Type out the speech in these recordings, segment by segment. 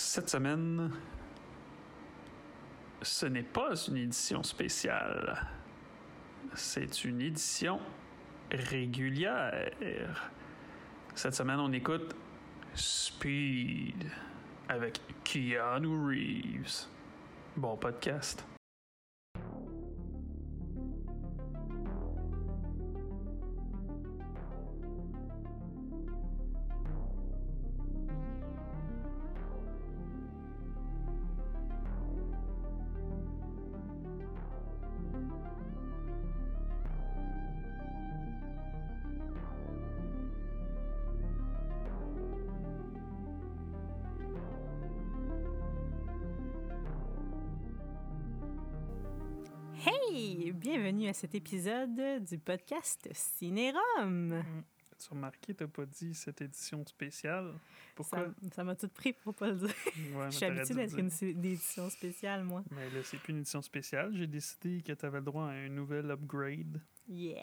Cette semaine, ce n'est pas une édition spéciale. C'est une édition régulière. Cette semaine, on écoute Speed avec Keanu Reeves. Bon podcast. Cet épisode du podcast Cinérum. Tu as remarqué, t'as pas dit cette édition spéciale. Pourquoi? Ça m'a tout pris pour pas le dire. Ouais, Je suis habituée d'être une, sé- édition spéciale, moi. Mais là, c'est plus une édition spéciale. J'ai décidé que tu avais le droit à un nouvel upgrade. Yes!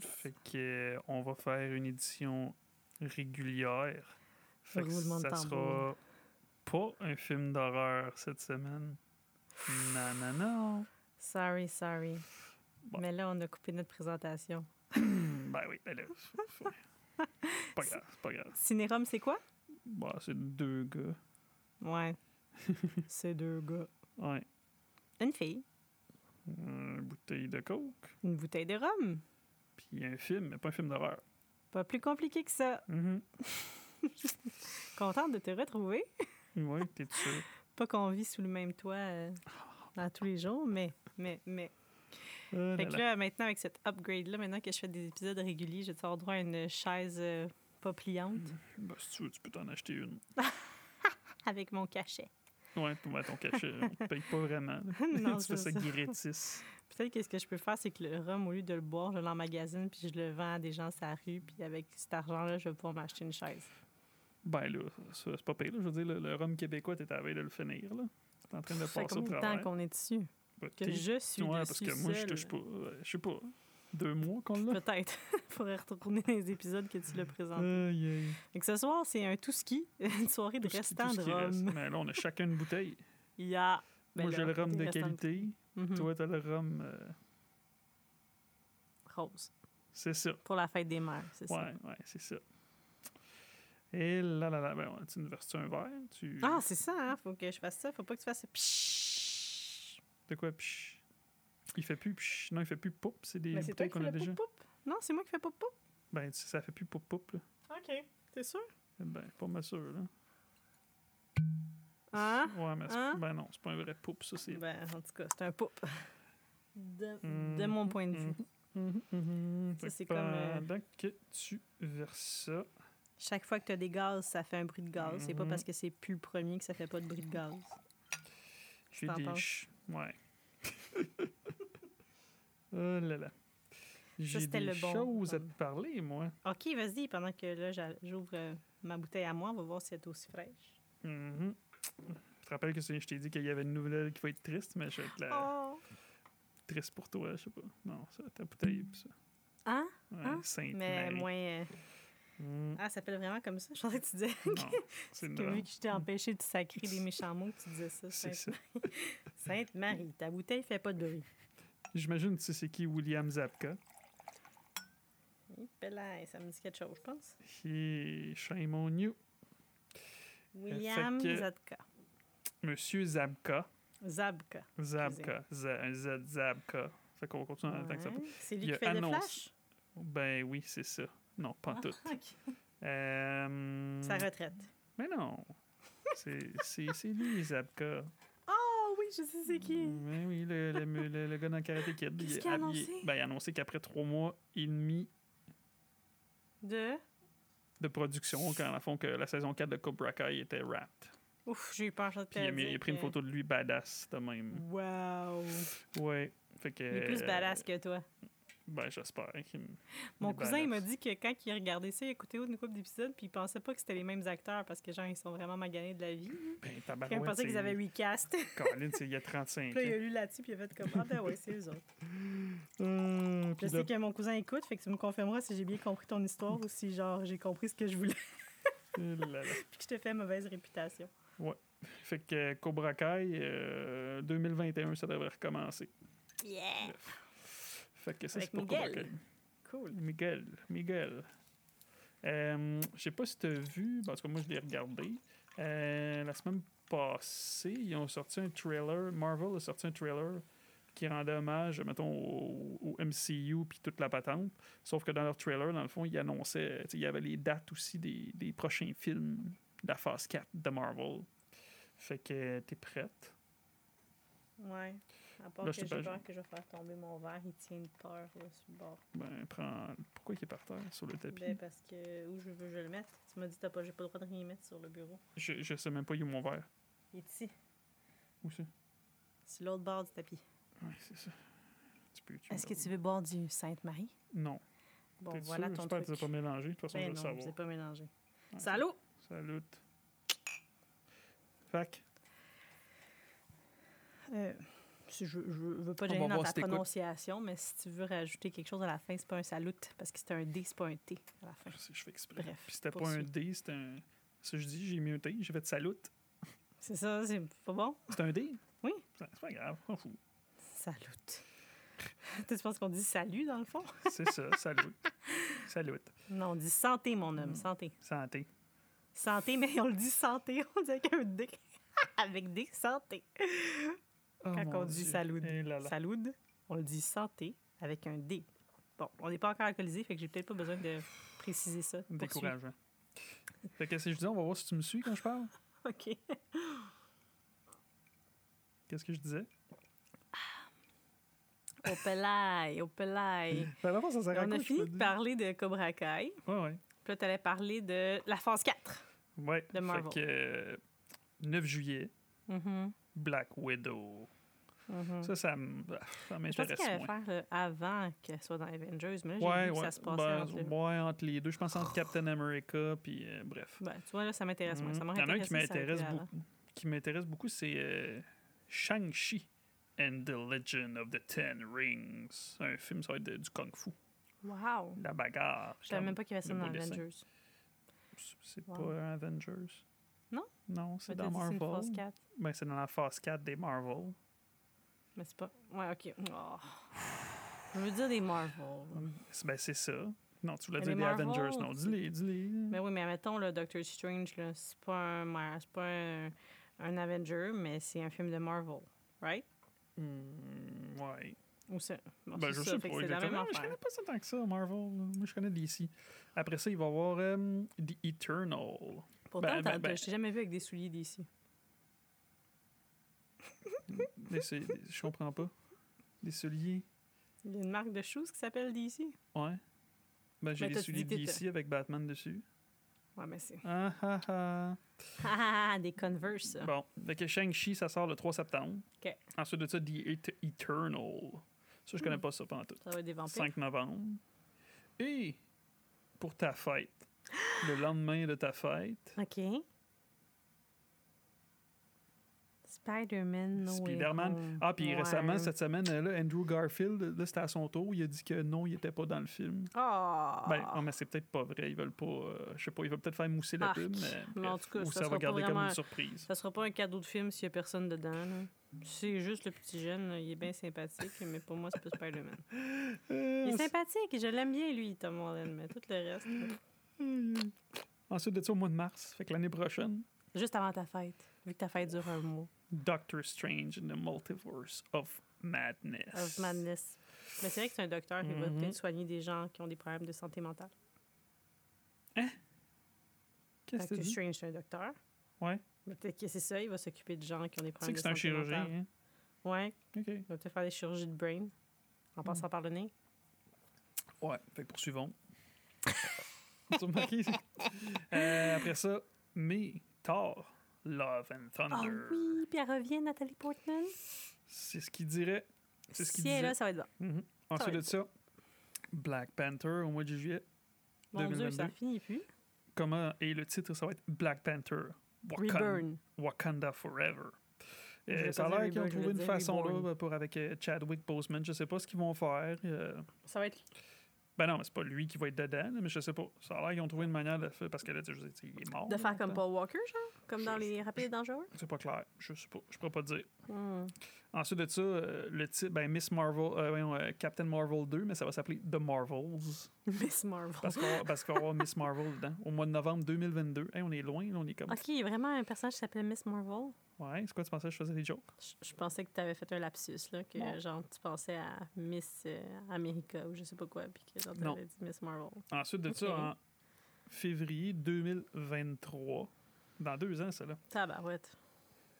Fait que euh, on va faire une édition régulière. Fait que ça sera pas un film d'horreur cette semaine. Non, non, non. Sorry, sorry. Bon. Mais là, on a coupé notre présentation. Ben oui, ben là. pas grave, c'est pas grave. Cinérum, c'est quoi? Bah, c'est deux gars. Ouais. c'est deux gars. Ouais. Une fille, Une bouteille de coke, une bouteille de rhum. puis un film, mais pas un film d'horreur. Pas plus compliqué que ça. Mhm. Contente de te retrouver. Ouais, t'es sûr. Pas qu'on vit sous le même toit euh, dans tous les jours, mais, mais, mais. Là Fait que là. maintenant, avec cet upgrade-là, maintenant que je fais des épisodes réguliers, je vais avoir droit à une chaise euh, pas pliante Ben, si tu veux, tu peux t'en acheter une. avec mon cachet. Ouais, pour mettre ton cachet. On te paye pas vraiment. non, tu fais c'est ça ça. gratis. Peut-être que ce que je peux faire, c'est que le rhum, au lieu de le boire, je l'emmagasine puis je le vends à des gens sur la rue. Puis avec cet argent-là, je vais pouvoir m'acheter une chaise. Ben là, c'est pas pire. là. Je veux dire, le, le rhum québécois, t'es à la veille de le finir. là. T'es en train de Ça fait passer au combien de temps qu'on est dessus? Ben, Que je suis Ouais, parce que moi, je seule. touche pas. euh, Je sais pas. Deux mois qu'on l'a. Peut-être. Faudrait retourner dans les épisodes que tu l'as présenté. Fait que ce soir, c'est un tout ski, une soirée de Tout restant de rhum. Mais là, on a chacun une bouteille. Il y a. ben Moi, j'ai le rhum de qualité. Mhm. Toi, t'as le rhum. euh, Rose. c'est ça. Pour la fête des mères, c'est ça. Ouais, ouais, c'est ça. Et là, là, là, ben, tu nous verses un verre? Tu... Ah, c'est ça, hein? Faut que je fasse ça. Faut pas que tu fasses ça. De quoi? Psh. Il fait plus psh. Non, il fait plus pop. C'est des Ben, bouteilles qu'on a déjà. Non, c'est moi qui fais poup-poup. Ben, tu sais, ça fait plus pop pop, là. OK. T'es sûr? Ben, pas mal sûr, là. Hein? Ouais, mais Hein? ben non, c'est pas un vrai poup, ça, c'est... Ben, en tout cas, c'est un poup. De, Mhm, de mon point de vue. mhm, mhm. Ça, c'est comme, euh, Pendant que tu verses ça... Chaque fois que tu as des gaz, ça fait un bruit de gaz. C'est pas parce que c'est plus le premier que ça fait pas de bruit de gaz. J'ai des... ch- Ouais. oh là là. J'ai c'était des le bon choses à te parler, moi. OK, vas-y, pendant que là, j'ouvre euh, ma bouteille à moi, on va voir si elle est aussi fraîche. Je te rappelle que je t'ai dit qu'il y avait une nouvelle qui va être triste, mais je vais être la- Oh! triste pour toi, je sais pas. Non, ça, ta bouteille, ça. Hein? Ouais, Hein? Sainte Mais moins. euh, Mm, Ah, ça s'appelle vraiment comme ça? Je pensais que tu disais non, c'est que une vu que je t'ai empêché de sacrer des méchants mots, que tu disais ça. Sainte, Marie, ta bouteille fait pas de bruit. J'imagine, tu sais, c'est qui William Zabka? Pelaye, ça me dit quelque chose, je pense. Et shame on you. William que- Zadka. Monsieur Zabka. Zabka. Zabka. Z- un Z Zabka. Fait qu'on continue en tant que ça. C'est lui qui fait le annoncé- flash? Ben oui, c'est ça. Non, pas Ah, tout. Euh, Sa retraite. Mais non. C'est c'est- c'est lui, Zabka. Oh oui, je sais c'est qui. Oui, oui, le, le, le- le gars dans Karate Kid. Qu'est-ce il, qu'il a il- annoncé? ben, il a annoncé qu'après trois mois et demi De? de production, quand, en fond, que la saison 4 de Cobra Kai était wrapped. Ouf, j'ai eu peur, te Puis il a, il a pris une photo de lui badass de même. Wow. Ouais. Fait que, Il est plus euh, badass que toi. Ben, j'espère. Mon cousin, il m'a dit que quand il a regardé ça, il a écouté une couple d'épisodes, puis il pensait pas que c'était les mêmes acteurs parce que, genre, ils sont vraiment maganés de la vie. Ben, Puis il tabarouette, pensait qu'ils avaient recast. Colin, c'est il y a 35 Puis là, il a lu là-dessus, puis il a fait comme Ah, ben ouais, c'est eux autres. Hum, Je sais que mon cousin écoute, fait que tu me confirmeras si j'ai bien compris ton histoire ou si, genre, j'ai compris ce que je voulais, là là. puis que je te fais mauvaise réputation. Fait que euh, Cobra Kai, euh, 2021, ça devrait recommencer. Yeah! Fait que ça, c'est pour Miguel. Cool. Miguel. Miguel. Euh, je sais pas si tu as vu, parce que moi je l'ai regardé. Euh, la semaine passée, ils ont sorti un trailer. Marvel a sorti un trailer qui rendait hommage, mettons, au, au MCU puis toute la patente. Sauf que dans leur trailer, dans le fond, ils annonçaient, il y avait les dates aussi des, des prochains films de la phase 4 de Marvel. Fait que t'es prête? Ouais. À part Là, que je j'ai peur que je vais faire tomber mon verre, il tient de peur là, sur le bord. Ben, prends. Pourquoi il est par terre sur le tapis? Ben, parce que où je veux je le mettre. Tu m'as dit que pas, j'ai pas le droit de rien mettre sur le bureau. Je, je sais même pas où est mon verre. Il est ici, Où c'est? sur l'autre bord du tapis. Ouais, c'est ça. Tu peux, tu Est-ce que tu veux boire du Sainte-Marie? Non. Bon, T'es voilà sûr? ton J'espère que truc. tu l'as pas mélangé. De toute façon, Ben je non, savoir. je pas mélangé. Ouais, Salut! Salut. Fac. Euh, je, je veux pas va gêner dans ta si prononciation, mais si tu veux rajouter quelque chose à la fin, c'est pas un salut, parce que c'est un D, c'est pas un T à la fin. Je sais, je fais exprès. Bref, Puis c'était pas un D, c'était un. Ça, je dis, j'ai mis un T, j'ai fait salut. C'est ça, c'est pas bon? C'est un D? Oui. C'est pas grave, on fout. Salut. tu penses qu'on dit salut dans le fond? C'est ça, salut. salut. Non, on dit santé, mon homme, Mm. santé. Santé. Santé, mais on le dit santé, on dit avec un D. avec D, santé. Oh, Quand on dit Dieu. salut. Eh là là. Salut, on le dit santé avec un D. Bon, on n'est pas encore alcoolisé, fait que j'ai peut-être pas besoin de préciser ça. Décourageant. Fait que si je dis, on va voir si tu me suis quand je parle. OK. Qu'est-ce que je disais? Au pelaille, au pelaille. Ben, ça sert on quoi, a fini de parler de Cobra Kai. Ouais, ouais. Puis là, tu allais parler de la phase 4. Ouais. De Marvel. Fait que euh, 9 juillet, Mhm, Black Widow. mhm. Ça, ça, bah, ça Je pensais m'intéresse qu'elle moins. faire euh, avant qu'elle soit dans Avengers, mais là, j'ai Ouais, vu que ça se passait ben, entre les- ouais, entre les deux. Je pense entre Captain America, puis euh, bref. Ben, tu vois, là, ça m'intéresse moins. Ça Mhm. m'aurait Il y en a un qui m'intéresse beaucoup. Qui m'intéresse beaucoup, c'est euh, Shang-Chi and the Legend of the Ten Rings. Un film, ça va être de- du kung-fu. Wow! La bagarre. Je savais même pas qu'il y avait ça dans. Avengers. C'est Wow. pas un Avengers. Non? Non, c'est t'as dans dit c'est phase Marvel. 4. Ben, c'est dans la phase 4 des Marvel. Mais c'est pas. Ouais, OK. Oh. Je veux dire des Marvel. Ben, c'est ça. Non, tu voulais Mais dire des Marvel, Avengers. Non, dis-les, dis-les. Mais oui, mais mettons, le Doctor Strange, là, c'est pas un, pas un, un Avenger, mais c'est un film de Marvel, right? Hmm, ouais. Ou c'est. bon, Ben, c'est je ça, sais pas la même. Je connais pas ça tant que ça, Marvel. Moi, je connais DC. Après ça, il va y avoir euh, The Eternal. Pourtant, Ben, ben, ben. je t'ai jamais vu avec des souliers d'ici. Mais je comprends pas. Des souliers. Il y a une marque de shoes qui s'appelle DC. Ouais. Ben, j'ai Ben, des souliers DC avec Batman dessus. Ouais, mais c'est. Ah ah ah. Ah, des Converse. Bon, fait que Shang-Chi, ça sort le 3 septembre. OK. Ensuite de ça, The Et- Eternal. Ça, je connais Hmm. pas ça pendant tout. Ça va être des vampires. 5 novembre. Et pour ta fête, le lendemain de ta fête, OK. Spider-Man, no Spider-Man. Ah, puis Ouais. récemment, cette semaine, là, Andrew Garfield, là, c'était à son tour. Il a dit que non, il était pas dans le film. Ah! Ben, oh, mais c'est peut-être pas vrai. Ils veulent pas. euh, je sais pas, ils veulent peut-être faire mousser la Arc. pub, mais. Mais en tout cas, Ou ça ça, sera va garder comme une surprise. Ça sera pas un cadeau de film s'il y a personne dedans. là. C'est juste le petit jeune, là, il est bien sympathique, mais pour moi, c'est pas Spider-Man. Euh, Il est sympathique, je l'aime bien, lui, Tom Holland, mais tout le reste. Là. Ensuite de ça, au mois de mars, fait que l'année prochaine, Juste avant ta fête, vu que ta fête dure un mois. Doctor Strange in the Multiverse of Madness. Of madness. Mais c'est vrai que c'est un docteur qui va Mhm. peut-être soigner des gens qui ont des problèmes de santé mentale. Qu'est-ce que Doctor? Strange, c'est un docteur. Ouais. Mais Peut-être que c'est ça, il va s'occuper de gens qui ont des Tu sais problèmes que de c'est un santé chirurgien, mentale. hein? Ouais, OK. il va peut-être faire des chirurgies de brain en passant par le nez. Ouais, fait que poursuivons. Tu remarqué? Euh, après ça, mai, Thor, Love and Ah Thunder. oui, puis elle revient, Nathalie Portman. C'est ce qu'il dirait. C'est ce qu'il Si elle est disait. là, ça va être bon. Mhm. Ensuite de ça, Black Panther au mois de juillet. Mon Dieu, 2022. ça finit plus. Comment et le titre, ça va être Black Panther. Wakan- Reburn. Wakanda Forever. Euh, ça a l'air qu'ils ont trouvé une façon là pour avec euh, Chadwick Boseman. Je sais pas ce qu'ils vont faire. euh, Ça va être. Ben non, mais c'est pas lui qui va être dedans, mais je sais pas. Ça a l'air qu'ils ont trouvé une manière de faire parce que là, tu sais, il est mort. De là, faire comme. Paul Walker, genre? Comme dans les Rapides et Dangereux? C'est pas clair. Je sais pas. Je pourrais pas te dire. Hmm. Ensuite de ça, euh, le titre, ben, Miss Marvel, euh, voyons, euh, Captain Marvel 2, mais ça va s'appeler The Marvels. Miss Marvel. Parce qu'on va- avoir Miss Marvel dedans. Au mois de novembre 2022. Hey, on est loin, là, on est comme. OK, il y a vraiment un personnage qui s'appelle Miss Marvel. Ouais, c'est quoi, tu pensais que je faisais des jokes? Je, je pensais que tu avais fait un lapsus, là, que genre tu pensais à Miss euh, America ou je sais pas quoi, puis que genre Non. t'avais dit Miss Marvel. Ensuite de ça, en février 2023, dans deux ans, ça, là, Tabarouette.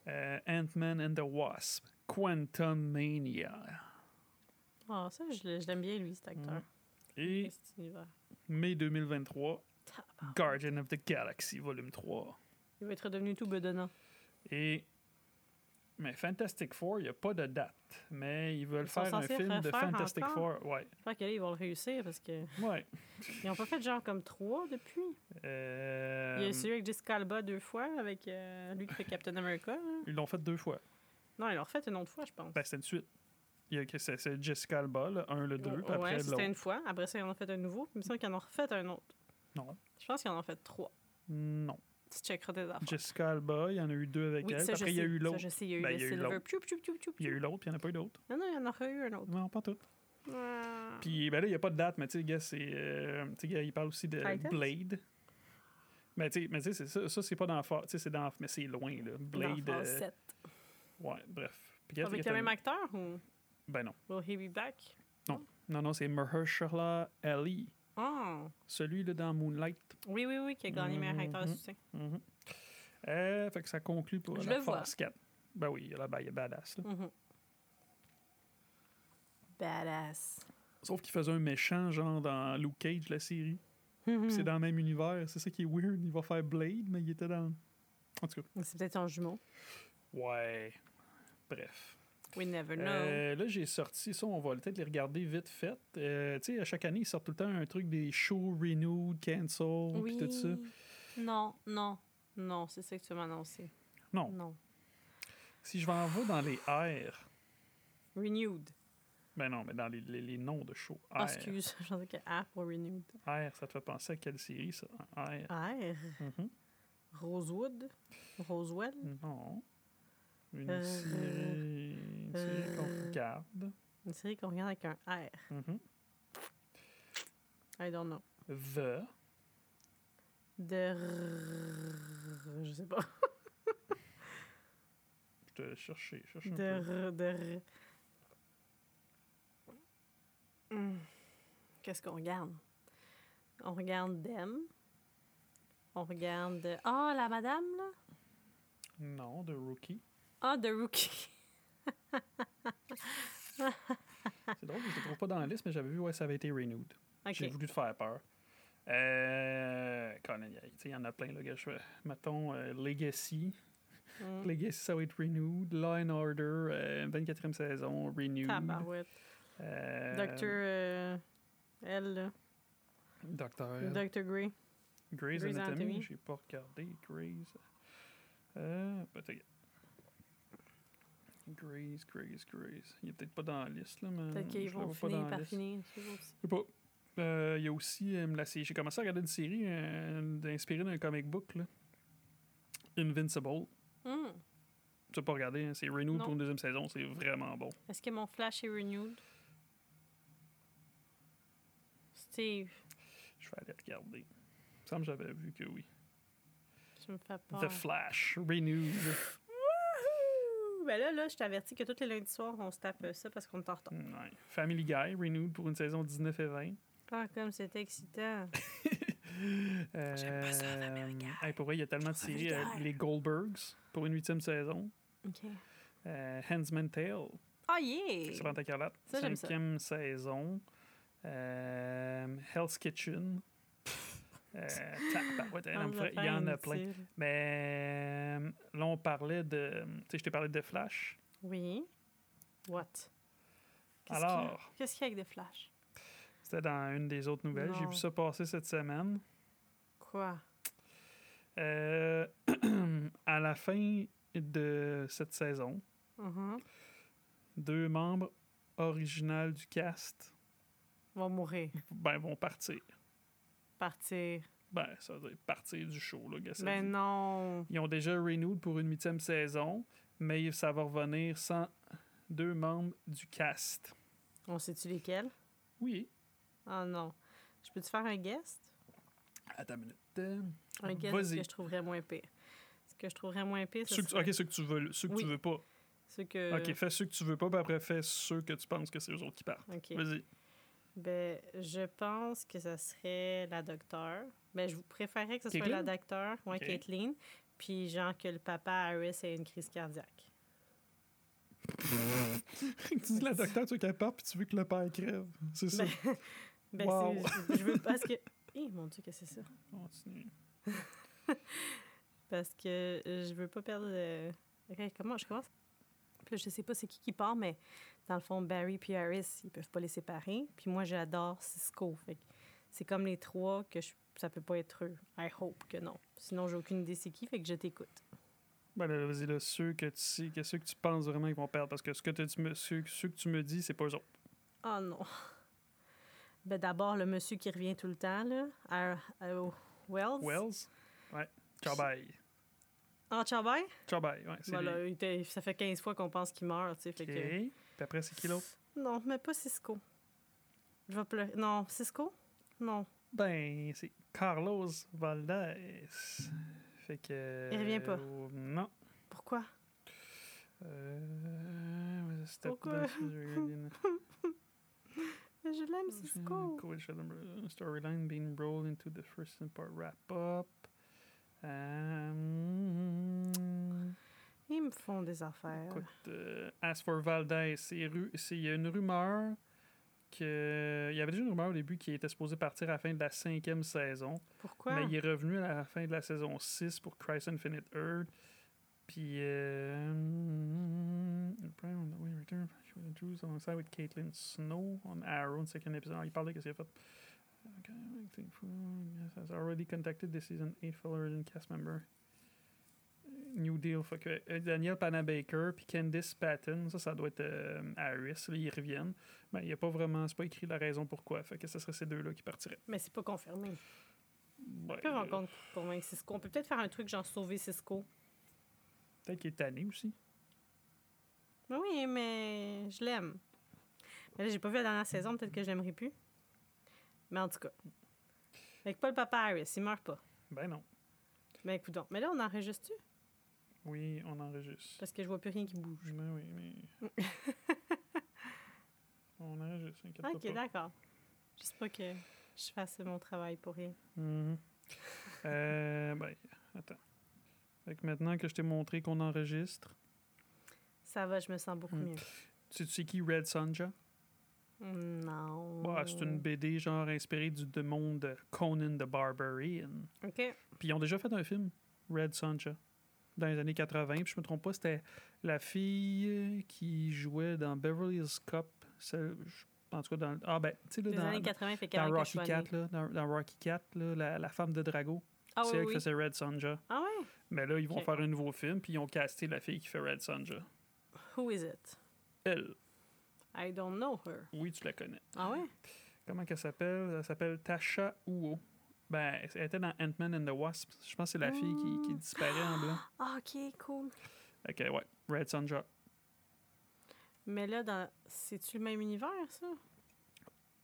euh, Ant-Man and the Wasp, Quantum Mania. Ah, ça, je, l'ai- je l'aime bien, lui, cet acteur. Mhm. Et mai 2023, Tabarouette. Guardian of the Galaxy, volume 3. Il va être devenu tout bedonnant. Et. Mais Fantastic Four, il n'y a pas de date. Mais ils veulent Ils faire un film de Fantastic encore? Four. Ouais. J'espère que là, ils vont le réussir parce que Ouais. ils ont pas fait genre comme trois depuis? Euh, Il y a celui avec Jessica Alba deux fois, avec euh, lui qui fait Captain America. Ils l'ont fait deux fois. Non, ils l'ont refait une autre fois, je pense. Ben, c'était une suite. C'est, c'est Jessica Alba, le 1, le 2, puis ouais, après c'était l'autre. une fois. Après ça, ils en ont fait un nouveau. Il me semble qu'ils en ont refait un autre. Non. Je pense qu'ils en ont fait trois. Non. Tu checkeras tes affaires. Jessica Alba, il y en a eu deux avec oui, elle. ça, après, il y a eu l'autre. je sais, il y a eu Ben, le Silver. Il y a eu l'autre, puis il n'y en a pas eu d'autres. Non, non, il y en a eu un autre. Non, pas tout. Ah. Puis ben là, il n'y a pas de date, mais tu sais, gars, c'est. euh, tu sais, il parle aussi de Titans? Blade. Mais tu sais, ça, ça c'est pas dans Tu sais, c'est dans. Mais c'est loin, là. Blade. Dans euh, 7. ouais, bref. Gars, Avec le même acteur ou? Ben non. Will he be back? Non, non, c'est Mahershala Ali. Oh. Celui là dans Moonlight. Oui, oui, oui, qui a gagné meilleur acteur de Mhm. soutien. Mhm. Euh, fait que ça conclut pour Je la le phase 4. Ben oui, il y a la ben, il a badass. Là. Mhm. Badass. Sauf qu'il faisait un méchant, genre dans Luke Cage, la série. Puis Mhm. C'est dans le même univers. C'est ça qui est weird. Il va faire Blade, mais il était dans. En tout cas. C'est peut-être son jumeau. Ouais. Bref. We never know. Euh, là, j'ai sorti ça. On va peut-être les regarder vite fait. Euh, tu sais, à chaque année, ils sortent tout le temps un truc des shows renewed, cancel, puis tout ça. Non, non, non, c'est ça que tu m'as annoncé. Non. Non. Si je vais dans les R, Renewed. ben non, mais dans les, les- les noms de shows. Ah, R. excuse, je pensais que A pour Renewed. R, ça te fait penser à quelle série, ça? R. R. Mhm. Rosewood? Roswell? Non. Une Euh, série, une série qu'on euh. regarde. Une série qu'on regarde avec un R. Mhm. I don't know. The. De. Je sais pas. Je te chercher, cherche un De. peu. r- De. r- Hmm. Qu'est-ce qu'on regarde? On regarde Dem. On regarde. Ah, la madame, là? Non, The Rookie. Ah, The Rookie. C'est drôle, je ne le trouve pas dans la liste, mais j'avais vu, ouais, ça avait été renewed. J'ai voulu te faire peur. Euh, il y en a plein, là. Je Mettons euh, Legacy. Hmm. Legacy, ça va être renewed. Law and Order, euh, 24e saison, renewed. Tabarouette. Euh, Docteur. euh, là. Docteur. Dr. Grey. Grey's Grey's Anatomy, Anatomy. j'ai pas regardé. Grey's. Euh. Grey's, Grey's, Grey's. Il est peut-être pas dans la liste, là, mais. Peut-être qu'ils vont finir par finir. Je sais pas. Euh, Il y a aussi euh. J'ai commencé à regarder une série euh, inspirée d'un comic book, là. Invincible. Hmm. Tu peux pas regarder, hein, c'est renewed Non. pour une deuxième saison, c'est vraiment bon. Est-ce que mon flash est renewed? Steve, Je vais aller regarder. Il me semble que j'avais vu que oui. tu me fais peur. The Flash, renewed. Ben là, là, je t'avertis que tous les lundis soirs, on se tape ça parce qu'on est en retard. Ouais. Family Guy, renewed pour une saison 19 et 20. Ah, comme c'était excitant. Euh, J'aime pas ça, Family Guy. hey, pour vrai, il y a tellement de séries. euh, les Goldbergs pour une huitième saison. OK. Euh, Handsman Tale, Ah, yeah! Samantha Carlotte. Ça, j'aime ça. Cinquième saison. Euh, Hell's Kitchen. Euh, il y en a- plein. Mais euh, là, on parlait de. Tu sais, je t'ai parlé de Flash. Oui. What? Alors, Qu'est-ce qu'il y a avec des flashs? c'était dans une des autres nouvelles. J'ai vu ça passer cette semaine. Quoi? Euh, à la fin de cette saison, Mhm. deux membres originaux du cast Vont mourir. ben, vont partir. Partir. Ben, ça doit partir du show, là, ça Ben dit. non. Ils ont déjà renewed pour une huitième saison, mais ça va revenir sans deux membres du cast. On sait-tu lesquels? Oui. Ah non. Je peux-tu faire un guest? Attends une minute. Un guest que je trouverais moins pire. Ce que je trouverais moins pire, ce Ceux que, tu- serait ok, ceux que tu veux, ceux que Oui. tu veux pas. ceux que... Ok, fais ceux que tu veux pas, puis après fais ceux que tu penses que c'est eux autres qui partent. OK. Vas-y. Ben, je pense que ça serait la docteur. Ben, je vous préférerais que ce soit la docteur, ouais, Ok. Kathleen. Puis, genre, que le papa Harris ait une crise cardiaque. tu dis la docteur, tu es capable, puis tu veux que le père crève. C'est ça. Ben, ben Wow. c'est- je, je veux parce que. Eh, mon Dieu, que c'est ça? Continue. Parce que je veux pas perdre. euh, Ok, comment je commence? Puis là, je sais pas c'est qui qui part, mais dans le fond, Barry et Harris, ils peuvent pas les séparer. Puis moi, j'adore Cisco. Fait c'est comme les trois que je- ça peut pas être eux. I hope que non. Sinon, j'ai aucune idée c'est qui, fait que je t'écoute. Ben là, vas-y, là, ceux que tu sais, que ceux que tu penses vraiment qu'ils vont perdre, parce que ce que tu me, ceux, ceux que tu me dis, c'est pas eux autres. Oh non. Ben d'abord, le monsieur qui revient tout le temps, là. à- à- Wells. Wells? Ouais. Bye. Ah? Ciao bye, ouais, Voilà, était- ça fait 15 fois qu'on pense qu'il meurt, tu sais. OK. Fait que... Puis après, c'est qui l'autre? Non, mais pas Cisco. Je vais pleurer. Non, Cisco? Non. Ben, c'est Carlos Valdez. Fait que... Il revient pas. euh, non. Pourquoi? Euh... Pourquoi? Mais je l'aime, Cisco. Ellenberg, Storyline being rolled into the first part wrap up. Um, Ils me font des affaires. écoute, euh, as for Valdez, c'est ru- c'est- il y a une rumeur que. Il y avait déjà une rumeur au début qui était supposé partir à la fin de la cinquième saison. Pourquoi? Mais il est revenu à la fin de la saison 6 pour Christ Infinite Earth. Puis. Euh, the return, she with Caitlin Snow on Arrow, second épisode. Il parlait de ce qu'il a fait. Okay, I think yes, has already contacted this season 8 fellow original cast member. New Deal. Fait que euh, Daniel Panabaker puis Candice Patton, ça, ça doit être euh, Harris. Là, ils reviennent. Mais il n'y a pas vraiment, c'est pas écrit la raison pourquoi. Fait que ce serait ces deux-là qui partiraient. Mais c'est pas confirmé. Ouais, peut euh, rencontrer convaincre Cisco. On peut peut-être faire un truc genre sauver Cisco. Peut-être qu'il est tanné aussi. Mais oui, mais je l'aime. Mais là, j'ai pas vu la dernière saison, peut-être que je l'aimerais plus. Mais en tout cas. Que pas le papa Harris, il meurt pas. Ben non. Mais écoute donc. Mais là, on enregistre-tu? Oui, on enregistre. Parce que je vois plus rien qui bouge. Ben oui, mais. on enregistre, inquiète Ok, d'accord. Juste pas que je fasse mon travail pour rien. Mhm. Euh, ben, attends. Fait que maintenant que je t'ai montré qu'on enregistre, Ça va, je me sens beaucoup Hmm. mieux. tu sais qui Red Sonja? Non. Bah, c'est une BD genre inspirée du de monde de Conan the Barbarian. OK. Puis ils ont déjà fait un film, Red Sonja, dans les années 80. Puis je me trompe pas, c'était la fille qui jouait dans Beverly Hills Cop. En tout cas, dans. Ah, ben, tu sais, dans, années 80, fait dans Rocky sois Cat, née. là, dans, dans Rocky Cat, là, la, la femme de Drago. Ah c'est oui, elle qui faisait Red Sonja. Ah ouais? Mais là, ils vont faire un nouveau film, puis ils ont casté la fille qui fait Red Sonja. Who is it? Elle, I don't know her. oui, tu la connais. Ah ouais? Comment qu'elle s'appelle? Elle s'appelle Tasha Uo. Ben, elle était dans Ant-Man and the Wasp. Je pense que c'est la fille qui, qui disparaît en blanc. Ah, OK, cool. Ok, ouais. Red Sonja. Mais là, dans... c'est-tu le même univers, ça?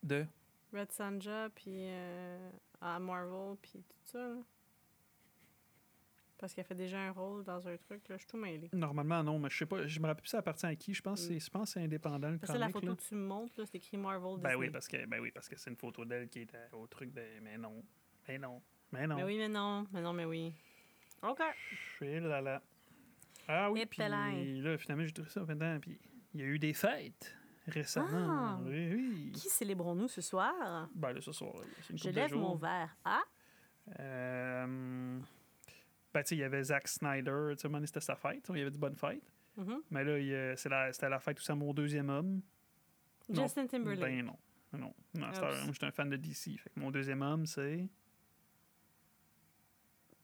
De? Red Sanja, puis euh, à Marvel, puis tout ça, là? Parce qu'elle fait déjà un rôle dans un truc, là. Je suis tout mêlée. Normalement, non, mais je sais pas. Je me rappelle plus ça appartient à qui. Je pense que que c'est indépendant le Parce que la photo là. que tu me montres, là, c'est écrit Marvel Ben Disney. oui, parce que, ben oui, parce que c'est une photo d'elle qui est à- au truc de. Mais non. Mais non. Mais non. Mais oui, mais non. Mais non, mais oui. OK. Et là là. Ah oui, Et puis là, finalement, j'ai trouvé ça maintenant. Puis il y a eu des fêtes récemment. Ah. Oui, oui. Qui célébrons-nous ce soir? Ben là, ce soir, c'est une Je de lève mon verre à... Euh, ben, tu sais, il y avait Zack Snyder. Tu sais, c'était sa fête. Il y avait du bonne fête. Mhm. Mais là, c'est la- c'était la fête où c'est mon deuxième homme. Non. Justin Timberlake. Ben non. Non, non c'est Ah, un- c'est- moi, j'étais un fan de DC. Fait que mon deuxième homme, c'est.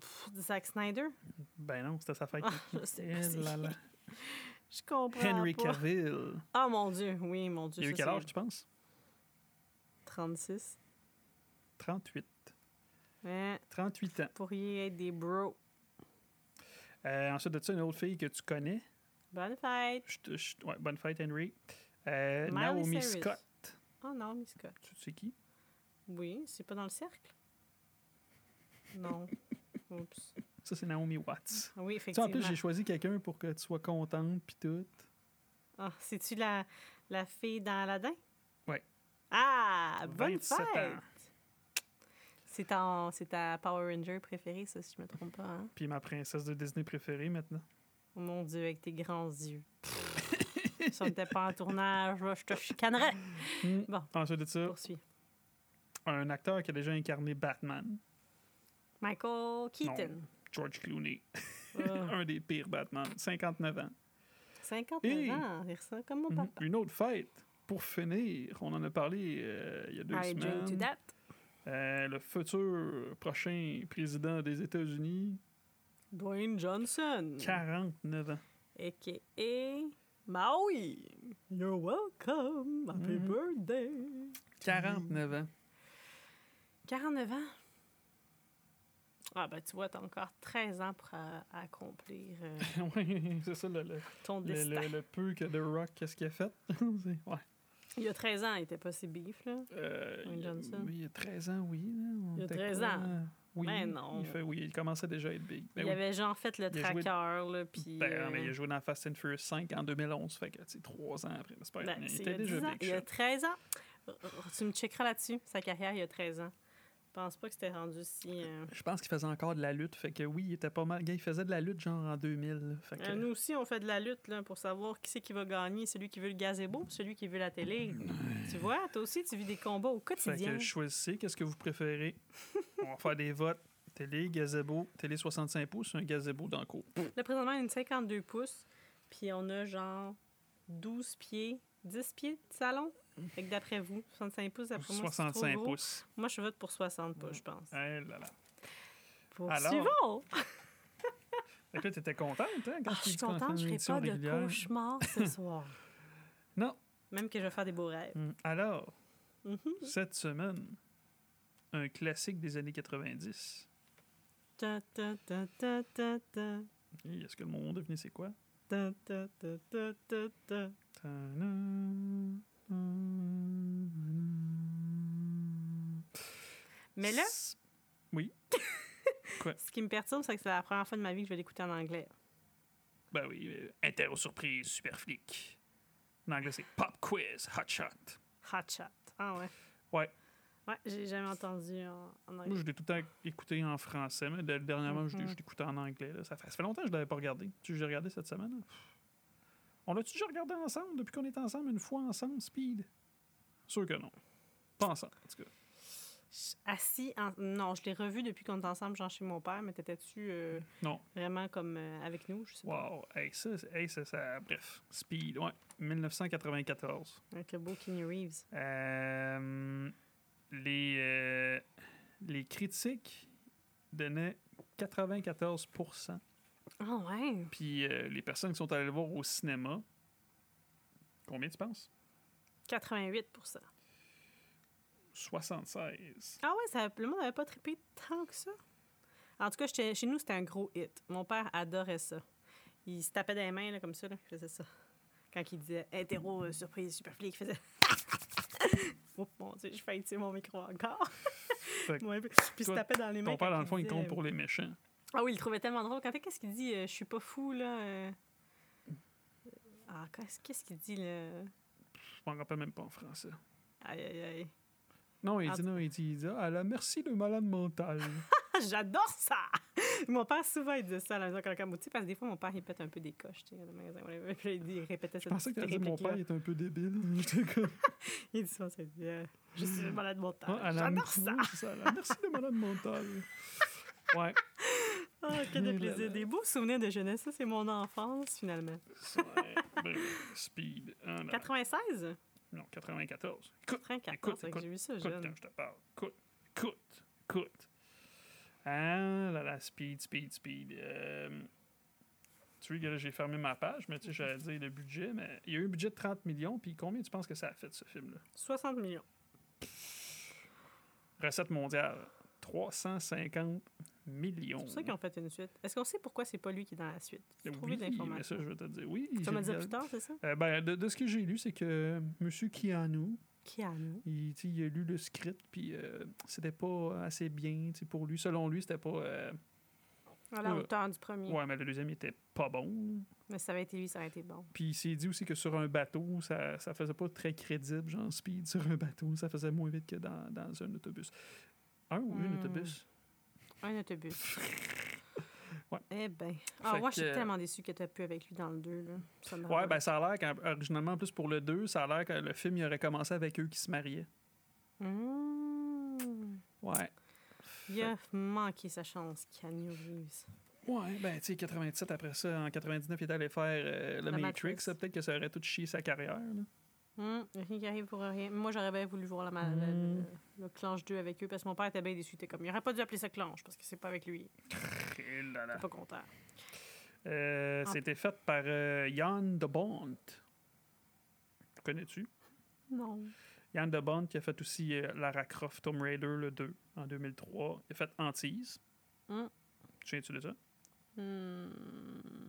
Pff, Zack Snyder? Ben non, c'était sa fête. Ah, je sais pas c'est là là. Je comprends Henry pas. Cavill. Ah, mon Dieu. Oui, mon Dieu. Il a eu quel âge, tu penses? 36. 38. Hein, 38 ans. pourriez être des bros. Euh, ensuite de ça, une autre fille que tu connais? Bonne fête! Je te- je- ouais, bonne fête, Henry. Euh, Naomi Cyrus. Scott. Oh non, Miss Scott. Tu sais qui? Oui, c'est pas dans le cercle? Non. Oups. Ça, c'est Naomi Watts. Ah Oui, Tu sais, en effectivement. plus, j'ai choisi quelqu'un pour que tu sois contente, puis tout. Ah, C'est-tu la, la fille dans Aladdin? Ouais. Ah, bonne 27 fête! ans. C'est ta Power Ranger préférée, ça, si je me trompe pas. Hein? Puis ma princesse de Disney préférée maintenant. Oh mon Dieu, avec tes grands yeux. si on n'était pas en tournage, je te chicanerais. Mm. Bon. Ensuite de ça, Poursuis. un acteur qui a déjà incarné Batman, Michael Keaton. George Clooney. Ah, un des pires Batman, 59 ans. 59 Et- ans, ça, comme mon Mhm. papa. Une autre fête, pour finir, on en a parlé euh, il y a deux I drink to semaines. that. Euh, le futur prochain président des États-Unis, Dwayne Johnson. 49 ans. A.K.A. Maui. You're welcome. Happy Mhm. birthday. 49 ans. 49 ans? Ah, ben, tu vois, t'as encore 13 ans pour euh, accomplir euh, oui, c'est ça le, le, ton le, destin. le- le peu que The Rock, qu'est-ce qu'il a fait? Ouais. Il y a 13 ans, il était pas si bif, là. Euh, il, Johnson. oui, il y a 13 ans, oui. là, Il y a était 13 quoi? ans. Oui, Ben non. Il, fait, oui, il commençait déjà à être big. Ben il oui. avait genre fait le joué- tracker, là, puis... Ben, euh, mais il a joué dans Fast and Furious 5 en 2011, fait que c'est trois ans après. mais c'est pas ben, il était il déjà 10 ans. big. Il y a shot. 13 ans. Tu me checkeras là-dessus, sa carrière, il y a 13 ans. Je pense pas que c'était rendu si... euh, Je pense qu'il faisait encore de la lutte, fait que oui, il était pas mal. Il faisait de la lutte genre en 2000. là, fait que... Euh, nous aussi, on fait de la lutte là, pour savoir qui c'est qui va gagner. Celui qui veut le gazebo, celui qui veut la télé. Tu vois, toi aussi, tu vis des combats au Fait quotidien. que choisissez qu'est-ce que vous préférez. On va faire des votes. Télé, gazebo, télé 65 pouces, un gazebo dans le cours. Là, présentement, on a une 52 pouces, puis on a genre 12 pieds, 10 pieds de salon. Fait que d'après vous, 65 pouces, d'après moi, c'est trop 65 gros. pouces. Moi, je vote pour 60 pouces, je pense. Eh là là. Poursuivons! Fait que là, t'étais contente, hein, quand Ah, tu je suis contente, je ferai édition pas de régulière? cauchemar ce soir. Non. Même que je vais faire des beaux rêves. Hum, Alors, Mhm. cette semaine, un classique des années 90. Ta, ta, ta, ta, ta, ta. Hey, Est-ce que le monde devinez c'est quoi? Ta, ta, ta, ta, ta, ta. Mais là, Oui. ce qui me perturbe, c'est que c'est la première fois de ma vie que je vais l'écouter en anglais. Ben oui, euh, Interro surprise, super flic. En anglais, c'est Pop Quiz, Hot Shot. Hot Shot. Ah ouais. Ouais. Ouais, j'ai jamais entendu en, en Moi, anglais. je l'ai tout le temps écouté en français, mais de- dernièrement, je l'ai- Mhm. je l'écoutais en anglais. là. Ça, fait, ça fait longtemps que je l'avais pas regardé. Tu j'ai regardé cette semaine? là. On l'a-tu déjà regardé ensemble depuis qu'on est ensemble, une fois ensemble, Speed? Sûr que non. Pas ensemble, en tout cas. Assis en... Non, je l'ai revu depuis qu'on est ensemble, genre chez mon père, mais t'étais-tu euh, Non. vraiment comme euh, avec nous? Je sais pas. Wow. Hey, ça, hey, ça, ça- bref. Speed, ouais. 1994. Avec le beau Kenny Reeves. Euh, les, les critiques donnaient 94 Ah ouais? Puis euh, les personnes qui sont allées le voir au cinéma, combien tu penses? 88% 76. Ah ouais, ça, le monde n'avait pas trippé tant que ça. En tout cas, chez nous, c'était un gros hit. Mon père adorait ça. Il se tapait des mains là, comme ça, là, il faisait ça. Quand il disait hétéro, euh, surprise, super flic, il faisait. Oups, mon Dieu, j'ai failli tirer mon micro encore. Ouais, puis il se tapait dans les mains. Ton père, dans le fond, il compte pour les méchants. Ah oui, il le trouvait tellement drôle. Quand qu'est-ce qu'il dit euh, Je suis pas fou, là. euh. Ah, qu'est-ce qu'il dit, là Je m'en rappelle même pas en français. Aïe, aïe, aïe. Non, il En dit non, il dit, il dit ah, la merci de malade mental. Ah, J'adore ça! Mon père, souvent, il disait ça à la maison quand quand parce que des fois, mon père, il pète un peu des coches, tu sais. Puis il, dit, il répétait Je cette pensais que dire mon père est un peu débile. Il dit souvent ça, il dit euh, Je suis le malade mental. Ah, J'adore ça! Ça, la merci de malade mental. Ouais. Ah, que de plaisir. Des beaux souvenirs de jeunesse. Ça, c'est mon enfance, finalement. Ouais. Ben, speed. Ah, non. 96? Non, 94. Écoute, 94, écoute, c'est que écoute, j'ai vu ça écoute jeune. quand je te parle. Écoute, écoute, écoute. Ah là là, speed, speed, speed. Euh, tu vois j'ai fermé ma page, mais tu sais, j'allais dire le budget, mais il y a eu un budget de 30 millions, puis combien tu penses que ça a fait, ce film-là? 60 millions. Recette mondiale, 350 millions. C'est pour ça qu'ils ont fait une suite. Est-ce qu'on sait pourquoi c'est pas lui qui est dans la suite? Trouvé Oui, de mais ça, je vais te dire. Oui, Tu vas me dire plus tard, c'est ça? Euh, ben, de, de ce que j'ai lu, c'est que M. Keanu, Keanu. il, il a lu le script, puis euh, c'était pas assez bien pour lui. Selon lui, c'était pas. euh, À la Ouais. hauteur du premier. Ouais, mais le deuxième, il était pas bon. Mais ça avait été lui, ça aurait été bon. Puis il s'est dit aussi que sur un bateau, ça, ça faisait pas très crédible, genre speed sur un bateau. Ça faisait moins vite que dans, dans un autobus. Un ou une Hmm. autobus? Un autobus. Ouais. Eh ben. Ah, moi, je suis que- tellement déçu que tu plus avec lui dans le 2. Là. Ça Ouais, ben ça a l'air qu'originalement, en plus pour le 2, ça a l'air que le film il aurait commencé avec eux qui se mariaient. Mmh. Ouais. Il a manqué sa chance, Keanu Reeves. Ouais, ben tu sais, 87 après ça, en 99, il est allé faire euh, le Matrix. Matrix. Peut-être que ça aurait tout chié sa carrière. là. Hum, rien qui arrive pour rien. Moi, j'aurais bien voulu voir la ma- le, le- le clanche 2 avec eux parce que mon père était bien déçu. Comme, il aurait pas dû appeler ça clanche parce que c'est pas avec lui. Là là. Il pas content. Euh. C'était fait par euh, Jan de Bont. Connais-tu? Non. Jan de Bont qui a fait aussi euh, Lara Croft Tomb Raider le 2 en 2003. Il a fait Antise. Tu viens-tu de ça? Hmm.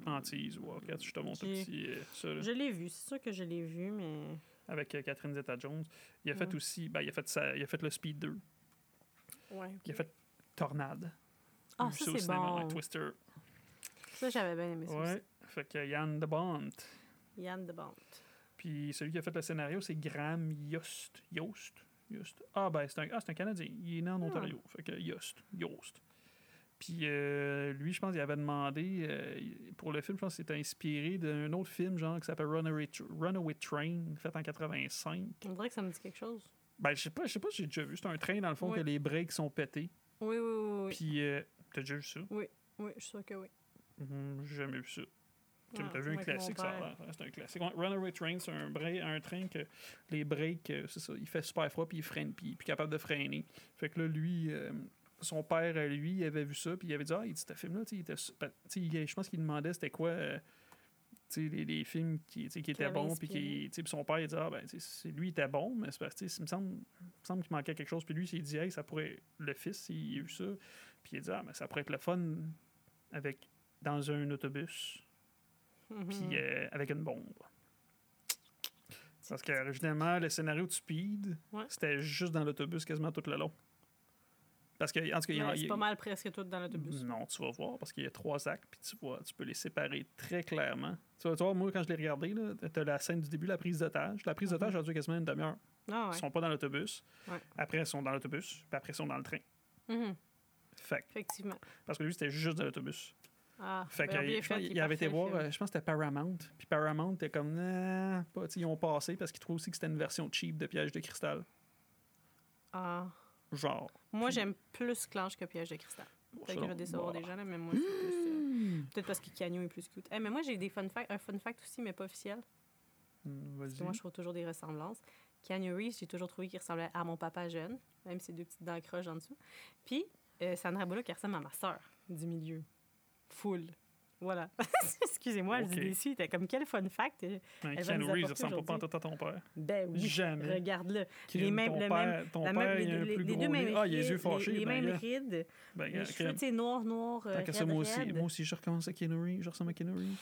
Antise, ou je te montre un petit. euh, ça, Je l'ai vu, c'est sûr que je l'ai vu, mais. Avec euh, Catherine Zeta-Jones. Il a fait Ouais. aussi. Ben, il, a fait sa- il a fait le Speed 2. Ouais. Il a fait Tornade. Ah, ça, c'est bon. Twister. Ça, j'avais bien aimé ça Ouais. aussi. Fait que Yann de Bont. Yann de Bont. Puis celui qui a fait le scénario, c'est Graham Yost. Yost? Yost. Ah, ben, c'est un, ah, c'est un Canadien. Il est né en Ah. Ontario. Fait que Yost. Yost. Puis euh, lui, je pense qu'il avait demandé, euh, il- pour le film, je pense que c'était inspiré d'un autre film, genre, qui s'appelle Runaway, Tr- Runaway Train, fait en 85. On dirait que ça me dit quelque chose. Ben, je sais pas, je sais pas si j'ai déjà vu. C'est un train, dans le fond, Oui. que les breaks sont pétés. Oui, oui, oui. Oui, Puis, euh, t'as déjà vu ça? oui je suis sûre que oui. Mhm, J'ai jamais vu ça. Tu Ah, as vu un classique, ça C'est un classique. Runaway Train, c'est un, un train que les breaks, euh, c'est ça, il fait super froid, puis il freine, puis il est plus capable de freiner. Fait que là, lui, euh, son père, euh, lui, il avait vu ça, puis il avait dit Ah, il dit, ce film-là, tu sais, ben, je pense qu'il demandait c'était quoi. euh, tu sais, les, les films qui, qui étaient bons, puis son père, il dit Ah, ben, lui, il était bon, mais c'est parce que, tu sais, il me semble, il semble qu'il manquait quelque chose. Puis lui, il s'est dit Hey, ça pourrait. Le fils, il a vu ça, puis il a dit Ah, mais ça pourrait être le fun avec, dans un autobus Mhm. puis euh, avec une bombe. Parce que originalement, le scénario de Speed, Ouais. c'était juste dans l'autobus quasiment tout le long. Parce que, en tout cas, il y en Mais a- c'est pas mal presque tout dans l'autobus. Non, tu vas voir, parce qu'il y a trois actes, puis tu vois, tu peux les séparer très clairement. Tu vas tu vois, moi, quand je l'ai regardé, tu as la scène du début, la prise d'otage. La prise d'otage a duré quasiment une demi-heure. Ah Ils sont pas dans l'autobus. Ouais. Après, ils sont dans l'autobus, puis après, ils sont dans le train. Mhm. Fait Effectivement. parce que lui, c'était juste dans l'autobus. Ah, Fait ben, fait, il est avait été voir, euh, je pense que c'était Paramount. Puis Paramount était comme, nah, pas, ils ont passé parce qu'ils trouvaient aussi que c'était une version cheap de Piège de cristal. Ah. Genre. Moi, Puis- j'aime plus Clanche que Piège de cristal. Peut-être que je vais ça, décevoir des gens, là, mais moi, c'est plus. euh, Peut-être parce que Canyon est plus cute. Eh, mais moi, j'ai des fun facts, un fun fact aussi, mais pas officiel. Hmm, Parce que Vas-y. moi, je trouve toujours des ressemblances. Canyon Reeves, j'ai toujours trouvé qu'il ressemblait à mon papa jeune, même ses deux petites dents croches en dessous. Puis, euh, Sandra Bullock, qui ressemble à ma sœur du milieu. Full. Voilà. Excusez-moi, Ok. je dis déçu. T'es comme quel fun fact? Un elle Keanu Reeves, ressemble pas à ton père. Ben oui. Jamais. Regarde-le. Crime, mêmes- ton le père, même- ton La père, même- les, les deux mêmes nez. Ah, il a les yeux rides, fâchés. Les, les ben, mêmes rides. Ben, Les cheveux, tu sais, noirs, noirs, euh, Tant qu'à ça, raides, moi aussi, moi aussi, je recommence à Keanu Reeves. Je ressemble à Keanu Reeves.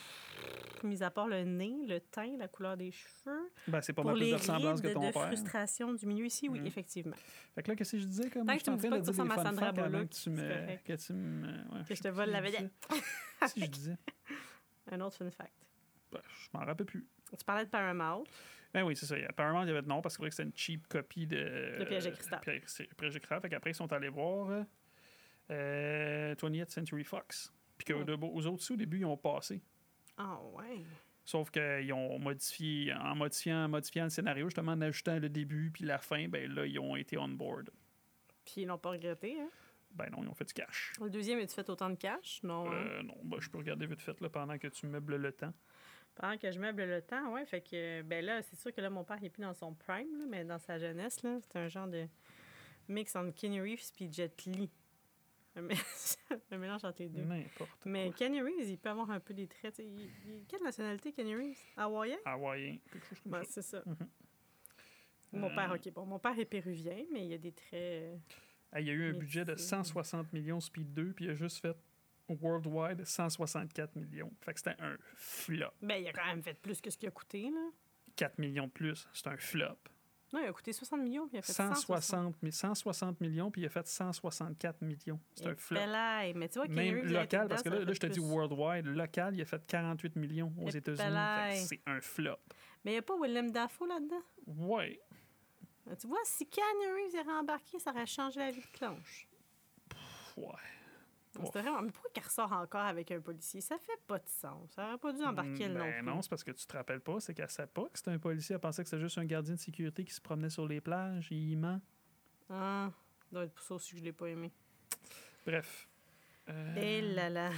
Mis à part le nez, le teint, la couleur des cheveux. Ben, c'est pas mal plus de ressemblance que ton de père. frustration du milieu ici, oui, Mhm. effectivement. Fait que là, qu'est-ce que je disais? Comme Tant je que tu me dis pas de que tu ressembles à Sandra Bullock, que tu me... Que tu me... ouais, Que sais je te vole la je vedette. Si je disais? Un autre fun fact. Ben, je m'en rappelle plus. Tu parlais de Paramount. Ben oui, c'est ça. Apparemment, il y avait de non parce que c'était une cheap copie de. Le Piège de cristal. Piège Piège de cristal. Fait qu'après, ils sont allés voir euh, 20th Century Fox. Puis que Ouais. de- aux autres, aussi, au début, ils ont passé. Ah ouais. Sauf qu'ils ont modifié, en modifiant, en modifiant le scénario, justement, en ajoutant le début puis la fin, ben là, ils ont été on board. Puis ils l'ont pas regretté, hein? Ben non, ils ont fait du cash. Le deuxième, as-tu fait autant de cash? Non. hein? Euh, non, ben, je peux regarder vite fait là, pendant que tu meubles le temps. Pendant que je meuble le temps, ouais. Fait que, ben là, c'est sûr que là, mon père, il est plus dans son prime, là, mais dans sa jeunesse, là, c'est un genre de mix entre Kenny Reeves puis Jet Li. Un mélange entre les deux. N'importe Mais. Kenny Reeves, il peut avoir un peu des traits. Il, il- quelle nationalité, Kenny Reeves? Hawaïen? Hawaïen, quelque chose comme ça. c'est ça. Mhm. Mon père, Euh, OK. Bon, mon père est péruvien, mais il y a des traits... euh, Ah, Il y a eu un budget de c'est- 160 millions Speed 2, puis il a juste fait worldwide 164 millions. Fait que c'était un flop. Ben, il a quand même fait plus que ce qu'il a coûté, là. 4 millions de plus, c'est un flop. Non, il a coûté 60 millions, il a fait 160. 160, mi- 160 millions, puis il a fait 164 millions. C'est un flop. Mais tu vois, Même local, parce que là, là, je te dis worldwide. Local, il a fait 48 millions aux États-Unis. C'est un flop. Mais il n'y a pas Willem Dafoe là-dedans? Ouais. Tu vois, si Keanu Reeves est rembarqué, ça aurait changé la vie de Clanche. Ouais. C'était vraiment... Mais pourquoi qu'il ressort encore avec un policier? Ça fait pas de sens. Ça aurait pas dû embarquer le non Ben plus. non, c'est parce que tu te rappelles pas. C'est qu'elle savait pas que c'était un policier. Elle pensait que c'était juste un gardien de sécurité qui se promenait sur les plages. Il ment. Ah, doit être pour ça aussi que je l'ai pas aimé. Bref. Euh, Et là là.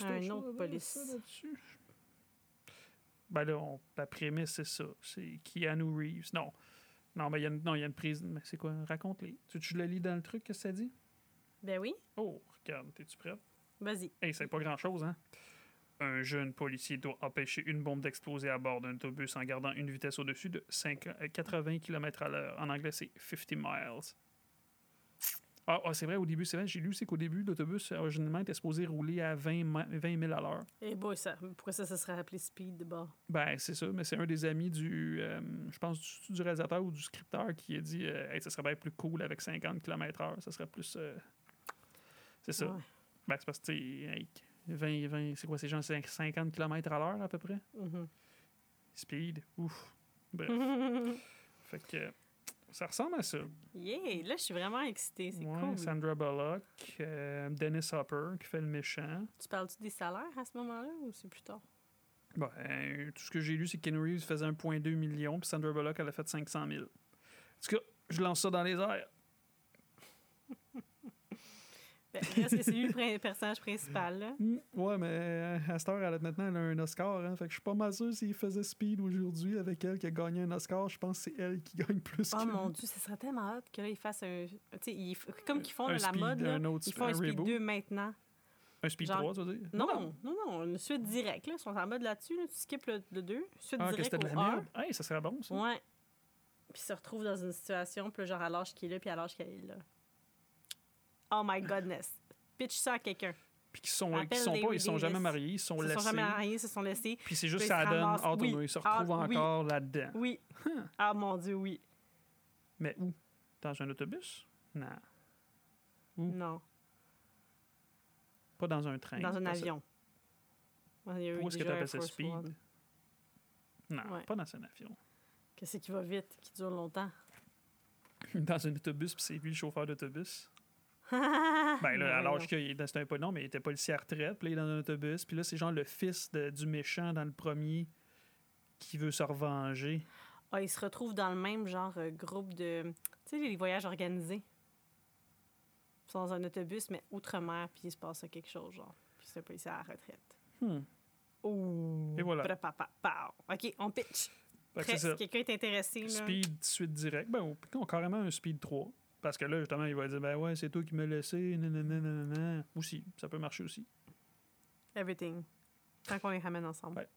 un autre police. Ben là, on- la prémisse, c'est ça. C'est Keanu Reeves. Non. Non, mais il y a une, non, il y a une prise. Mais c'est quoi? Raconte-les. Tu, tu le lis dans le truc que ça dit? Ben oui, Oh, regarde, t'es-tu prête? vas-y. Hey, c'est pas grand-chose, hein? Un jeune policier doit empêcher une bombe d'exploser à bord d'un autobus en gardant une vitesse au-dessus de 5 euh, 80 km à l'heure. En anglais, c'est 50 miles. Ah, ah, c'est vrai, au début, c'est vrai, j'ai lu aussi qu'au début, l'autobus, originalement, était supposé rouler à 20, mi- 20 000 à l'heure. Et boy, ça, pourquoi ça, ça serait appelé Speed de bord? Ben, c'est ça, mais c'est un des amis du, euh, je pense, du, du réalisateur ou du scripteur qui a dit, euh, hey, ça serait bien plus cool avec 50 km/h, ça serait plus. euh, C'est ça. Ouais. Ben, c'est parce que, tu sais, hey, 20, 20, c'est quoi, c'est genre 50 km à l'heure à peu près? Mhm. Speed, ouf. Bref. fait que ça ressemble à ça. yeah, là, je suis vraiment excitée. C'est Ouais, cool. Sandra Bullock, euh, Dennis Hopper qui fait le méchant. Tu parles-tu des salaires à ce moment-là ou c'est plus tard? Ben, tout ce que j'ai lu, c'est que Ken Reeves faisait 1,2 million, puis Sandra Bullock, elle a fait 500 000. En tout cas, je lance ça dans les airs. Ben, reste que c'est lui le personnage principal, là. Hmm, ouais, mais euh, à cette heure, elle a, maintenant, elle a un Oscar. Hein, fait que je suis pas mal sûr s'il faisait Speed aujourd'hui avec elle qui a gagné un Oscar. Je pense que c'est elle qui gagne plus Oh que mon. Dieu, ce serait tellement hot que là, ils fassent un. Tu sais, ils comme qu'ils font Un là, la Speed, mode, là, un autre ils font un un Speed reboot. 2 maintenant. Un Speed genre- 3, tu veux dire? Non, non, non, une suite directe, là. Ils sont en mode là-dessus, là. Tu skippes le, le 2, suite Ah, que directe c'était de la 1. merde. Hey, ça serait bon, ça. Ouais. Puis ils se retrouvent dans une situation, puis genre à l'âge qu'il est là, puis à l'âge qu'elle est là. Oh my godness. Pitch ça à quelqu'un. Puis qui sont, qui sont pas, ils sont jamais mariés, ils sont Ils laissés. sont jamais mariés, ils se sont laissés. Puis c'est juste ça ils donne oui. Ils se Ah, retrouvent oui. encore là-dedans. Oui. Ah mon Dieu, oui. Mais où? Dans un autobus? Non. Non. Pas dans un train. Dans un avion. Où est-ce que tu appelles ça speed? One. Non, Ouais. pas dans un avion. Qu'est-ce qui va vite, qui dure longtemps? dans un autobus, puis c'est lui le chauffeur d'autobus. ben là, à l'âge qu'il c'était un peu non, mais il était policier à retraite, puis là, il est dans un autobus, puis là, c'est genre le fils de- du méchant dans le premier qui veut se revenger. Ah, ils se retrouvent dans le même genre euh, groupe de. Tu sais, les voyages organisés. Ils sont dans un autobus, mais outre-mer, puis il se passe quelque chose, genre. Puis c'est un policier à la retraite. Hmm. Oh! Et voilà. OK, on pitch. Quelqu'un est intéressé, là. Speed suite direct. Ben, ou- non, carrément un Speed 3. Parce que là, justement, il va dire, ben ouais, c'est toi qui m'as laissé, nanana, nanana. Aussi, ça peut marcher aussi. Everything. Tant qu'on les ramène ensemble. Ouais.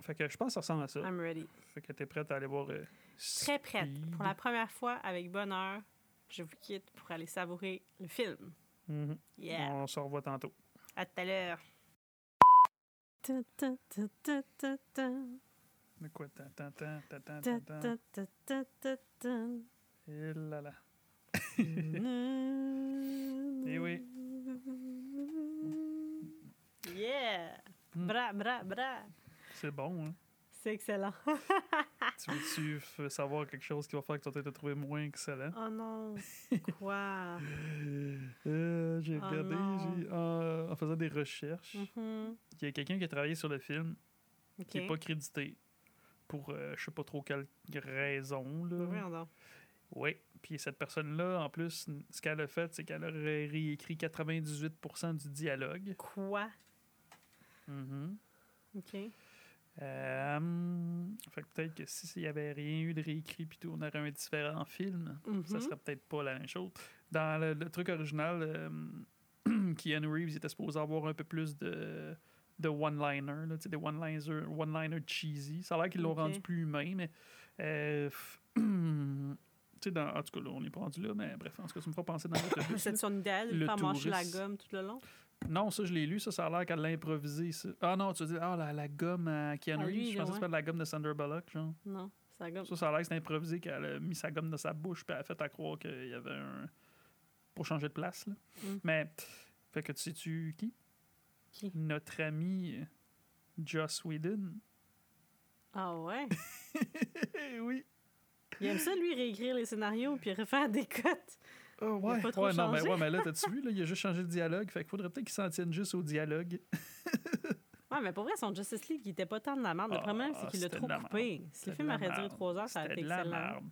Fait que je pense que ça ressemble à ça. I'm ready. Fait que t'es prête à aller voir. euh, Très prête. Pour la première fois, avec bonheur, je vous quitte pour aller savourer le film. Mhm. Yeah! On se revoit tantôt. À tout à l'heure. Ta, ta, ta, ta, ta, ta. Mais quoi, tan, tan, tan, tan, tan, Ta, tan, tan. ta, ta, ta, ta, ta. Et. Eh oui. Yeah! Hmm. Bra, bra, bra. C'est bon, hein? C'est excellent. tu veux-tu f- savoir quelque chose qui va faire que tu vas te trouver moins excellent? Oh non! Quoi? Euh, j'ai Oh regardé, non. j'ai- en, faisant des recherches, Mhm. il y a quelqu'un qui a travaillé sur le film qui n'est pas crédité pour euh, je sais pas trop quelle raison. Là. Voyons donc. Oui, puis cette personne-là, en plus, ce qu'elle a fait, c'est qu'elle a ré- réécrit 98% du dialogue. Quoi? Mhm. OK. Euh, fait que peut-être que si s'il n'y avait rien eu de réécrit puis tout, on aurait un différent film. Ça Mhm. serait peut-être pas la même chose. Dans le, le truc original, euh, Keanu Reeves était supposé avoir un peu plus de, de one-liner, des one-liners one-liner cheesy. Ça a l'air qu'ils l'ont rendu plus humain, mais euh, Tu sais, dans- en tout cas, là, on n'est pas rendu là, mais bref, en tout cas, ça me fera penser dans l'autobus. C'est son idéal de mâcher la gomme tout le long? Non, ça, je l'ai lu. Ça, ça a l'air qu'elle l'a improvisé. ça. Ah non, tu dis, ah, la, la gomme à Keanu À Reeves. Je pensais que c'était de la gomme de Sandra Bullock, genre. Non, sa gomme. Ça, ça a l'air que c'était improvisé qu'elle a mis sa gomme dans sa bouche puis elle a fait à croire qu'il y avait un. pour changer de place, là. Mm. Mais, fait que tu sais-tu qui? Qui? Notre ami Joss Whedon. Ah ouais? Oui. Il aime ça, lui, réécrire les scénarios puis refaire des cotes. Oh, ouais. pas trop ouais, non, mais, ouais, mais là, t'as-tu vu, là, il a juste changé de dialogue. Fait qu'il faudrait peut-être qu'il s'en tienne juste au dialogue. Ouais, mais pour vrai, son Justice League, il était pas tant de la merde. Le Ah, problème, c'est qu'il l'a trop coupé. Si le film aurait duré trois heures, ça aurait été de la excellent. merde.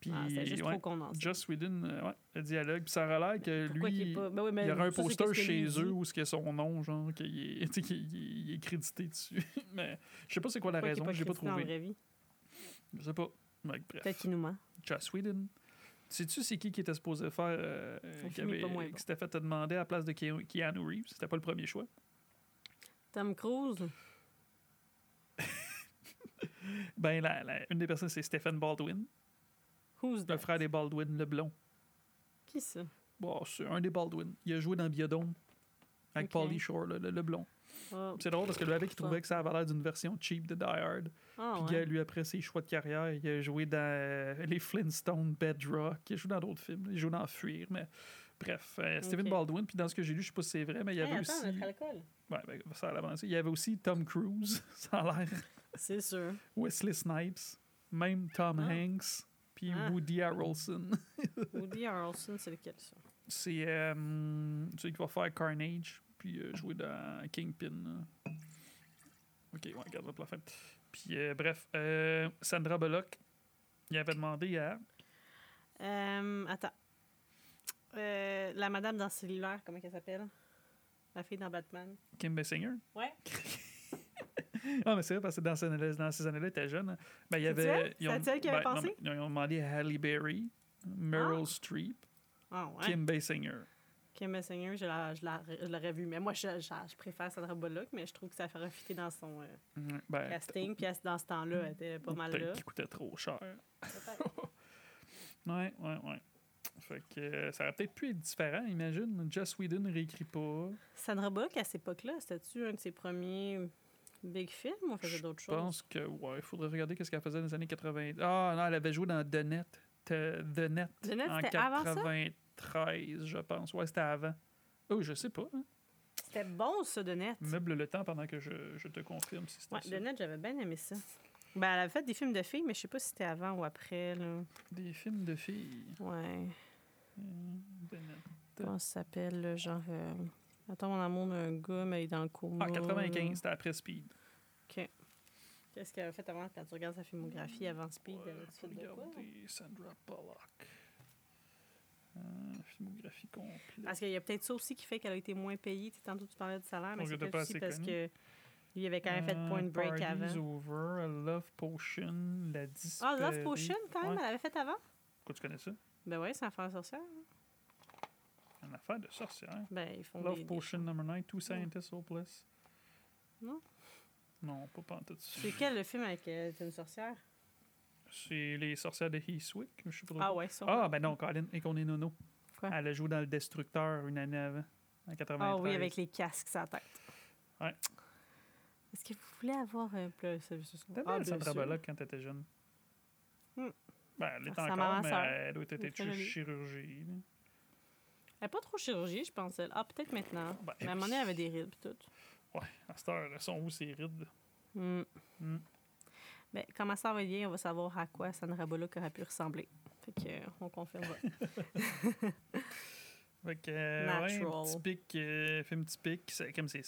Puis, Ah, c'était juste ouais, trop condensé. Joss Whedon, euh, ouais, le dialogue. Puis ça aurait l'air que Pourquoi lui, est pas... Ben oui, il y aurait un poster chez eux où c'est son nom, genre, qu'il est, il est crédité dessus. Mais je sais pas c'est quoi la Pourquoi est raison, j'ai pas trouvé. Je sais pas. Peut-être qu'il nous ment. Joss Whedon. Sais-tu c'est qui qui était supposé faire, euh, Le qui, avait, bon. qui s'était fait te demander à la place de Ke- Keanu Reeves? C'était pas le premier choix. Tom Cruise. Ben, la, la- une des personnes, c'est Stephen Baldwin, Who's le that? frère des Baldwin, le blond. Qui ça? Bon, c'est un des Baldwin. Il a joué dans Biodome avec Ok. Pauly Shore, le, le- le blond. C'est drôle parce que lui, avec, il trouvait que ça avait l'air d'une version cheap de Die Hard. ah, Puis, ouais. lui, après ses choix de carrière, il a joué dans euh, les Flintstones, Bedrock, il a joué dans d'autres films. Il joue dans Fuir, mais bref. euh, Stephen. Baldwin, puis dans ce que j'ai lu, je sais pas si c'est vrai, mais il y avait Hey, attends, aussi. alcool. Ouais, ben, ça a. Il y avait aussi Tom Cruise, ça a l'air. C'est sûr. Wesley Snipes, même Tom Ah. Hanks, puis Ah. Woody Harrelson. Woody Harrelson, c'est lequel, ça? C'est euh, celui qui va faire Carnage, puis euh, jouer dans Kingpin. là. Ok, ouais, regarde pour la fin. Puis euh, bref, euh, Sandra Bullock, il avait demandé à. Euh, attends. La madame dans cellulaire, comment elle s'appelle? La fille dans Batman. Kim Basinger? Ouais. Ah, mais c'est vrai, parce que dans ces années-là, elle était jeune. hein. Ben, il y avait. C'est elle qui avait ben, non, pensé? ils ont demandé à Halle Berry, Meryl Ah. Streep, Ah ouais. Kim Basinger. Kim Basinger, je la- je la- je l'aurais vu. Mais moi, je, je, je préfère Sandra Bullock, mais je trouve que ça ferait fitter dans son euh, Ouais, Ben, casting. Puis dans ce temps-là, elle était pas mal là. qu'il coûtait trop cher. Ouais, ouais, ouais. Fait que euh, ça aurait peut-être pu être différent, imagine. Joss Whedon réécrit pas. Sandra Bullock, à cette époque-là, c'était-tu un de ses premiers big films ou faisait Je d'autres choses? pense que, ouais, il faudrait regarder qu'est-ce qu'elle faisait dans les années 80. Ah, non, elle avait joué dans The Net. The, The Net. The Net, en c'était avant ça? 93, je pense. Ouais, c'était avant. Oh, je sais pas. hein. C'était bon, ça, de net. Meuble le temps pendant que je, je te confirme si c'était Ouais, ça. de net, j'avais bien aimé ça. Ben, elle avait fait des films de filles, mais je sais pas si c'était avant ou après, là. Des films de filles. Ouais. The Net. Comment ça s'appelle, genre... euh, Attends, mon amour d'un gars, mais il est dans le coma. Ah, 95, c'était après Speed. OK. Qu'est-ce qu'elle a fait avant, quand tu regardes sa filmographie avant Speed? Ouais, elle a-tu fait de quoi? regardez Sandra Bullock. Euh, filmographie complète. Parce qu'il y a peut-être ça aussi qui fait qu'elle a été moins payée. Tu sais, tantôt, tu parlais de salaire, mais c'est peut-être aussi parce que lui avait quand même fait Point Euh, Break Party's avant. over, A Love Potion, La Ah. Love Potion, quand même, Ouais. elle avait fait avant? Quoi, tu connais ça? Ben ouais, c'est Enfant sorcière. Une affaire de sorcière. Ben, ils font Love des- Potion number 9, Two Scientists Hopeless. Non? Non, pas pantoute. C'est quel le film avec euh, une sorcière? C'est Les sorcières de Heathwick, je sais pas. Ah ouais, ça. Ah, ben non, Colin, et qu'on est nono. Quoi? Elle a joué dans Le Destructeur une année avant, en 93. Ah oui, avec les casques sur la tête. Ouais. Est-ce que vous voulez avoir un peu... ça- T'étais Ah, Sandra. Bullock quand t'étais jeune. Hmm. Ben, elle est Sa encore, mais elle doit être jolie. chirurgie. là. Elle n'est pas trop chirurgie, je pense. elle. Ah, peut-être maintenant. Ben, Mais à un moment donné, elle avait des rides et tout. Ouais, à cette heure, elles sont où ces rides? Hmm. Hmm. Ben, comment ça va bien, on va savoir à quoi Sandra Bullock aurait pu ressembler. Fait que, euh, on confirme. Fait que, euh, ouais, typique, euh, film typique, c'est comme c'est,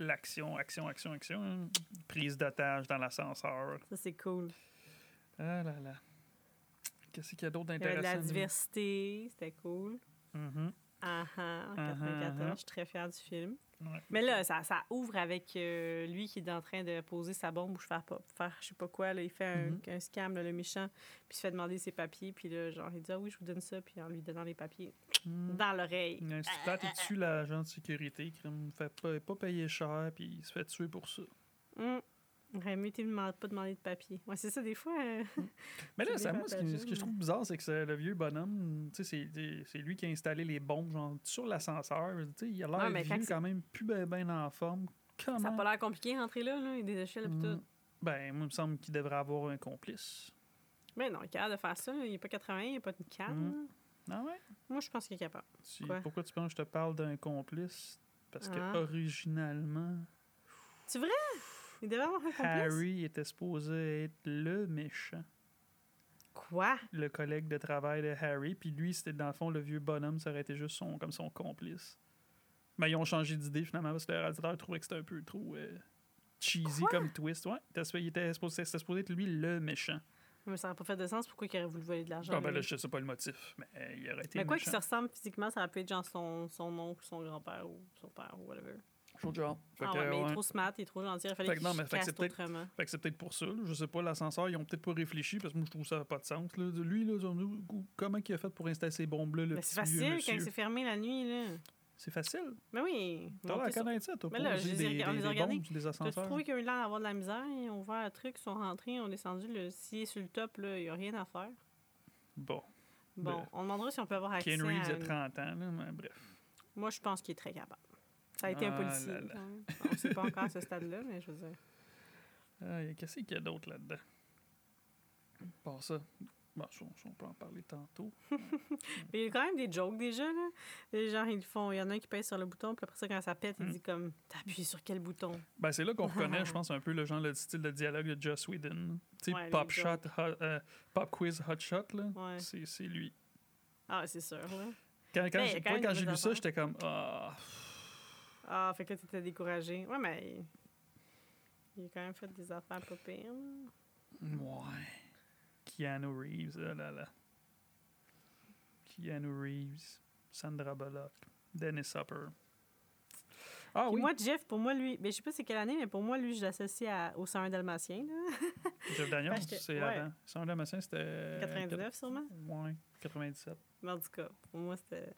l'action, action, action, action. hein. Prise d'otage dans l'ascenseur. ça, c'est cool. Ah là là. Qu'est-ce qu'il y a d'autre de la d'intéressant? diversité, c'était cool. Mhm. Ah ah, en Ah, 94, ah, ah. je suis très fière du film. Ouais. Mais là, ça, ça ouvre avec euh, lui qui est en train de poser sa bombe ou faire, pas, faire je sais pas quoi. Là, il fait un, Mhm. un scam, là, le méchant, puis il se fait demander ses papiers. Puis là, genre, il dit Ah oui, je vous donne ça. Puis en lui donnant les papiers Mhm. dans l'oreille. Un super, il tue l'agent de sécurité qui ne fait pas, pas payer cher, puis il se fait tuer pour ça. Hum. On aurait mieux été pas demander de papier. Ouais, c'est ça, des fois. euh, Mais là, ça, moi, ce, qui- ce que je trouve bizarre, c'est que c'est le vieux bonhomme, c'est- c'est lui qui a installé les bombes genre, sur l'ascenseur. Il a l'air vieux quand même, plus bien ben en forme. Comment? Ça n'a pas l'air compliqué rentrer là, là. Il y a des échelles et Mm. tout. Ben, moi, il me semble qu'il devrait avoir un complice. Mais non, il est capable de faire ça. Il n'est pas 80, il n'est pas de canne. Mm. Ah ouais? Moi, je pense qu'il est capable. Pourquoi tu penses que je te parle d'un complice? Parce que Ah. originalement, C'est vrai? Il devait avoir un complice? Harry était supposé être le méchant, Quoi? le collègue de travail de Harry, puis lui, c'était dans le fond le vieux bonhomme, ça aurait été juste son, comme son complice. Mais ils ont changé d'idée finalement parce que le réalisateur trouvait que c'était un peu trop euh, cheesy Quoi? comme twist. Ouais, il était- supposé, c'était supposé être lui le méchant. Mais ça n'a pas fait de sens. Pourquoi il aurait voulu voler de l'argent? Ah, ben là, je sais pas le motif, mais il aurait été Mais quoi qu'il se ressemble physiquement, ça aurait pu être genre son, son oncle, son grand-père ou son père ou whatever. Chaud de genre. Fait Ah que, ouais, mais il est trop smart, il est trop gentil. Il Fait fallait que qu'il non, mais se fait que c'est caste peut-être- autrement. Fait que c'est peut-être pour ça. là. Je sais pas, l'ascenseur, ils ont peut-être pas réfléchi parce que moi, je trouve ça n'a pas de sens. Là. Lui, là, comment il a fait pour installer ces bombes-là, Mais petit c'est facile monsieur? quand c'est fermé la nuit, là. C'est facile. Mais oui. T'as l'air à connaître ça, toi, Mais là, je les ai des, des, les a des regardés. bombes des T'as ascenseurs? trouvé qu'il y a eu l'air d'avoir de la misère? Ils ont ouvert le truc, ils sont rentrés, ils ont descendu. Le... S'il est sur le top, là, il n'y a rien à faire. Bon. Bon, Ben, on demandera si on peut avoir accès Ken Reeves à... a une- 30 ans, là, mais bref. Moi, je pense qu'il est très capable. Ça a été un Ah policier. là. On ne sait pas encore à ce stade-là, mais je veux dire... Ah, Qu'est-ce qu'il y a d'autre là-dedans? Pas ça. Bon, on peut en parler tantôt. Mais il y a quand même des jokes déjà, là. Les gens, ils font... Il y en a un qui pèse sur le bouton, puis après ça, quand ça pète, il Mm. dit comme... T'appuies sur quel bouton? Ben, c'est là qu'on reconnaît, je pense, un peu le genre, le style de dialogue de Joss Whedon. Tu sais, Ouais, Pop Shot, hot- euh, Pop Quiz Hot Shot, là. Ouais. C'est lui. Ah, c'est sûr, là. Quand, quand, j'ai- quand quand lu ça, j'étais comme, ah. Ah, fait que là, t'étais découragé. Ouais, mais... Il a quand même fait des affaires pas pires, là. Ouais. Keanu Reeves, oh là là. Keanu Reeves, Sandra Bullock, Dennis Hopper. Ah Puis oui, moi, Jeff, pour moi, lui, ben, je sais pas c'est quelle année, mais pour moi, lui, je l'associe au 101 Dalmatien, là. Jeff Daniels, j'étais- c'est ouais. avant. Son Damascène, c'était. 99, sûrement? Ouais, 97. Mais en tout cas, pour moi, c'était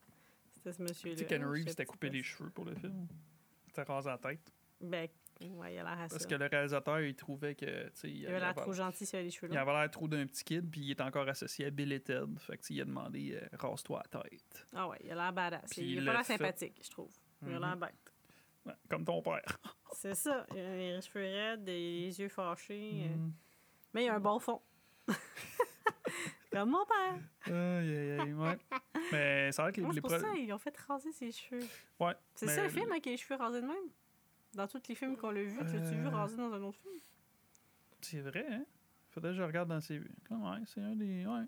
c'était ce monsieur-là. Tu sais, Je Reeves s'était coupé les cheveux pour le film. C'était rasé la tête. Ben, ouais, il a l'air à Parce ça. que le réalisateur, il trouvait que. sais, Il avait l'air trop gentil s'il avait les cheveux Il longs. avait l'air trop d'un petit kid, puis il est encore associé à Bill et Ted. Fait que, il a demandé euh, rase-toi la tête. Ah ouais, il a l'air badass. Puis il il a l'a pas l'air sympathique, je trouve. Il a Mhm. l'air bête. Ouais, comme ton père. C'est ça. Il a les cheveux raides, les yeux fâchés. euh, Mhm. Mais il a un bon fond. Comme mon père. Aïe, aïe, aïe, ouais. Mais c'est vrai que les, c'est pour pro- ça, ils ont fait raser ses cheveux. Ouais. C'est mais ça le film avec les cheveux rasés de même? Dans tous les films qu'on l'a vu, tu l'as-tu vu Euh. rasé dans un autre film? C'est vrai, hein? Faudrait que je regarde dans ses. Ouais, c'est un des. Ouais.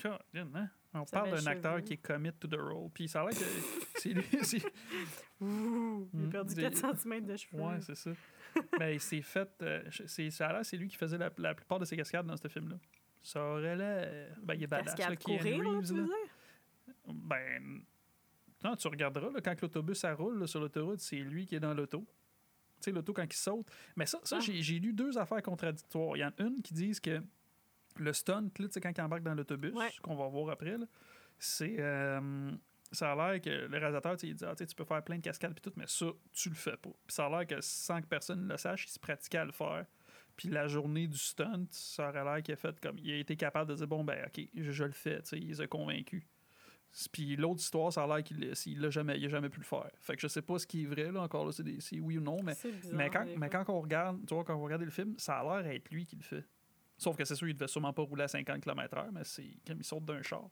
Colin, hein? On Ça parle d'un acteur qui est commit to the role. Puis ça a l'air que c'est lui. c'est- Ouh, il a Mm, perdu des- 4 cm de cheveux. Ouais, c'est ça. Mais il s'est fait. euh, c'est, ça a l'air c'est lui qui faisait la, la plupart de ses cascades dans ce film-là. Ça aurait l'air. Ben, il est badass. Là, Keanu courir, là, Reeves, là. Ben. Non, tu regarderas, là, quand l'autobus ça roule là, sur l'autoroute, c'est lui qui est dans l'auto. Tu sais, l'auto quand il saute. Mais ça, ça Ah. j'ai, lu deux affaires contradictoires. Il y en a une qui disent que le stunt, là, tu sais, quand il embarque dans l'autobus, Ouais. qu'on va voir après, c'est. euh, ça a l'air que le réalisateur, tu sais, il dit ah, tu peux faire plein de cascades puis tout, mais ça, tu le fais pas. Puis ça a l'air que sans que personne le sache, il se pratiquait à le faire. Puis la journée du stunt, ça aurait l'air qu'il a fait comme. Il a été capable de dire bon, ben, ok, je, je le fais, tu sais, il les a convaincus. Puis l'autre histoire, ça a l'air qu'il il l'a jamais, il a jamais pu le faire. Fait que je sais pas ce qui est vrai, là, encore là, c'est oui ou non, mais, bizarre, mais, quand, mais quand on regarde, tu vois, quand on regarde le film, ça a l'air être lui qui le fait. Sauf que c'est sûr, il devait sûrement pas rouler à 50 km/h, mais c'est comme il saute d'un char.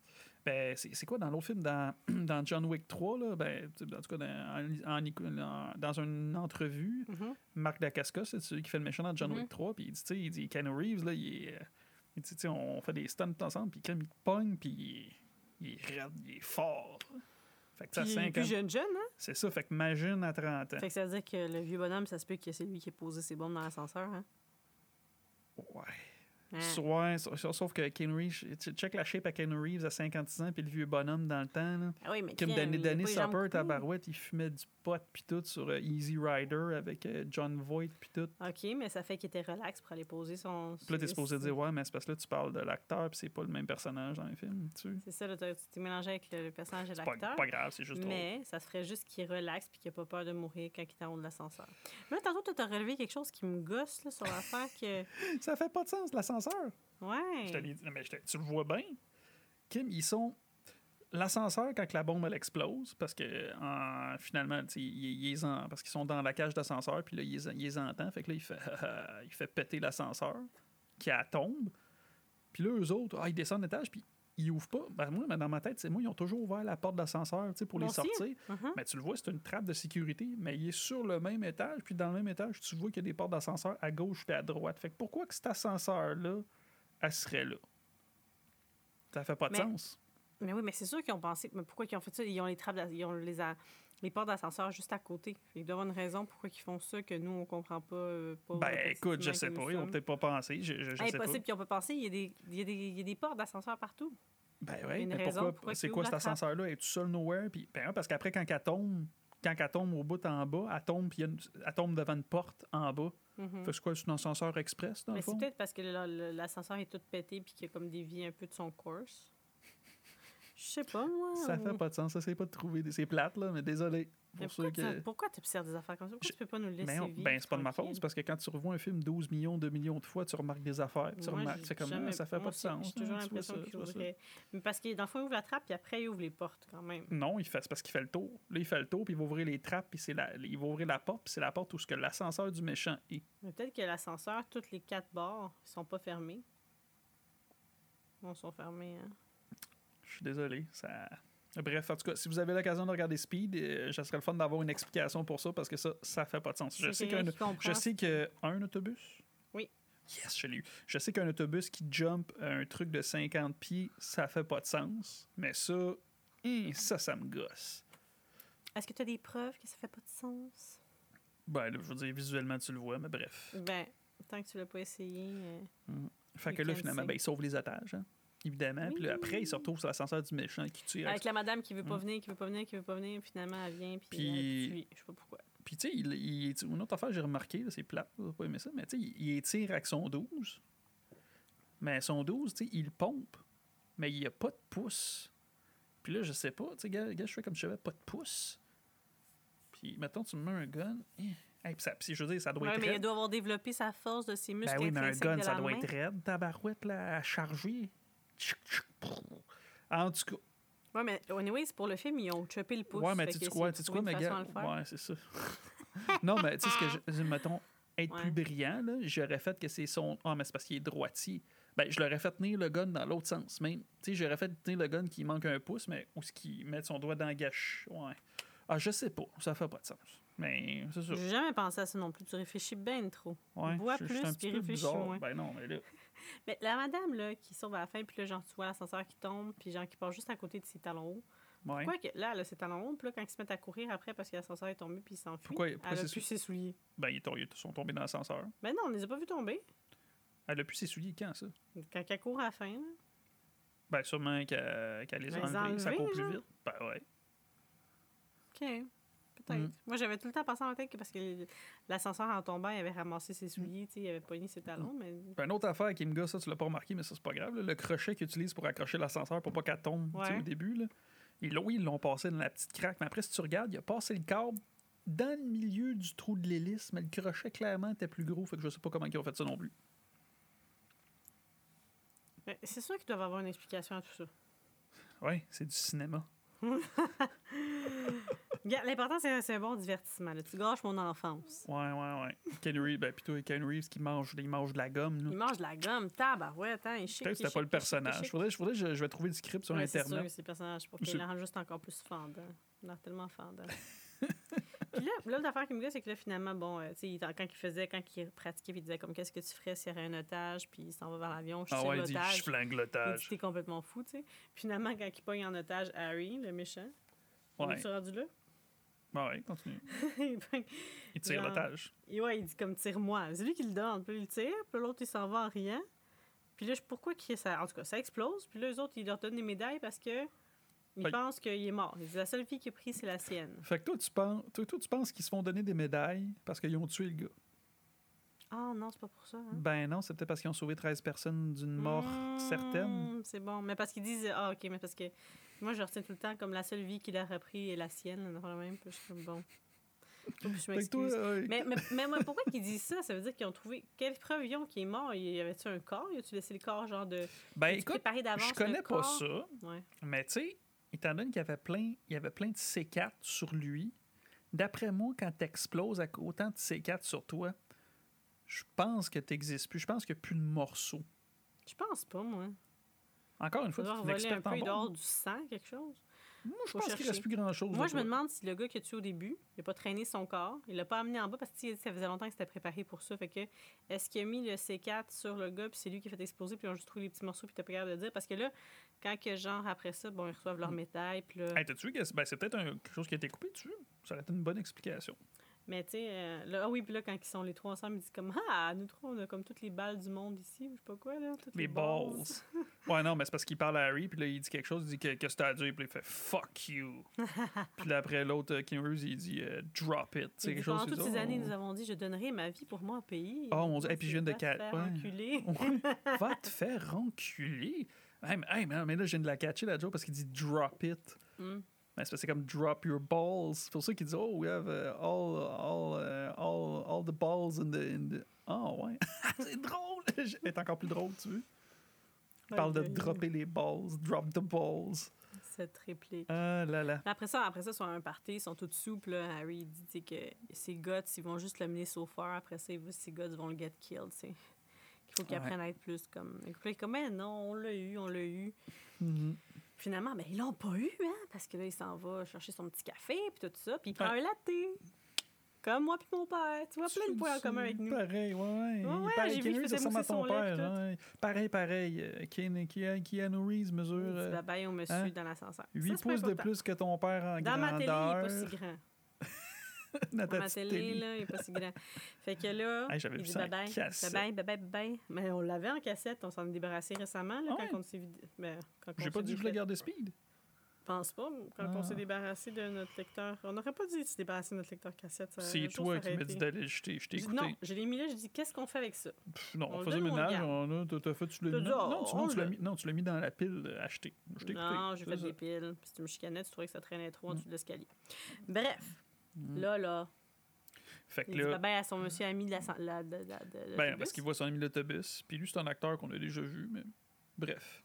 Ben, c'est quoi dans l'autre film, dans, dans John Wick 3, là, ben, en tout cas, dans, en- dans une entrevue, Mhm. Marc Dacascos, c'est celui qui fait le méchant dans John. Wick 3, puis il dit, tu sais, il dit, Keanu Reeves, là, il est. euh, il dit, on fait des stunts ensemble, puis quand il pogne, puis il est, il est raide, il est fort. Fait que ça, Puis, 5 plus jeune, jeune, hein? C'est ça, fait que imagine à 30 ans. Fait que ça veut dire que le vieux bonhomme, ça se peut que c'est lui qui a posé ses bombes dans l'ascenseur, hein? Ouais. So- Ouais, sauf que Ken Reeves, tu check la shape à Ken Reeves à 56 ans, puis le vieux bonhomme dans le temps. Là. Ah oui, mais Comme Danny, a Danny les Supper, tabarouette, il fumait du pot puis tout sur euh, Easy Rider avec euh, John Voight puis tout. OK, mais ça fait qu'il était relax pour aller poser son... Puis là, t'es supposé dire, ouais, mais c'est parce que là, tu parles de l'acteur puis c'est pas le même personnage dans le film, tu. C'est ça, là, tu t'es mélangé avec le, le personnage de C'est pas, l'acteur. pas grave, c'est juste drôle. Mais ça se ferait juste qu'il relaxe puis qu'il n'a pas peur de mourir quand il est en haut de l'ascenseur. Mais là, tantôt, t'as relevé quelque chose qui me gosse là, sur l'affaire que... Ça fait pas de sens, l'ascenseur. Ouais. Je te l'ai dit, non, mais je tu le vois bien. Kim, ils sont. L'ascenseur, quand la bombe elle explose, parce que en- finalement, tu sais, il, il les en- parce qu'ils sont dans la cage d'ascenseur, puis là, il les, entend. Fait que là, il fait, il fait péter l'ascenseur, qui tombe. Puis là, eux autres, ah, ils descendent l'étage, puis ils ouvrent pas. Ben, moi, mais dans ma tête, c'est moi, ils ont toujours ouvert la porte d'ascenseur pour Moi les aussi. sortir. Mhm. Mais tu le vois, c'est une trappe de sécurité, mais il est sur le même étage, puis dans le même étage, tu vois qu'il y a des portes d'ascenseur à gauche et à droite. Fait que pourquoi que cet ascenseur-là, elle serait là? Ça fait pas de Mais- sens. Mais oui, mais c'est sûr qu'ils ont pensé. Mais pourquoi ils ont fait ça? Ils ont les trappes, ils ont les, a- les portes d'ascenseur juste à côté. Il doit y avoir une raison pourquoi ils font ça que nous, on comprend pas. euh, pas Ben écoute, je petitement sais pas, ils ont sommes. peut-être pas pensé, je, je, je sais pas. Impossible qu'ils n'ont pas pensé. Il y, a des, il, y a des, il y a des portes d'ascenseur partout. Ben y une mais pourquoi, pourquoi c'est quoi cet ascenseur-là? Est tout seul nowhere? Puis, ben, parce qu'après, quand elle tombe, quand elle tombe au bout en bas, elle tombe, puis y une- elle tombe devant une porte en bas. Que c'est quoi, c'est un ascenseur express, dans Mais le c'est peut-être parce que l'ascenseur est tout pété puis qu'il a comme dévié un peu de son course. Je sais pas, moi. Ça fait pas de sens, ça, c'est pas de trouver. des- C'est plate, là, mais désolé. Pour pourquoi, que... tu- pourquoi observes des affaires comme ça? Pourquoi Je- tu peux pas nous laisser Ben, vivre ben, c'est pas de ma faute, parce que quand tu revois un film 12 millions, 2 millions de fois, tu remarques des affaires. puis Tu Moi, remarques, c'est comme jamais- ah, ça fait moi pas de sens. J'ai hein, toujours vois l'impression qu'il. Mais parce que dans le fond, il ouvre la trappe, puis après, il ouvre les portes quand même. Non, il fait, c'est parce qu'il fait le tour. Là, il fait le tour, puis il va ouvrir les trappes, puis c'est la, il va ouvrir la porte, puis c'est la porte où ce que l'ascenseur du méchant est. Mais peut-être que l'ascenseur, toutes les quatre barres, ils sont pas fermés. Non, ils sont fermés, hein. Je suis désolé. Ça... Bref, en tout cas, si vous avez l'occasion de regarder Speed, euh, ça serait le fun d'avoir une explication pour ça, parce que ça, ça fait pas de sens. Je sais qu'un je sais qu'un autobus? Oui. Yes, je l'ai eu. Je sais qu'un autobus qui jump un truc de 50 pieds, ça fait pas de sens. Mais ça, hein, ça, ça me gosse. Est-ce que tu as des preuves que ça fait pas de sens? Ben, là, je veux dire, visuellement, tu le vois, mais bref. Ben, tant que tu l'as pas essayé. euh, Fait You que là, finalement, ben, il sauve les otages, hein, évidemment. Puis là, après, il se retrouve sur l'ascenseur du méchant qui tire. Avec la madame qui veut pas venir, qui veut pas venir, qui veut pas venir, finalement, elle vient, puis, Puis- elle tue. Je sais pas pourquoi. Puis, tu sais, il, il- une autre affaire, j'ai remarqué, c'est plate, j'ai pas aimé ça, mais tu sais, il, il étire avec son 12. Mais son 12, tu sais, il pompe, mais il n'y a pas de pouce. Puis là, je sais pas, tu sais, gars, gars, je fais comme je savais, pas de pouce. Puis, mettons, tu me mets un gun. eh, hey, puis ça, je veux dire, ça doit Ouais, être mais il raide. doit avoir développé sa force de ses muscles Ben oui, mais un gun, ça doit main. être raide, tabarouette, là, à charger. Prrr. En tout cas, Ouais, mais anyways, pour le film, ils ont chopé le pouce. Ouais, mais tu sais quoi, tu sais quoi, mais gars, ouais, c'est ça. non, mais tu sais ce que je, mettons, être Ouais. plus brillant, là, j'aurais fait que c'est son. Ah, mais c'est parce qu'il est droitier. Ben, je l'aurais fait tenir le gun dans l'autre sens, même. Tu sais, j'aurais fait tenir le gun qui manque un pouce, mais où ce qui met son doigt dans la gâche. Ouais. Ah, je sais pas, ça fait pas de sens. Mais c'est ça. J'ai jamais pensé à ça non plus. Tu réfléchis bien trop. Ouais, Bois je- je suis plus, un puis réfléchis moins. Ben non, mais là. Mais la madame, là, qui sauve à la fin, puis là, genre, tu vois l'ascenseur qui tombe, puis genre, qui passe juste à côté de ses talons hauts. Ouais. Pourquoi que là, elle a ses talons hauts, puis là, quand ils se mettent à courir après parce que l'ascenseur est tombé, puis il s'enfuit, Pourquoi- pourquoi elle a c'est plus sou- ses souliers. Ben, ils, sont- ils sont tombés dans l'ascenseur. Ben non, on les a pas vus tomber. Elle a pu ses souliers quand, ça? Quand elle court à la fin, là. Ben, sûrement qu'elle qu'elle les a Ben, enlevés, ça court plus genre? vite. Ben, ouais. OK. Peut-être. Mm. Moi, j'avais tout le temps pensé en tête que parce que l'ascenseur, en tombant, il avait ramassé Mm. ses souliers, tu sais, il avait pogné ses talons, mais... Puis une autre affaire qui me gosse, ça, tu l'as pas remarqué, mais ça, c'est pas grave. là, le crochet qu'ils utilisent pour accrocher l'ascenseur pour pas qu'elle tombe Ouais. au début. Là. Ils, l'ont- oui, ils l'ont passé dans la petite craque, mais après, si tu regardes, il a passé le câble dans le milieu du trou de l'hélice, mais le crochet, clairement, était plus gros, fait que je sais pas comment ils ont fait ça non plus. mais c'est sûr qu'ils doivent avoir une explication à tout ça. Ouais, c'est du cinéma. L'important, c'est c'est un bon divertissement. là. Tu gâches mon enfance. Ouais, ouais, ouais. Ken Reeves, ben, plutôt Ken Reeves qui mange, il mange de la gomme. là. Il mange de la gomme, tabarouette, hein, il chic, Peut-être que c'était pas le personnage. Faudrait, faudrait, je, je vais trouver le script sur Ouais, c'est sûr Internet. c'est le personnage pour C'est- qu'il le rende juste encore plus fendant. Il a l'air tellement fendant. Puis là, là l'affaire qui me dit, c'est que là, finalement, bon, euh, tu sais, quand il faisait, quand il pratiquait, puis il disait comme qu'est-ce que tu ferais s'il y avait un otage, puis il s'en va vers l'avion, je Ah ouais, il dit, l'otage. je flingue l'otage. t'es complètement fou, tu sais. Finalement, quand il pogne en otage Harry, le méchant, Ouais, il est rendu là? Ouais, ouais, continue. il tire l'otage. Ouais, il dit comme tire-moi. C'est lui qui le donne, puis il le tire, puis l'autre il s'en va en riant. Puis là, je- pourquoi que ça. En tout cas, ça explose. Puis là, eux autres, ils leur donnent des médailles parce que. Ils pensent qu'il est mort. Ils disent, la seule fille qui a pris, c'est la sienne. Fait que toi, tu penses, toi, toi, tu penses qu'ils se font donner des médailles parce qu'ils ont tué le gars? Ah non, c'est pas pour ça. hein. Ben non, c'est peut-être parce qu'ils ont sauvé 13 personnes d'une mort certaine. Hmm, C'est bon. Mais parce qu'ils disent. Ah, ok, mais parce que. Moi, je retiens tout le temps comme la seule vie qu'il a repris est la sienne. dans même. Je suis comme bon. Je m'excuse. euh, Mais, mais, mais moi, pourquoi qu'ils disent ça? Ça veut dire qu'ils ont trouvé. Quelle preuve ils ont qu'il est mort? Y avait-tu un corps? Y a-tu laissé le corps, genre de. ben écoute, je connais pas corps? ça, Ouais. mais tu sais, étant donné qu'il y avait plein, il y avait plein de C4 sur lui, d'après moi, quand t'exploses avec autant de C4 sur toi, je pense que t'existes plus. Je pense qu'il n'y a plus de morceaux. Je pense pas, moi. Encore une fois, tu voler un peu, bombe. du sang, quelque chose. Moi, je faut pense qu'il reste plus grand-chose. Moi, je me demande si le gars qui a tué au début, il n'a pas traîné son corps, il l'a pas amené en bas parce que ça faisait longtemps que c'était préparé pour ça. Fait que, est-ce qu'il a mis le C4 sur le gars, puis c'est lui qui a fait exploser, puis ils ont juste trouvé les petits morceaux, puis t'as pas capable de dire? Parce que là, quand que, genre, après ça, bon, ils reçoivent leur médaille, puis là. Hey, ben, c'est peut-être un- quelque chose qui a été coupé dessus? Ça aurait été une bonne explication. Mais tu sais, euh, là, ah oui, puis là, quand ils sont les trois ensemble, ils disent comme, ah, nous trois, on a comme toutes les balles du monde ici, ou je sais pas quoi, là. Toutes Les balls. ouais, non, mais c'est parce qu'il parle à Harry, puis là, il dit quelque chose, il dit que, que c'est à dire, puis il fait fuck you. puis là, après, l'autre, euh, King Rose, il dit euh, drop it. Dit, quelque chose pendant toutes ces années, nous avons dit, je donnerai ma vie pour mon pays. Oh, mon Dieu. Et puis, je viens de Va te faire enculer. Va te faire enculer. Hey, mais, hey, mais là, je viens de la catcher, la joke, parce qu'il dit drop it. Mm. Ben, c'est comme drop your balls. C'est pour ça qu'il dit, oh, we have uh, all, all, uh, all, all the balls in the. In the... Oh, ouais. c'est drôle. Est encore plus drôle, tu veux? Il parle de dropper les balls, drop the balls. Cette réplique. Ah là là. Après ça, après ça, ils sont à un party, ils sont tous souples. Là. Harry il dit que ses guts, ils vont juste le mener so far. Après ça, il ses guts vont le get killed. Qu'il faut qu'il Ouais. apprenne à être plus comme. Il est comme, mais non, on l'a eu, on l'a eu. Mhm. Finalement, ben, ils l'ont pas eu, hein, parce que là, il s'en va chercher son petit café, puis tout ça, puis il prend Ouais. un latte. Comme moi puis mon père. Tu vois, plein de points en commun avec nous. Pareil, ouais, ouais. Ouais, pareil, j'ai vu ressemble à ton père. ouais. Pareil, pareil. Euh, Keanu, Keanu- Reeves mesure dit euh, au monsieur hein? dans l'ascenseur. 8 Ça, c'est pas pouces de plus que ton père en Dans ma télé, il grandeur. est pas si grand. Dans ta petite télé, là, il est pas si grand. Fait que là, Hey, il dit ça en bye bye. Mais on l'avait en cassette, on s'en est débarrassé récemment, là, Ah quand ouais? on s'est vidé. Ben, quand on J'ai pas s'est dit que je défait. garder Speed. Je pense pas, quand on Ah. s'est débarrassé de notre lecteur. On n'aurait pas dit de se débarrasser de notre lecteur cassette. C'est toi qui m'as dit d'aller le jeter. Je t'ai écouté. Non, je l'ai mis là, je dis qu'est-ce qu'on fait avec ça? Pff, non, On on le faisait le ménage. on a- t'as- fait, tu l'as mis. Non, oh, tu, l'as le- mis, non, tu l'as mis dans la pile euh, achetée. Je t'ai écouté. Non, j'ai fait des piles, puis tu me chicanais, tu trouvais que ça traînait trop en Mm. dessous de l'escalier. Bref, Mm. là, là, Fait que il là, bye à son monsieur ami de la... la, la, de- de- de- ben, parce qu'il voit son ami de l'autobus. Puis lui, c'est un acteur qu'on a déjà vu, mais bref.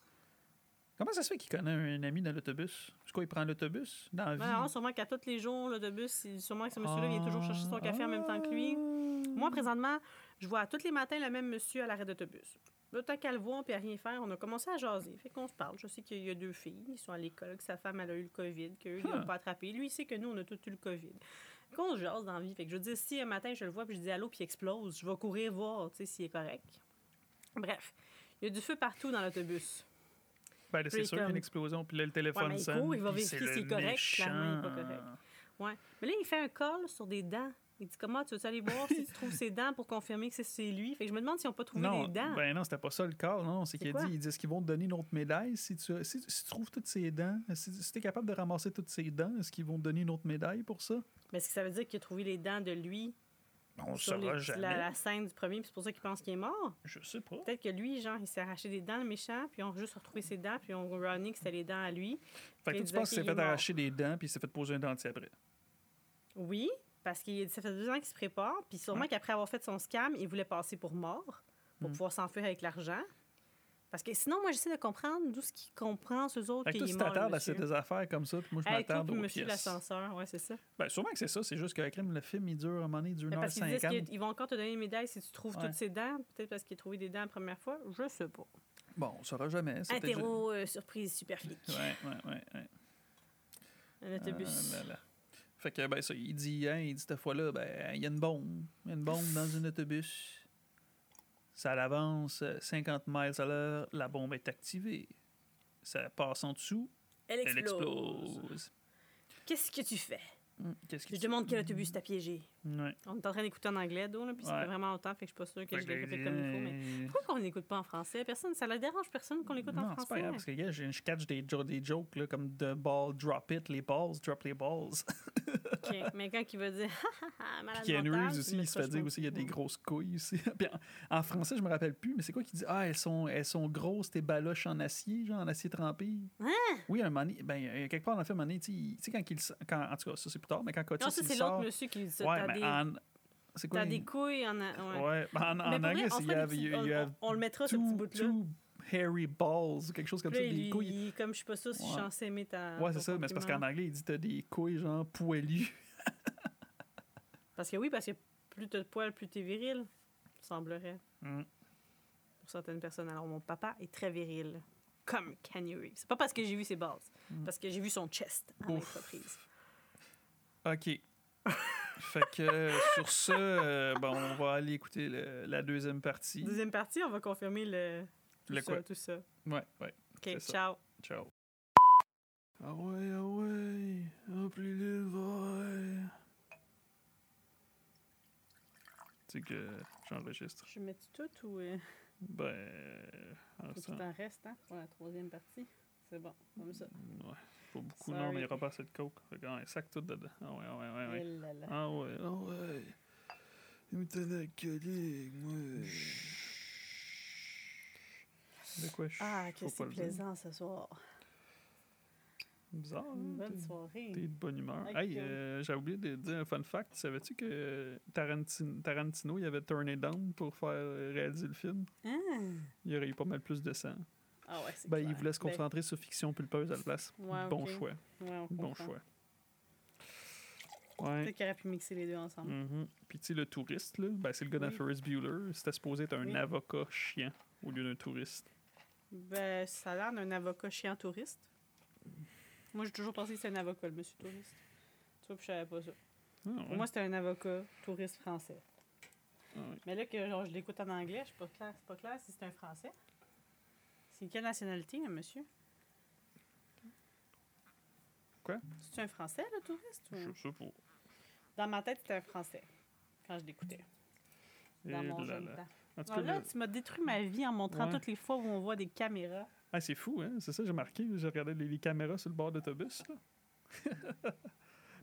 Comment ça se fait qu'il connaît un ami dans l'autobus? C'est quoi, il prend l'autobus dans la vie? Ben non, sûrement qu'à tous les jours, l'autobus, il- sûrement que ce monsieur-là vient toujours chercher son café en même temps que lui. Ah. Moi, présentement, je vois tous les matins le même monsieur à l'arrêt d'autobus. Là, tant qu'à le voir puis à rien faire, on a commencé à jaser. Fait qu'on se parle. Je sais qu'il y a deux filles, ils sont à l'école, que sa femme elle a eu le COVID, qu'eux, ils l'ont pas attrapé. Lui, il sait que nous, on a tous eu le COVID. Qu'on se jase dans la vie. Fait que je veux dire, si un matin, je le vois puis je dis allô puis il explose, je vais courir voir, tu sais, s'il est correct. Bref, il y a du feu partout dans l'autobus. Ben, c'est sûr, il y a une explosion, puis là, le téléphone mais il sonne. court, il va vérifier c'est s'il est correct, clairement, il est pas correct. Ouais. Mais là, il fait un call sur des dents. Il dit comment tu veux aller voir si tu trouves ses dents pour confirmer que c'est- lui? Fait que je me demande s'ils n'ont pas trouvé Non, des dents. ben non, c'était pas ça le cas. Non, c'est qu'il dit, il dit, est-ce qu'ils vont te donner une autre médaille si tu, si, si tu trouves toutes ces dents? Si, si tu es capable de ramasser toutes ces dents, est-ce qu'ils vont te donner une autre médaille pour ça? Mais est-ce que ça veut dire qu'il a trouvé les dents de lui On ne sur saura les- jamais. la, la scène du premier, puis c'est pour ça qu'il pense qu'il est mort? Je sais pas. Peut-être que lui, genre, il s'est arraché des dents, le méchant, puis on a juste retrouvé ses dents, puis on runné que c'était les dents à lui. Fait que toi, tu penses qu'il s'est fait arracher des dents puis il s'est fait poser un dentier après? Oui, parce que ça fait deux ans qu'il se prépare, puis sûrement Ouais. qu'après avoir fait son scam, il voulait passer pour mort, pour Mm. pouvoir s'enfuir avec l'argent. Parce que sinon, moi, j'essaie de comprendre d'où ce qu'il comprend, ces autres, Fait que qu'il toi, tu t'attardes à ces affaires comme ça, puis moi, je m'attarde aux monsieur l'ascenseur, ouais, c'est ça. Ben, sûrement que c'est ça. C'est juste que crème, le film, il dure, à un moment donné, il dure Mais parce qu'ils disent 1h50. qu'ils vont encore te donner une médaille si tu trouves Ouais. toutes ses dents. Peut-être parce qu'il a trouvé des dents la première fois. Je sais pas. Bon, on saura jamais. Interro, euh, surprise, super flic. Ouais, ouais, ouais. ouais. Un autobus. Ah là là. Fait que, ben, ça, il dit, hein, il dit cette fois-là, ben, il y a une bombe. Il y a une bombe dans un autobus. Ça avance euh, 50 miles à l'heure, la bombe est activée. Ça passe en dessous, Elle explose. explose. Qu'est-ce que tu fais? Hum, Qu'est-ce que Je tu- demande quel autobus t'as piégé. Ouais. On est en train d'écouter en anglais, là, puis ça Ouais. fait vraiment longtemps, fait que je suis pas sûre que Fait je l'ai fait il comme il faut. Mais pourquoi qu'on on n'écoute pas en français? Personne, ça ne dérange personne qu'on l'écoute en Non, c'est pas français. grave, parce que gars, je catch des, des jokes là, comme The ball, drop it, les balls, drop les balls. OK, Mais quand il va dire « Ha, ha, ha, malade Puis Reeves tu aussi, il se fait dire aussi, il y a des grosses couilles aussi. Puis en, en français, je me rappelle plus, mais c'est quoi qu'il dit? Ah, elles sont, elles sont grosses, tes baloches en acier, genre en acier trempé. Hein? Oui, un moment ben, euh, quelque part dans le film, un moment tu sais, quand il. Quand, en tout cas, ça c'est plus tard, mais quand Cotis Non, ça, il c'est l'autre monsieur qui dit ça. Des, en. C'est quoi? t'as des couilles en... Ouais. Ouais, en, en anglais, on petits- le mettra, ce petit two, bout-là. two hairy balls, quelque chose comme Puis ça, des il- couilles. il- comme je suis pas sûre si je suis censée aimer ta. Ouais, c'est ça, mais c'est parce qu'en anglais, il dit t'as des couilles, genre poilues. Parce que oui, parce que plus t'as de poils, plus t'es viril, semblerait. Mm. Pour certaines personnes. Alors, mon papa est très viril. Comme Kanye. C'est pas parce que j'ai vu ses bases. Mm. Parce que j'ai vu son chest à l'entreprise. OK. fait que euh, sur ça, euh, bon, on va aller écouter le- la deuxième partie. Deuxième partie, on va confirmer le. Tout Le ça, quoi? tout ça. Ouais, ouais. OK, C'est ça. ciao. Ciao. Ah ouais, ah ouais, remplis le verre. Tu sais que j'enregistre. Je mets tout ou. euh, Ben. en faut ça- qu'il t'en reste, hein, pour la troisième partie? C'est bon, comme ça. Ouais. Pas beaucoup, non, mais il n'y aura pas assez de coke. Fait ouais, sac tout dedans. Ah ouais, ouais, ouais, ouais. Eh là là. Ah ouais, ah ouais. Il me tenait alcoolique, moi. De quoi je Ah, que c'est plaisant ce soir. Bizarre. Une bonne t'es- soirée. T'es de bonne humeur. Ok. Hey, euh, j'ai oublié de dire un fun fact. Savais-tu que Tarantino, Tarantino il avait turné down pour faire euh, réaliser le film? Ah, Il y aurait eu pas mal plus de sang. Ah ouais, c'est Ben, il voulait se Ben, concentrer sur fiction pulpeuse à la place. Ouais, bon choix. ouais, on Bon choix. Ouais. Peut-être qu'il aurait pu mixer les deux ensemble. Mhm. Puis tu sais, le touriste, là, ben, c'est le gars Oui. Ferris Bueller. C'était supposé être un Oui. avocat chiant au lieu d'un touriste. Ben, ça a l'air d'un avocat chiant touriste. Moi, j'ai toujours pensé que c'était un avocat, le monsieur touriste. Tu vois, puis je savais pas ça. Ah, ouais. Pour moi, c'était un avocat touriste français. Ah, ouais. Mais là, que genre, je l'écoute en anglais, je suis pas clair, c'est pas clair si c'est un français. C'est quelle nationalité, un monsieur? Quoi? C'est un français, le touriste? ou- Je sais pas. Dans ma tête, c'était un français. Quand je l'écoutais. Dans Et mon là jeune là. temps. En tout Alors cas, là, le- tu m'as détruit ma vie en montrant Ouais. toutes les fois où on voit des caméras. Ah, c'est fou, hein? C'est ça, j'ai marqué. J'ai regardé les, les caméras sur le bord d'autobus. là.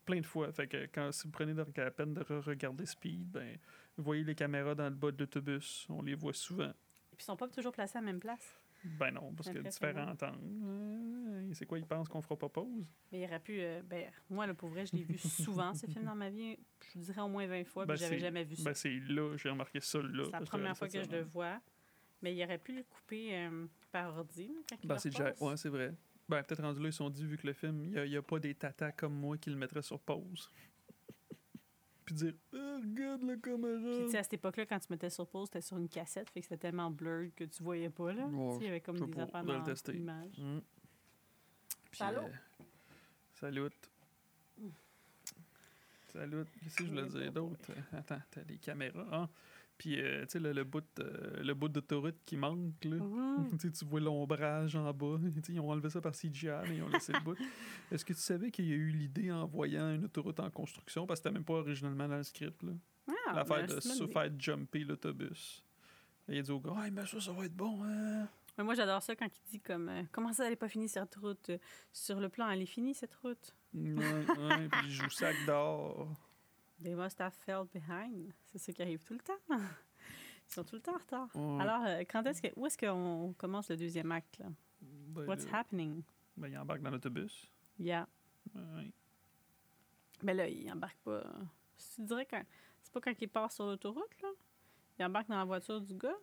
Plein de fois. Fait que quand si vous prenez la peine de re-regarder Speed, ben, vous voyez les caméras dans le bas de l'autobus. On les voit souvent. Et puis, ils sont pas toujours placés à la même place. Ben non, parce que différents angles. Euh, C'est quoi, ils pensent qu'on fera pas pause? Mais il aurait pu. euh, ben, moi, là, pour vrai, je l'ai vu souvent, ce film, dans ma vie. Je dirais au moins 20 fois, Ben, puis j'avais jamais vu ça. Ben c'est là, j'ai remarqué ça là. c'est la première fois que je le vois. Mais il aurait pu le couper euh, par ordi, quand il Ben le c'est déjà. Ouais, c'est vrai. Ben peut-être rendu là, ils se sont dit, vu que le film, il n'y a, pas des tatas comme moi qui le mettraient sur pause. Puis dire, Ah, regarde la Puis, caméra. tu sais, à cette époque-là, quand tu mettais sur pause, c'était sur une cassette, fait que c'était tellement blurred que tu voyais pas, là. Ouais, il y avait comme des affaires dans l'image. Mm. Puis, Salut. euh, salut. Salut. Qu'est-ce que je voulais dire d'autre? Attends, t'as des caméras. Ah. Puis, euh, tu sais, le, le bout, euh, le bout d'autoroute qui manque, là. Mhm. Tu vois l'ombrage en bas. Ils ont enlevé ça par CGI, mais ils ont laissé le bout. Est-ce que tu savais qu'il y a eu l'idée en voyant une autoroute en construction, parce que c'était même pas originalement dans le script, là? Ah, L'affaire ben, de se faire jumper l'autobus. Et il dit au gars, ah, mais ça, ça va être bon, hein? Mais moi, j'adore ça quand il dit comme euh, Comment ça, elle n'est pas finie cette route? Sur le plan, elle est finie cette route. Ouais, ouais, puis il joue sac d'or. They must have fell behind. C'est ce qui arrive tout le temps. Ils sont tout le temps en retard. Ouais. Alors, euh, quand est-ce que, où est-ce qu'on commence le deuxième acte? Là? Ben, What's là, happening? ben, il embarque dans l'autobus. Yeah. Ouais. Mais là, il embarque pas. Tu dirais quand. C'est pas quand il part sur l'autoroute, là? Il embarque dans la voiture du gars?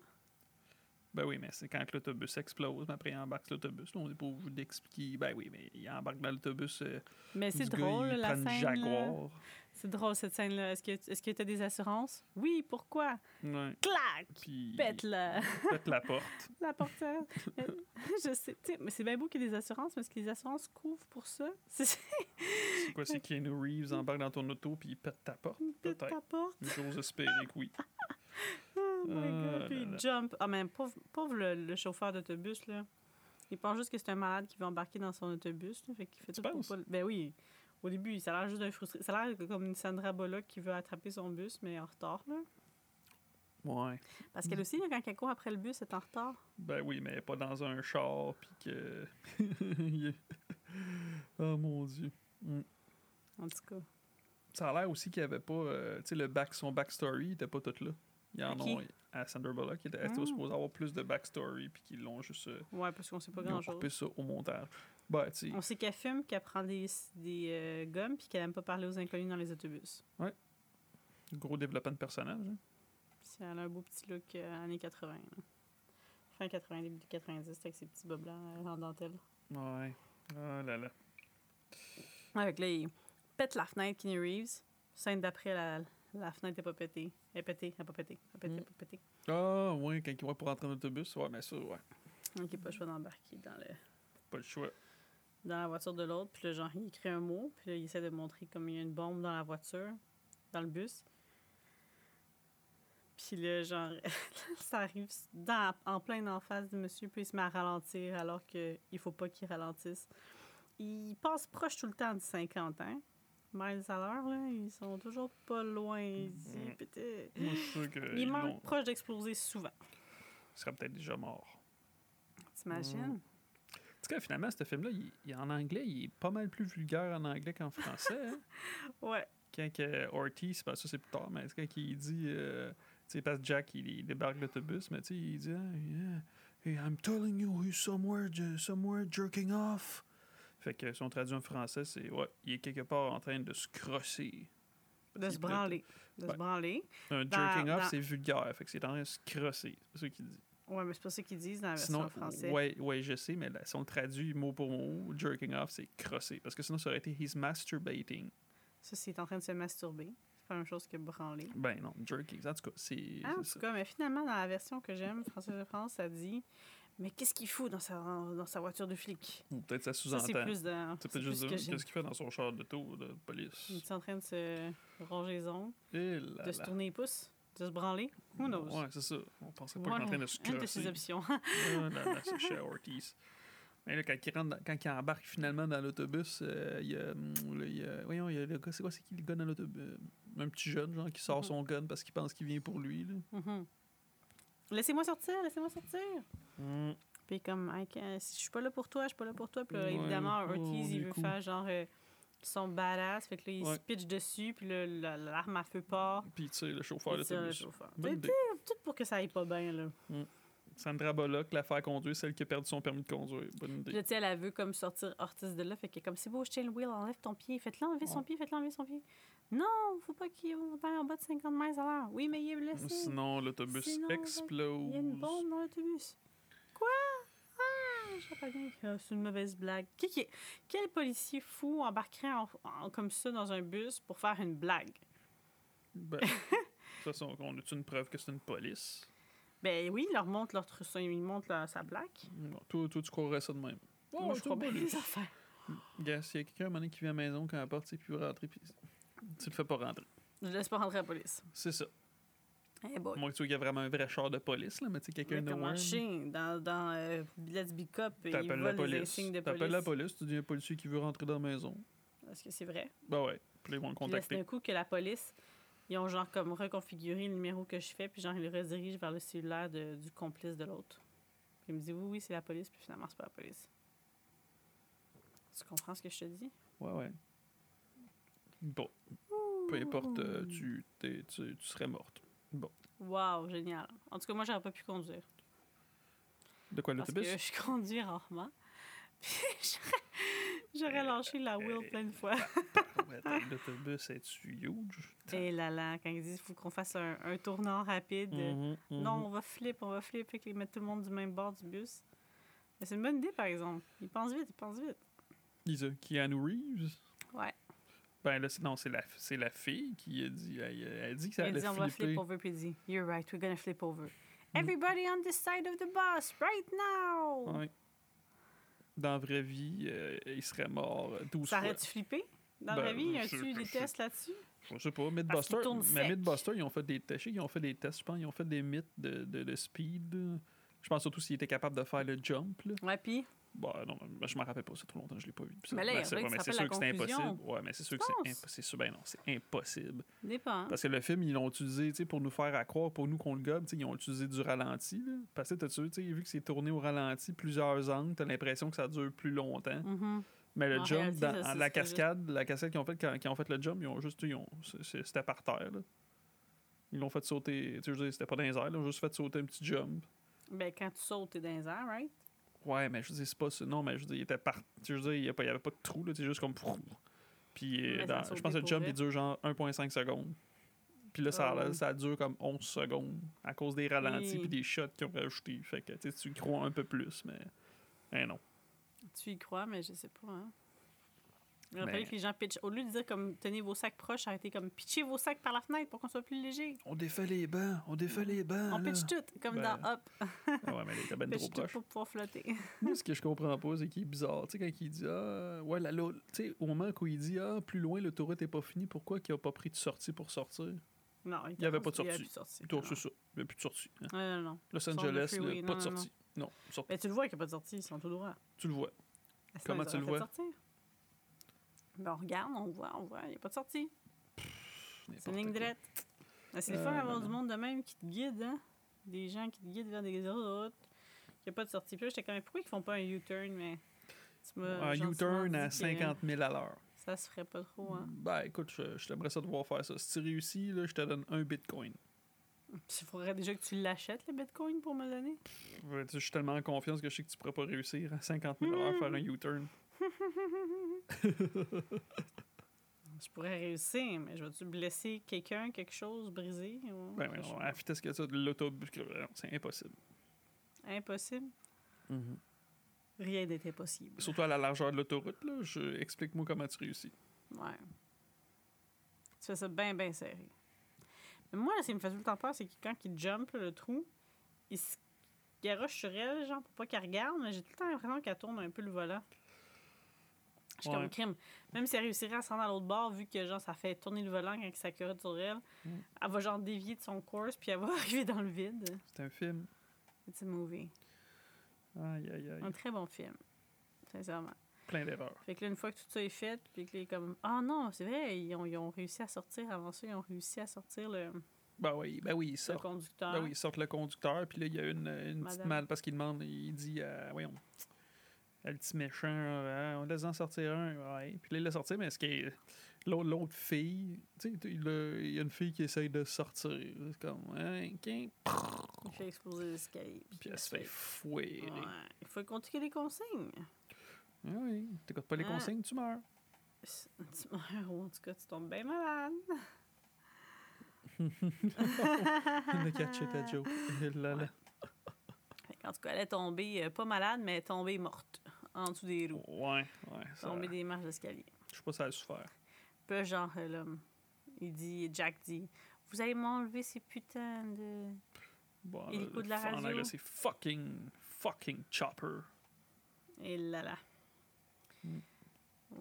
Ben oui, mais c'est quand que l'autobus explose, mais après il embarque l'autobus. Là, on n'est pas obligé d'expliquer. Ben oui, mais il embarque dans l'autobus. euh, Mais c'est gars, drôle, il la prend une scène. là. C'est drôle, cette scène-là. Est-ce que est-ce que des assurances? Oui, pourquoi? Ouais. Clac! Puis Pète la, pète la porte. la portière. Euh, je sais, mais c'est bien beau qu'il y ait des assurances, mais est-ce que les assurances couvrent pour ça? C'est quoi, c'est Keanu Reeves embarque dans ton auto puis il pète ta porte? pète ta porte. J'ose espérer que oui. Oh my Ah god, puis il jump. Ah, mais pauvre, pauvre le, le chauffeur d'autobus, là. Il pense juste que c'est un malade qui va embarquer dans son autobus, là. Fait qu'il fait Tu tout pour pas Ben oui. Au début, ça a l'air juste d'un frustré. Ça a l'air comme une Sandra Bullock qui veut attraper son bus, mais en retard, là. Ouais. Parce qu'elle aussi, quand elle court après le bus, elle est en retard. Ben oui, mais pas dans un char, puis que. Oh mon dieu. Mm. En tout cas. Ça a l'air aussi qu'il n'y avait pas. euh, tu sais, le back, son backstory, il était pas tout là. Il y en ont à Sandra Bullock. Il était, elle était supposé avoir plus de backstory, puis qu'ils l'ont juste. euh, Ouais, parce qu'on sait pas ils ont grand-chose. coupé ça au montage. Sais. On sait qu'elle fume, qu'elle prend des, des euh, gommes, puis qu'elle aime pas parler aux inconnus dans les autobus. Gros développement de personnage. hein. Puis elle a un beau petit look euh, années 80. là. Fin 80, début 90, avec ses petits bas blancs euh, en dentelle. Ouais. Oh là là. Avec là, il pète la fenêtre, Kenny Reeves. Scène d'après, la, la fenêtre n'est pas pétée. Elle est pétée, elle n'est pas pétée. Elle est pétée, elle est pas pétée. Ah, ouais, quand il va pour rentrer dans l'autobus. Ouais, mais ça, ouais. Donc, il n'a pas le choix d'embarquer dans, le, Pas le choix. Dans la voiture de l'autre. Puis là, genre, il écrit un mot. Puis là, il essaie de montrer comme il y a une bombe dans la voiture, dans le bus. Puis là, genre, ça arrive dans, en plein en face du monsieur, puis il se met à ralentir alors qu'il faut pas qu'il ralentisse. Il passe proche tout le temps du 50 ans. Miles à l'heure, là, ils sont toujours pas loin. Il, Mm. il manque proche d'exploser souvent. Il serait peut-être déjà mort. T'imagines? En tout cas, finalement, ce film-là, il, il- en anglais, il est pas mal plus vulgaire en anglais qu'en français. hein. Ouais. Quand que Ortiz, ben ça c'est plus tard, mais quand il dit, euh, tu sais, parce que Jack, il, il débarque l'autobus, mais tu sais, il dit, ah, yeah, hey, I'm telling you, he's somewhere, somewhere jerking off. Fait que si on traduit en français, c'est, ouais, il est quelque part en train de se crosser. De se branler. De se branler. Un jerking off, c'est vulgaire, fait que c'est en train de se crosser. C'est ça qu'il dit. Ouais, mais c'est pas ça qu'ils disent dans la version Sinon, française. ouais, ouais, je sais, mais là, si on le traduit mot pour mot, jerking off, c'est crosser. Parce que sinon, ça aurait été he's masturbating. Ça, c'est en train de se masturber. C'est pas la même chose que branler. Ben non, jerking. En tout cas, c'est. Ah, en tout ça. cas, mais finalement, dans la version que j'aime, Français de France, ça dit Mais qu'est-ce qu'il fout dans sa, dans sa voiture de flic? Ou peut-être ça sous-entend. c'est plus dans. C'est peut-être juste. Qu'est-ce qu'il fait dans son char d'auto de police? Il est en train de se ronger les ongles, Eh là de se tourner les pouces, de se branler? Who knows? Ouais, c'est ça. On pensait pas qu'il en train de se Une de ses crosser. options. C'est chez Ortiz. Mais là, quand il, rentre dans- quand il embarque finalement dans l'autobus, euh, il y a, hum, il y a- Voyons, il y a le gars. C'est quoi, c'est qui le gars dans l'autobus? Un petit jeune, genre, qui sort Mhm. son gun parce qu'il pense qu'il vient pour lui, là. Mhm. Laissez-moi sortir, laissez-moi sortir. Hum. Puis comme, si je suis pas là pour toi, je suis pas là pour toi. Puis là, Ouais, évidemment, oh, Ortiz, il veut faire genre euh, son badass. Fait que là, il Ouais. se pitch dessus, puis là, la- l'arme à feu part. Puis, tu sais, le chauffeur tire le chauffeur. Tout pour que ça aille pas bien, là. Sandra Bullock, la faire conduire, celle qui a perdu son permis de conduire. Bonne Puis idée. là, tu sais, elle, elle veut comme sortir Ortiz de là. Fait que comme, c'est beau, je tiens le wheel, enlève ton pied. Faites-le enlever son Ouais. pied, faites-le enlever son pied. Non, faut pas qu'il aille en bas de 50 miles à l'heure. Oui, mais il est blessé. Sinon, l'autobus explose. Il y a une bombe dans l'autobus. Quoi? Je sais pas bien. C'est une mauvaise blague. Qui, qui- quel policier fou embarquerait en- en- comme ça dans un bus pour faire une blague? Ben, de toute façon, on a-tu une preuve que c'est une police? Ben oui, il leur montre leur tru- il montre leur- sa plaque. Non, toi, toi, tu croirais ça de même. Moi, je crois bien les affaires. Gars, s'il y a quelqu'un à un moment donné qui vient à la maison quand elle porte, puis il veut rentrer, puis tu le fais pas rentrer. Je laisse pas rentrer la police. C'est ça. Eh boy. Moi, tu vois qu'il y a vraiment un vrai char de police, là, mais tu sais, quelqu'un de comment Warren, chien, dans, dans euh, Let's Be Cop, il T'appelles vole la les police. insignes de T'appelles police. la police, tu dis un policier qui veut rentrer dans la maison. Est-ce que c'est vrai? Ben ouais, puis ils vont le contacter. d'un coup que la police, ils ont genre comme reconfiguré le numéro que je fais, puis genre ils le redirigent vers le cellulaire de- du complice de l'autre. Puis il me dit oui, oui, c'est la police, puis finalement, c'est pas la police. Tu comprends ce que je te dis? Ouais, ouais. Bon, peu importe, euh, tu, t'es- tu, tu serais morte. Wow, génial. En tout cas, moi, j'aurais pas pu conduire. De quoi, Parce l'autobus? que je conduis rarement. Puis j'aurais- j'aurais lâché la wheel euh, plein de fois. L'autobus, est-tu huge? Et là là, quand ils disent qu'il faut qu'on fasse un, un tournant rapide. Mhm, mhm. Non, on va flip, on va flip, puis qu'ils mettent tout le monde du même bord du bus. Mais c'est une bonne idée, par exemple. Ils pensent vite, ils pensent vite. Ils ont- Keanu Reeves? Ouais. Ben là, c'est- non, c'est la, c'est la fille qui a dit. Elle, elle dit que ça Il allait dit on va flipper. flip over, puis il dit You're right, we're gonna flip over. Everybody on this side of the bus, right now! Ouais. Dans la vraie vie, euh, il serait mort euh, 12 Ça fois. aurait-tu flippé? Dans Ben, la vie, y a-tu des tests là-dessus? Je sais pas, Mythbuster, mais. Mythbuster, ils ont fait des tests, qu'ils ont fait des tests, je pense, ils ont fait des mythes de, de, de speed. Je pense surtout s'il était capable de faire le jump. Là. Ouais, puis. Bah non, je m'en rappelle pas, c'est trop longtemps que je l'ai pas vu. Mais là, ben, c'est ouais, mais c'est sûr que c'est impossible. Ouais, mais c'est sûr que c'est imp- c'est sûr, ben non, c'est impossible. Dépend. Parce que le film, ils l'ont utilisé pour nous faire à croire, pour nous qu'on le gobe, ils ont utilisé du ralenti. Là. Parce que sais, vu que c'est tourné au ralenti plusieurs angles, t'as l'impression que ça dure plus longtemps. Mhm. Mais le En jump, réalité, dans, ça, la cascade, la cascade qu'ils ont fait quand, quand ils ont fait le jump, ils ont juste, ils ont, c'était par terre. Là. Ils l'ont fait sauter, tu sais, c'était pas dans les airs, ils ont juste fait sauter un petit jump. Ben, quand tu sautes, t'es dans les airs, right? Ouais, mais je dire, c'est pas ça. Non, mais je dire, il était par. Je veux dire, il y a pas- il y avait pas de trou, là, c'est juste comme. Puis, euh, dans- je pense que le jump, il dure genre 1,5 secondes. Puis là, ça, Oh. ça dure comme 11 secondes à cause des ralentis puis des shots qu'ils ont rajoutés. Fait que, tu crois un peu plus, mais. Mais non. Tu y crois, mais je sais pas, hein. Il aurait fallu que les gens pitchent. Au lieu de dire comme tenez vos sacs proches, arrêtez comme pitchez vos sacs par la fenêtre pour qu'on soit plus léger. On défait les bancs, on défait les bancs. On là. pitch tout, comme Ben, dans Up. Ah ouais, mais ben Pitch trop tout proche. pour pouvoir flotter. Moi, ce que je comprends pas, c'est qu'il est bizarre. Tu sais, quand il dit, ah, ouais, la, la- tu sais, au moment où il dit, ah, plus loin, l'autoroute est pas finie, pourquoi qu'il a pas pris de sortie pour sortir? Non, Il y avait pas de Il y avait sortie. plus de sortie. Il n'y a plus de sortie. hein. Non, non, non. Los Sur le Angeles, là, freeway, pas non, de sortie. Non, sortie. Mais tu le vois qu'il n'y a pas de sortie, ils sont tout droit. Tu le vois. Comment tu le vois? sortir? Ben, on regarde, on voit, on voit, il n'y a pas de sortie. C'est une ligne droite. Ben, c'est le Euh, fun d'avoir du monde de même qui te guide, hein? Des gens qui te guident vers des autoroutes. Il n'y a pas de sortie. Puis là, j'étais quand même, pourquoi ils font pas un U-turn, mais. Un U-turn à que 50 000 à l'heure. Ça se ferait pas trop, hein? Ben, écoute, je, je t'aimerais ça de voir faire ça. Si tu réussis, là, je te donne un bitcoin. Il faudrait déjà que tu l'achètes, le bitcoin, pour me le donner. Je suis tellement en confiance que je sais que tu pourrais pas réussir à 50 000 à l'heure faire un U-turn. Je pourrais réussir, mais je vais-tu blesser quelqu'un, quelque chose, briser? ou- Ben, sais non, à la vitesse que ça, de l'autobus, c'est impossible. Impossible? Rien n'est impossible. Surtout à la largeur de l'autoroute, là. Je... Explique-moi comment tu réussis. Ouais. Tu fais ça bien, bien serré. Mais moi, ce qui me fait tout le temps peur, c'est que quand il jump là, le trou, il se garoche sur elle, genre, pour pas qu'elle regarde, mais j'ai tout le temps l'impression qu'elle tourne un peu le volant. Je suis Ouais. comme crime. Même si elle réussirait à se rendre à l'autre bord, vu que genre ça fait tourner le volant quand ça curotte sur elle, Mm. elle va genre dévier de son course, puis elle va arriver dans le vide. C'est un film. It's a movie. Aïe, aïe, aïe. Un très bon film. Sincèrement. Plein d'erreurs. Fait que là, une fois que tout ça est fait, puis que comme. Ah non, c'est vrai, ils ont, ils ont réussi à sortir. Avant ça, ils ont réussi à sortir le, Ben oui, ben oui, il le conducteur. Ben oui, ils sortent le conducteur, puis là, il y a une, une petite mal parce qu'il demande, il dit, euh, voyons, le petit méchant, euh, on laisse en sortir un, ouais. Puis là, il l'a sorti, mais est-ce que l'autre, l'autre fille, tu sais, il a- il y a une fille qui essaye de sortir, c'est comme, hein, ok. Il fait exploser l'escalier. puis elle se fait fouetter. Ouais. Il faut écouter les consignes. Ah oui, t'écoutes pas les Ah. consignes, tu meurs. Tu meurs, ou en tout cas, tu tombes bien malade. Le catcher ta joke. Là, qu'en tout cas, elle est tombée, euh, pas malade, mais elle est tombée morte en dessous des roues. Ouais, ouais. ça- Tombée des marches d'escalier. Je sais pas si ça a souffert. Là, genre, euh, l'homme, il dit, Jack dit, vous allez m'enlever ces putains de. Bon, Hélico là, de la en radio. anglais, c'est fucking, fucking chopper. Et là là. Mm.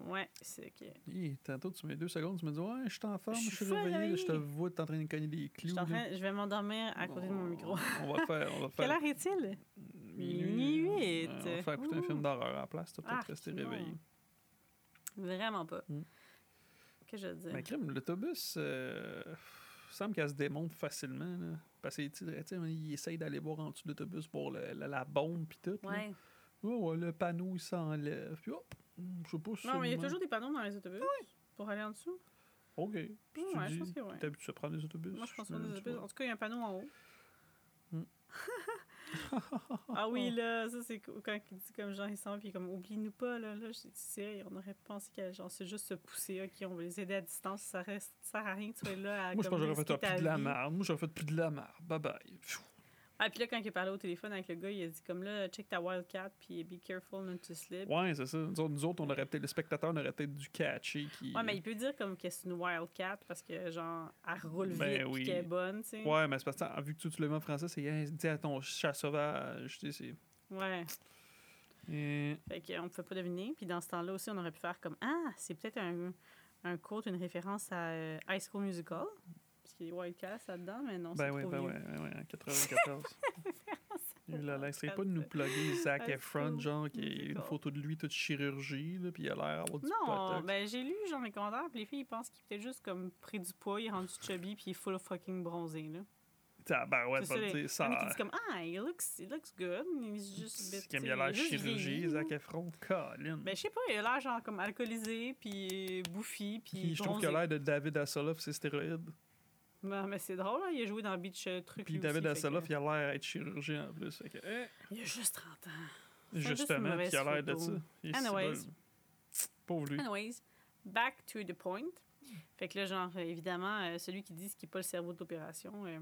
Ouais, c'est que. Hi, tantôt, tu mets deux secondes, tu me dis Ouais, je suis en forme, Je je suis réveillé, je te vois, t'es en train de cogner des clous. train- je vais m'endormir à côté de mon micro. On va faire. On va Quelle heure est-il? minuit. Minuit. Ouais, on va faire écouter un film d'horreur à la place, tu vas Ah, peut-être rester non. réveillé. Vraiment pas. Mm. Que je dis? Mais crime, l'autobus, euh, semble qu'elle se démonte facilement. Là, parce qu'il essaye d'aller voir en dessous de l'autobus pour le- la, la bombe puis tout. là. Ouais. Oh, le panneau, il s'enlève. Puis hop, je sais pas si Non, mais il y a toujours des panneaux dans les autobus pour aller en dessous. OK. Puis tu Ouais, je pense que ouais. t'es habitué à prendre des autobus. Moi, je pense pas des autobus. En tout cas, il y a un panneau en haut. Mm. ah oui, là, ça, c'est quand il dit comme genre, il s'en va, puis comme, oublie-nous pas, là. là c'est vrai, on aurait pensé qu'elle, genre, c'est juste se pousser, ok, on va les aider à distance, ça reste, ça sert à rien que tu sois là à. Moi, je pense que j'aurais fait ah, plus de la merde. Moi, j'aurais fait plus de la merde. Bye bye. Pfiou. Ah, puis là, quand il a parlé au téléphone avec le gars, il a dit comme là, check ta Wildcat, puis be careful not to slip. Ouais, c'est ça. Nous autres, nous autres, on aurait peut-être, le spectateur on aurait peut-être dû catcher. Qui... Ouais, mais il peut dire comme que c'est une Wildcat parce que, genre, elle roule vite, Ben puis oui. qu'elle est bonne, tu sais. Ouais, mais c'est parce que ah, vu que tu, tu le mets en français, c'est hey, dis à ton chat sauvage. Tu sais, c'est. Ouais. Eh, Fait qu'on ne pouvait pas deviner. Puis dans ce temps-là aussi, on aurait pu faire comme Ah, c'est peut-être un, un quote, une référence à euh, High School Musical. Parce qu'il y a des Wildcats là-dedans, mais non, Ben c'est oui, trop ben vieux. ouais, ouais, ouais, en 94. Là, là, essaye pas de nous plugger Zac Ah, Efron, genre, qui est une photo de lui toute chirurgie, là, puis il a l'air d'avoir du Non, ben j'ai lu genre les commentaires, puis les filles ils pensent qu'il est peut-être juste comme pris du poids, il est rendu chubby, puis il est full of fucking bronzé, là. Tabarouette, C'est va ça, les- dire ça. Qui disent comme Ah, il looks, it looks good. He's just a bit, tu il a l'air chirurgie, Zac. Efron. Colin. Ben, je sais pas, il a l'air genre comme alcoolisé, puis bouffi, puis. Je trouve qu'il a l'air de David Hasselhoff, c'est stéroïdes. Ben, mais c'est drôle, là, il a joué dans Beach euh, Truc. Puis David Hasselhoff, que- il a l'air d'être chirurgien en plus. Que, eh, Il a juste 30 ans. justement, puis il a l'air de ça. Il Anyways. si. Pauvre lui. Anyways, back to the point. Fait que là, genre, évidemment, euh, celui qui dit ce qui n'est pas le cerveau de l'opération, euh,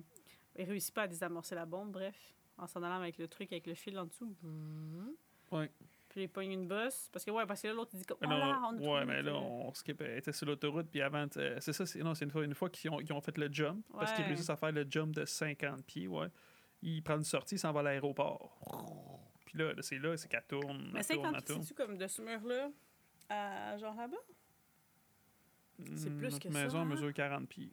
il réussit pas à désamorcer la bombe, bref, en s'en allant avec le truc, avec le fil en dessous. Ouais. Puis il pogne une bosse. Parce que, ouais, parce que là, l'autre, il dit comme. Oh là, on ouais, mais là, on skip. Elle était sur l'autoroute, puis avant, t'sais, c'est ça, c'est, non, c'est une fois, une fois qu'ils ont, qu'ils ont fait le jump, parce qu'ils réussissent à faire le jump de 50 pieds, ouais. Il prend une sortie, il s'en va à l'aéroport. Puis là, c'est là, c'est qu'elle tourne, Mais elle tourne, 50 elle tourne. c'est-tu comme de ce mur-là à genre là-bas? c'est Hmm, plus que ça, maison hein? mesure 40 pieds.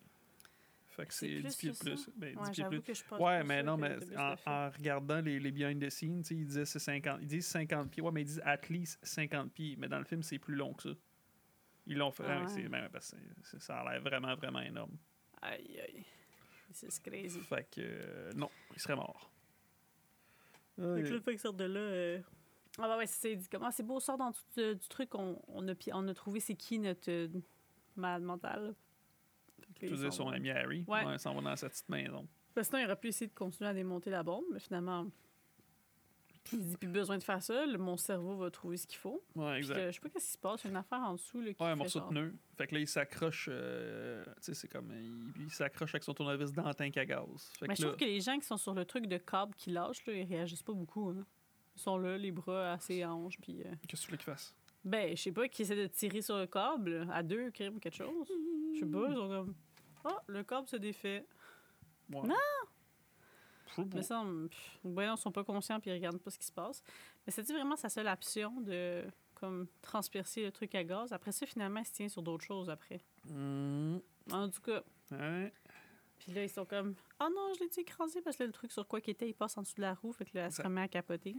Fait que C'est c'est plus 10 pieds plus. Ben, 10 Ouais, pieds de j'avoue plus. que je pense Ouais, mais non, mais en, fait. regardant les, les behind the scenes, ils disaient c'est 50. Ils disent 50 pieds. Ouais, mais ils disent at least 50 pieds. Mais dans le film, c'est plus long que ça. Ils l'ont fait. Ah ouais. ben, parce que c'est- ça a l'air vraiment, vraiment énorme. Aïe, aïe. C'est crazy. Fait que euh, non, il serait mort. Fait que là, qu'il sort de là. euh, Ah, bah ouais, c'est dit comment c'est beau, sort dans tout euh, du truc. On, on, a, on a trouvé c'est qui notre euh, malade mental. Ils dire s'en son vont. ami Harry? Ouais. Ouais, il s'en va dans sa petite maison. Parce que sinon, il aurait pu essayer de continuer à démonter la bombe, mais finalement. Il dit plus besoin de faire ça, le- mon cerveau va trouver ce qu'il faut. Ouais, exact. que, je sais pas qu'est-ce qui se passe, il y a une affaire en dessous. Là, qui Ouais, un morceau genre- de pneu. Fait que là, il s'accroche. euh, tu sais, c'est comme. Il, il s'accroche avec son tournevis dans le tank à gaz. Fait Mais que je là, trouve que les gens qui sont sur le truc de câble qui lâchent, là, ils réagissent pas beaucoup. Hein. Ils sont là, les bras assez hanches, puis... euh, qu'est-ce que tu voulais qu'il fasse? Ben, je sais pas, qui essaient de tirer sur le câble, à deux, crime ou quelque chose. Je sais pas, ils sont comme... Ah, le câble se défait. Ouais. Non! Mais ça, pff, ou bien ils sont pas conscients puis ils regardent pas ce qui se passe. Mais c'est vraiment sa seule option de comme transpercer le truc à gaz? Après ça, finalement, il se tient sur d'autres choses après. Hmm. En tout cas, Ouais. puis là, ils sont comme Oh non, je l'ai écrasé parce que là, le truc sur quoi qu'il était, il passe en dessous de la roue. Fait que là, elle se Ça- remet à capoter.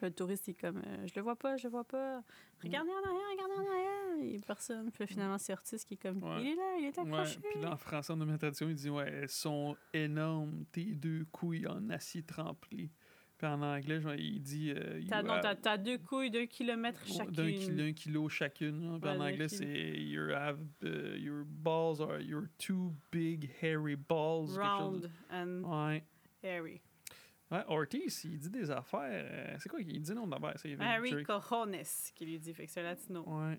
Le touriste, il est comme euh, Je le vois pas, je le vois pas. Regardez en arrière, regardez en arrière. A personne. Puis là, finalement, c'est Ortiz qui est comme Ouais. Il est là, il est Ouais, accroché. puis là, en français, en ma traduction, il dit Ouais, elles sont énormes, tes deux couilles en acier trempé. Puis en anglais, genre, il dit euh, T'as, non, have- t'as, deux couilles d'un kilomètre Ouais, chacune. D'un kilo, un kilo chacune. hein. Puis Ouais, en anglais, c'est you have, uh, Your balls are your two big hairy balls. Round and Ouais. hairy. Ouais, Ortiz, il dit des affaires. euh, c'est quoi qu'il dit non d'abord? C'est Harry. Cojones, qui lui dit. Fait que c'est latino. Ouais.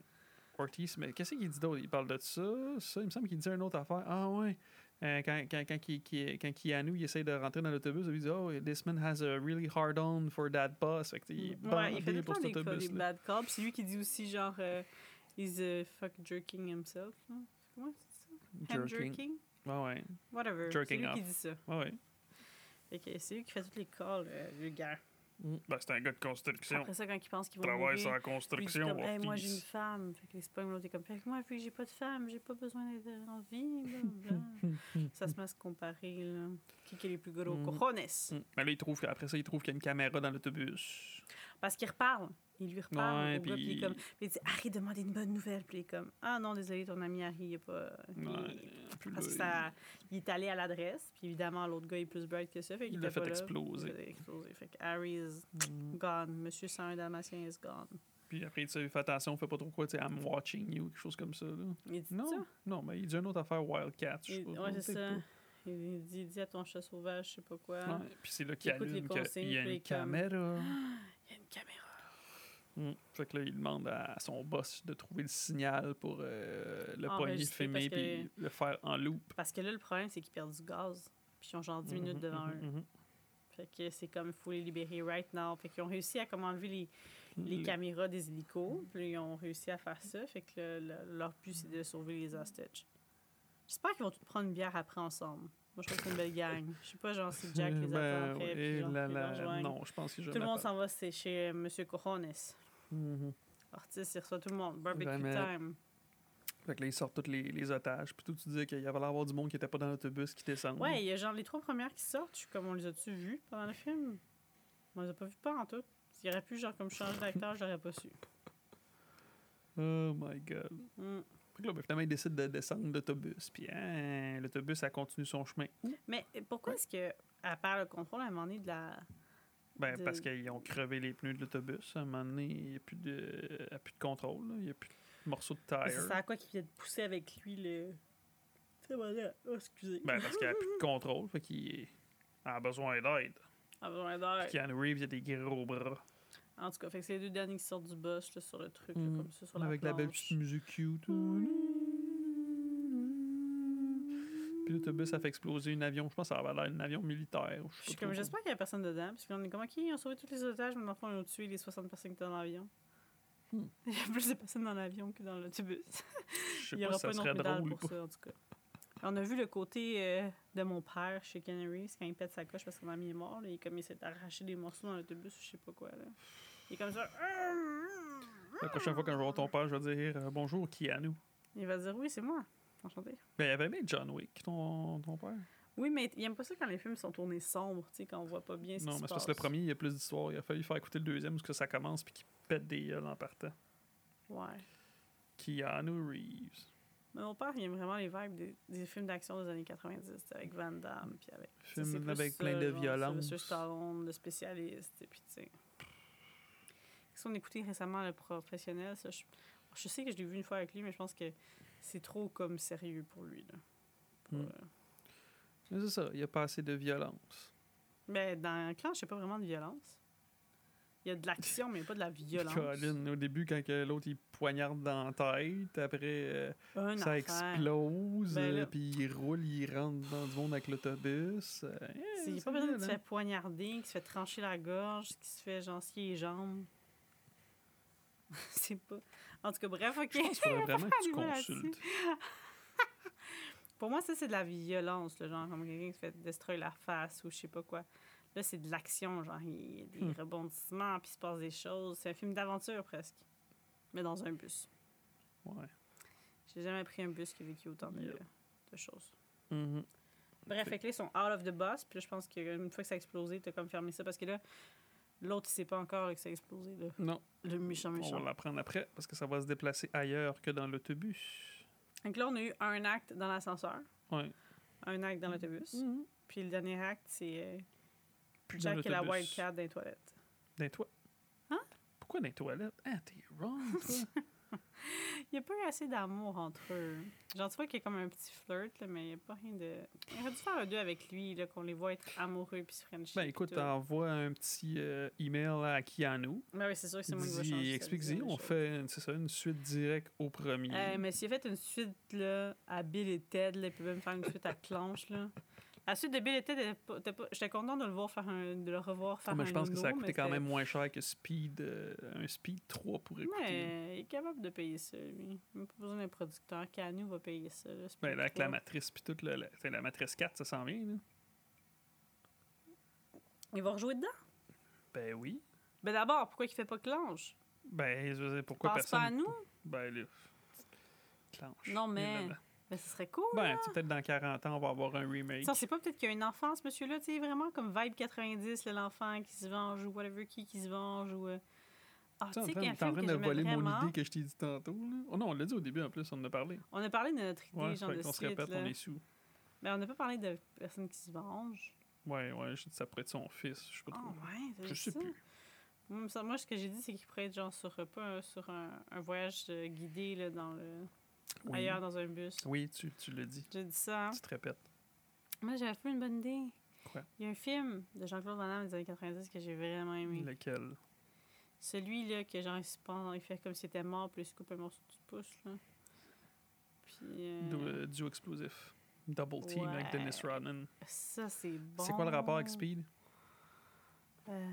Ortiz, mais qu'est-ce qu'il dit d'autre? Il parle de ça, ça. Il me semble qu'il dit une autre affaire. Ah ouais. Euh, quand, quand, quand, qui- qui- quand Keanu il essaie de rentrer dans l'autobus, il dit Oh, this man has a really hard on for that bus. Fait que, il Ouais, il fait le pour cet des, des autobus-là. bad cops. C'est lui qui dit aussi, genre, euh, he's uh, fuck jerking himself. Comment c'est ça? Hand Jerking. jerking? Ouais, ouais. Whatever. C'est Jerking lui qui off. dit ça. Ouais, ouais. C'est lui qui fait toutes les calls, euh, le gars. Ben, c'est un gars de construction. Après ça, quand il pense qu'il va Travaille mourir, dit construction. comme, Hey, moi, j'ai une femme. Fait que les spams, l'autre est comme, fait que moi, vu que j'ai pas de femme, j'ai pas besoin d'être en vie. ça se met à se comparer, là. Qui qui est les plus gros? Cojones. Mm. Mais là, il trouve qu'après ça, il trouve qu'il y a une caméra dans l'autobus. Parce qu'il reparle. Il lui reparle Ouais, au gars, puis il est puis- comme... Puis il dit, Harry demande une bonne nouvelle. Puis il est comme, ah non, désolé, ton ami Harry, il est pas... il- Ouais. Puis Parce que ça, il est allé à l'adresse, puis évidemment, l'autre gars est plus bright que ça, fait Il l'a fait là. exploser. Il l'a exploser. Fait que Harry is Mm. gone. Monsieur 101 Dalmatien is gone. Puis après, tu sais, fais attention, fais pas trop quoi, tu sais, I'm watching you, quelque chose comme ça. Là. Il dit Non, ça? non, mais il dit une autre affaire, Wildcat. je sais Il- pas, ouais, c'est ça. pas. Il dit, dis à ton chat sauvage, je sais pas quoi. Ouais, Puis c'est là qu'il allume qu'il y a puis une caméra. Il y a une caméra. Mm. Fait que là, il demande à son boss de trouver le signal pour euh, le poignet Enregistrer, filmer parce que- puis le faire en loop. Parce que là, le problème, c'est qu'ils perdent du gaz. Puis ils ont genre 10 minutes Mhm, devant mhm, eux. mhm. Fait que c'est comme, il faut les libérer right now. Fait qu'ils ont réussi à comme enlever les, les Les- caméras des hélicos. Puis ils ont réussi à faire ça. Fait que le- le- leur but, c'est de sauver les hostages. J'espère qu'ils vont tous prendre une bière après ensemble. Moi, je trouve que c'est une belle gang. Je sais pas, genre, si Jack les attend après. puis genre, les non, je pense que je Tout le monde s'en va, c'est chez euh, Monsieur Cojones. Mhm. Ortiz, il reçoit tout le monde. Barbecue Ben, time. Fait que là, ils sortent tous les, les otages. Puis tout, tu disais qu'il y avait l'air d'avoir du monde qui était pas dans l'autobus qui descend. Ouais, il y a genre les trois premières qui sortent. Je suis comme, on les a-tu vues pendant le film? On les a pas vues pas en tout. S'il aurait pu, genre, comme changer d'acteur, je l'aurais pas su. Oh my god. Mm. Là, ben, finalement, ils décident de descendre l'autobus. Puis hein, l'autobus, a continue son chemin. Mais pourquoi est-ce que, à part le contrôle, à un moment donné, de la. Ben, De- parce qu'ils ont crevé les pneus de l'autobus. À un moment donné, il n'y a plus de, il a plus de contrôle. là. Il n'y a plus de morceaux de C'est tire. ça à quoi qui vient de pousser avec lui le. C'est. Oh, excusez. Ben, parce qu'il n'y a plus de contrôle. Fait qu'il a besoin d'aide. A besoin. Puis Keanu Reeves, il a des gros bras. En tout cas, fait que c'est les deux derniers qui sortent du bus là, sur le truc, là, Mhm. comme ça, sur la Avec la belle petite musique cute. Puis l'autobus a fait exploser un avion. Je pense que ça avait l'air d'un avion militaire. Je suis pas comme, j'espère qu'il n'y a personne dedans. Parce qu'on est comme, OK, ils ont sauvé tous les otages, mais dans le fond, ils ont tué les 60 personnes qui étaient dans l'avion. Hmm. Il y a plus de personnes dans l'avion que dans l'autobus. Il n'y pas aura si ça pas une autre pour pas. ça, en tout cas. On a vu le côté euh, de mon père chez Reeves quand il pète sa coche parce que son ami est mort. Là, il, comme, il s'est arraché des morceaux dans l'autobus ou je sais pas quoi. Là. Il est comme ça. La prochaine fois quand je vais voir ton père, je vais dire euh, bonjour Keanu. Il va dire Oui, c'est moi. Enchanté. Ben, il avait aimé John Wick, ton, ton père. Oui, mais il aime pas ça quand les films sont tournés sombres, tu sais, quand on voit pas bien ce Non, qui mais c'est parce que le premier, il y a plus d'histoire. Il a fallu faire écouter le deuxième parce que ça commence puis qu'il pète des gueules en partant. Ouais. Keanu Reeves. Mais mon père, il aime vraiment les vibes des, des films d'action des années 90, tu sais, avec Van Damme, puis avec... tu sais, c'est Film plus avec ça, plein de genre, violence. Sylvester Stallone, le spécialiste, et puis tu sais... Si on écoutait récemment Le Professionnel, ça, je, je sais que je l'ai vu une fois avec lui, mais je pense que c'est trop comme sérieux pour lui, là. Pour, Hmm. euh, c'est ça, il y a pas assez de violence. Mais dans Clanche, il n'y a pas vraiment de violence. Il y a de l'action, mais pas de la violence. Colin, au début, quand l'autre il poignarde dans la tête, après euh, ça affaire. explose, Ben là- euh, puis il roule, il rentre dans du monde avec l'autobus. euh, C'est- Il n'y a pas besoin de se faire poignarder, qui se fait trancher la gorge, qui se fait genre scier les jambes. c'est pas. En tout cas, bref, ok. Je pense qu'il faudrait vraiment que tu consultes. Pour moi, ça, c'est de la violence, le genre, comme quelqu'un qui se fait détruire la face ou je sais pas quoi. Là, c'est de l'action, genre, il y a des Hmm. rebondissements, puis il se passe des choses. C'est un film d'aventure presque. Mais dans un bus. Ouais. J'ai jamais pris un bus qui a vécu autant de, Yep. de choses. Mhm. Bref, fait que là, ils sont out of the bus. Puis là, je pense qu'une fois que ça a explosé, t'as comme fermé ça. Parce que là, l'autre, il sait pas encore que ça a explosé. Là. Non, Le méchant, on méchant. va l'apprendre après parce que ça va se déplacer ailleurs que dans l'autobus. Donc là, on a eu un acte dans l'ascenseur, Ouais. un acte dans l'autobus. Mhm. Puis le dernier acte, c'est euh, Jack et la wildcat dans les toilettes. Dans les toilettes. Hein? Pourquoi dans les toilettes? Ah, t'es wrong, toi. Il n'y a pas eu assez d'amour entre eux. Genre, tu vois qu'il y a comme un petit flirt, là, mais il n'y a pas rien de. Il aurait dû faire un deux avec lui, là, qu'on les voit être amoureux puis se frencher. ben écoute, envoie un petit euh, email à Keanu. Ben oui, c'est sûr que c'est moi qui va Dis- changer. Explique-y, on fait c'est ça, une suite directe au premier. Euh, mais s'il a fait une suite là, à Bill et Ted, là, il peut même faire une suite à Clanche. Là. Pas- t'es pas- j'étais content de le voir faire un, de le revoir faire mais un je pense que ça a coûté quand même moins cher que Speed, euh, un Speed 3 pour écouter. Il est capable de payer ça, lui. Il n'a pas besoin d'un producteur. Canu va payer ça. Là, Ben, là, avec la matrice puis tout, là, la, la matrice 4, ça s'en vient, là. Il va rejouer dedans? Ben oui. Ben d'abord, pourquoi il fait pas Clanche? Ben, je veux dire, pourquoi Pense personne... pas à nous? Ben là... Clanche. Non, mais- Ben ce serait cool. Ben, peut-être dans 40 ans, on va avoir un remake. Ça, c'est pas peut-être qu'il y a une enfance, monsieur-là, tu sais, vraiment comme vibe 90, là, l'enfant qui se venge ou whatever, qui qui se venge ou. euh, Ah, tu sais qu'il y a un en train que de voler mon vraiment. idée que je t'ai dit tantôt, là. Oh non, on l'a dit au début, en plus, on en a parlé. On a parlé de notre idée, Ouais, genre de qu'on se répète, là. on est sous. Mais on n'a pas parlé de personnes qui se vengent. Ouais, ouais, j'ai dit ça pourrait être son fils, je sais pas Ah trop. ouais, je sais ça? plus. Moi, ce que j'ai dit, c'est qu'il pourrait être genre sur, euh, pas un- sur un, un voyage euh, guidé là, dans le, Oui, ailleurs dans un bus. oui tu, tu l'as dit. J'ai dit ça. hein. Tu te répètes. Moi, j'avais fait une bonne idée. Quoi? Il y a un film de Jean-Claude Van Damme des années 90 que j'ai vraiment aimé. Lequel? Celui-là que genre, pense, il fait comme s'il était mort, puis il se coupe un morceau du pouce, là. Puis. euh, Du- euh, Duo explosif. Double team avec. Dennis Rodman. ça, c'est bon. C'est quoi le rapport avec Speed? Euh,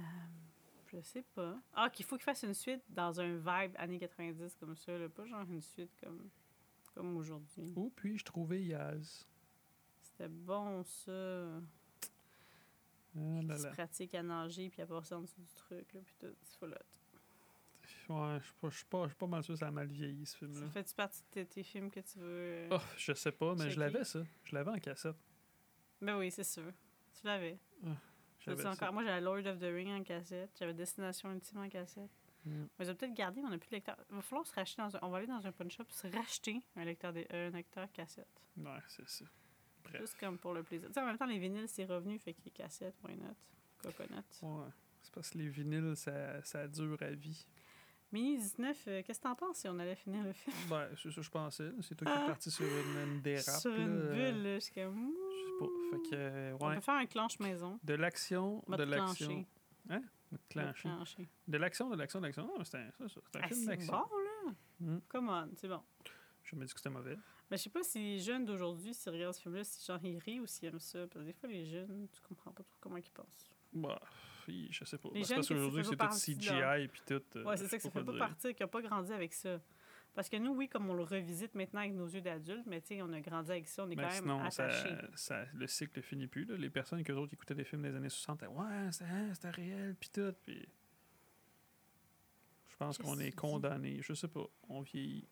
je sais pas. Ah, qu'il faut qu'il fasse une suite dans un vibe années 90 comme ça, là. Pas genre une suite comme, comme aujourd'hui. Où puis-je trouver Yaz? C'était bon, ça. Ah là Qui se pratique à nager, puis à passer en dessous du truc, là, puis tout. C'est hot. Ouais, je suis pas, mal sûr que ça a mal vieilli, ce Ça film-là. fait-tu partie de tes films que tu veux. euh, Oh, je sais pas, mais je l'avais, ça. Je l'avais en cassette. Ben oui, c'est sûr. Tu l'avais. J'avais ça. encore? Moi, j'avais Lord of the Ring en cassette. J'avais Destination Ultime en cassette. Mm. On les a peut-être gardés, mais on n'a plus de lecteur. Il va falloir se racheter dans un... On va aller dans un pawn shop se racheter un lecteur, de... un lecteur cassette. Ouais, c'est ça. Bref. Juste comme pour le plaisir. Tu sais, en même temps, les vinyles, c'est revenu, fait que les cassettes, why not? Coconut. Ouais. C'est parce que les vinyles, ça, ça dure à vie. Mini 19, euh, qu'est-ce que t'en penses si on allait finir le film? Ben, c'est ça que je pensais. C'est toi qui es parti sur une, une dérape. Ah! Sur une là, bulle, là, je suis comme... Je sais pas. Fait que, euh, On ouais. peut faire un clenche maison. De l'action, de l'action. Hein? De l'action, de l'action, de l'action. Non, mais c'est un, Ah, film d'action. bon, là! Mm. Come on, c'est bon. Je me dis que c'était mauvais. Mais je sais pas si les jeunes d'aujourd'hui, s'ils regardent ce film-là, si genre ils rient ou s'ils aiment ça. Parce que des fois, les jeunes, tu comprends pas trop comment ils pensent. Bah, hi, je sais pas. Les jeunes parce tu qu'aujourd'hui, c'est pas tout CGI et puis tout. euh, Ouais, c'est ça que ça fait pas dire. partie, qui a pas grandi avec ça. Parce que nous, oui, comme on le revisite maintenant avec nos yeux d'adultes, mais tu sais, on a grandi avec ça, on est Mais quand même sinon, attachés. ça, le cycle finit plus. Là. Les personnes que autres qui écoutaient des films des années 60, étaient, ouais, c'était hein, c'était réel, puis tout. Puis... Je pense qu'on est condamné. Je sais pas. On vieillit.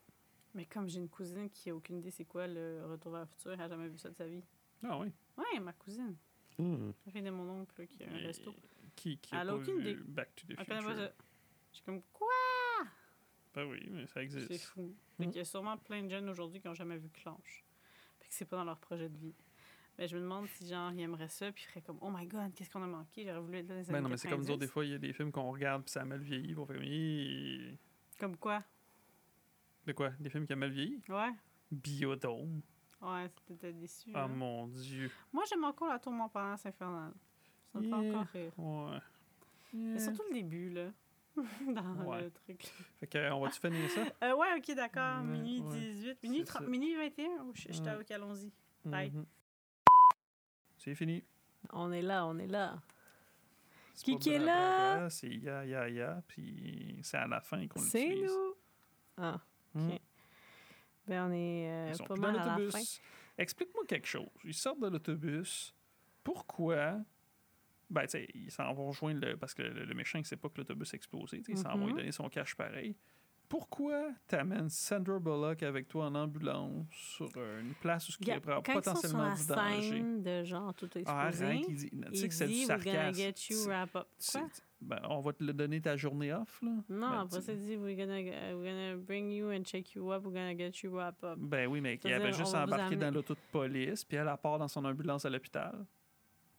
Mais comme j'ai une cousine qui a aucune idée c'est quoi le Retour vers le futur, elle a jamais vu ça de sa vie. Ah oui. Ouais, ma cousine. La fille de mon oncle là, qui a un Et resto. Qui, qui a Elle a pas aucune vu idée. Back to the Future? suis comme, quoi? Ben oui, mais ça C'est existe. fou. Fait Mm. qu'il y a sûrement plein de jeunes aujourd'hui qui n'ont jamais vu Clanche. Puis que c'est pas dans leur projet de vie. Mais je me demande si, genre, ils aimeraient ça, puis ils feraient comme, oh my god, qu'est-ce qu'on a manqué? J'aurais voulu être dans les Ben années non, mais c'est comme 90. des fois, il y a des films qu'on regarde puis ça a mal vieilli. On fait comme, Hi. Comme quoi? De quoi? Des films qui ont mal vieilli? Ouais. Biodome. Ouais, c'était déçu. Ah hein. mon dieu. Moi, j'aime encore la tour Montparnasse infernale. Ça me fait Yeah. encore rire. Ouais. Mais Yeah. surtout le début, là. dans Ouais. le truc. Fait que, on va-tu finir ça? Euh, ouais, ok, d'accord. Ouais, minuit ouais. 18. Minuit, C'est 30, ça. minuit 21. Oh, je- Ouais. ok, allons-y. Bye. Mhm. C'est fini. On est là, on est là. C'est Qui est là? C'est ya ya ya, puis c'est à la fin qu'on C'est l'utilise. nous. Ah, Hmm. ok. Ben, on est euh, Ils sont pas mal à la fin. l'autobus. Explique-moi quelque chose. Ils sortent de l'autobus. Pourquoi Ben, tu sais, ils s'en vont rejoindre le. Parce que le, le méchant, il sait pas que l'autobus a explosé. Ils s'en vont lui Mhm. donner son cash pareil. Pourquoi t'amènes Sandra Bullock avec toi en ambulance sur une place où il y Yeah, a Quand ils sont sur potentiellement la du danger? scène de genre tout Ah, arrête, il dit, tu sais il que c'est du dit « We're gonna sarcasme. get you C'est- wrap up ». c'est- Quoi? ben, on va te le donner ta journée off, là. Non, Ben, après ça, il dit we're gonna, we're gonna bring you and check you up, we're gonna get you wrap up. Ben oui, mais C'est-à-dire, avait juste embarqué dans l'auto de police, puis elle, elle part dans son ambulance à l'hôpital.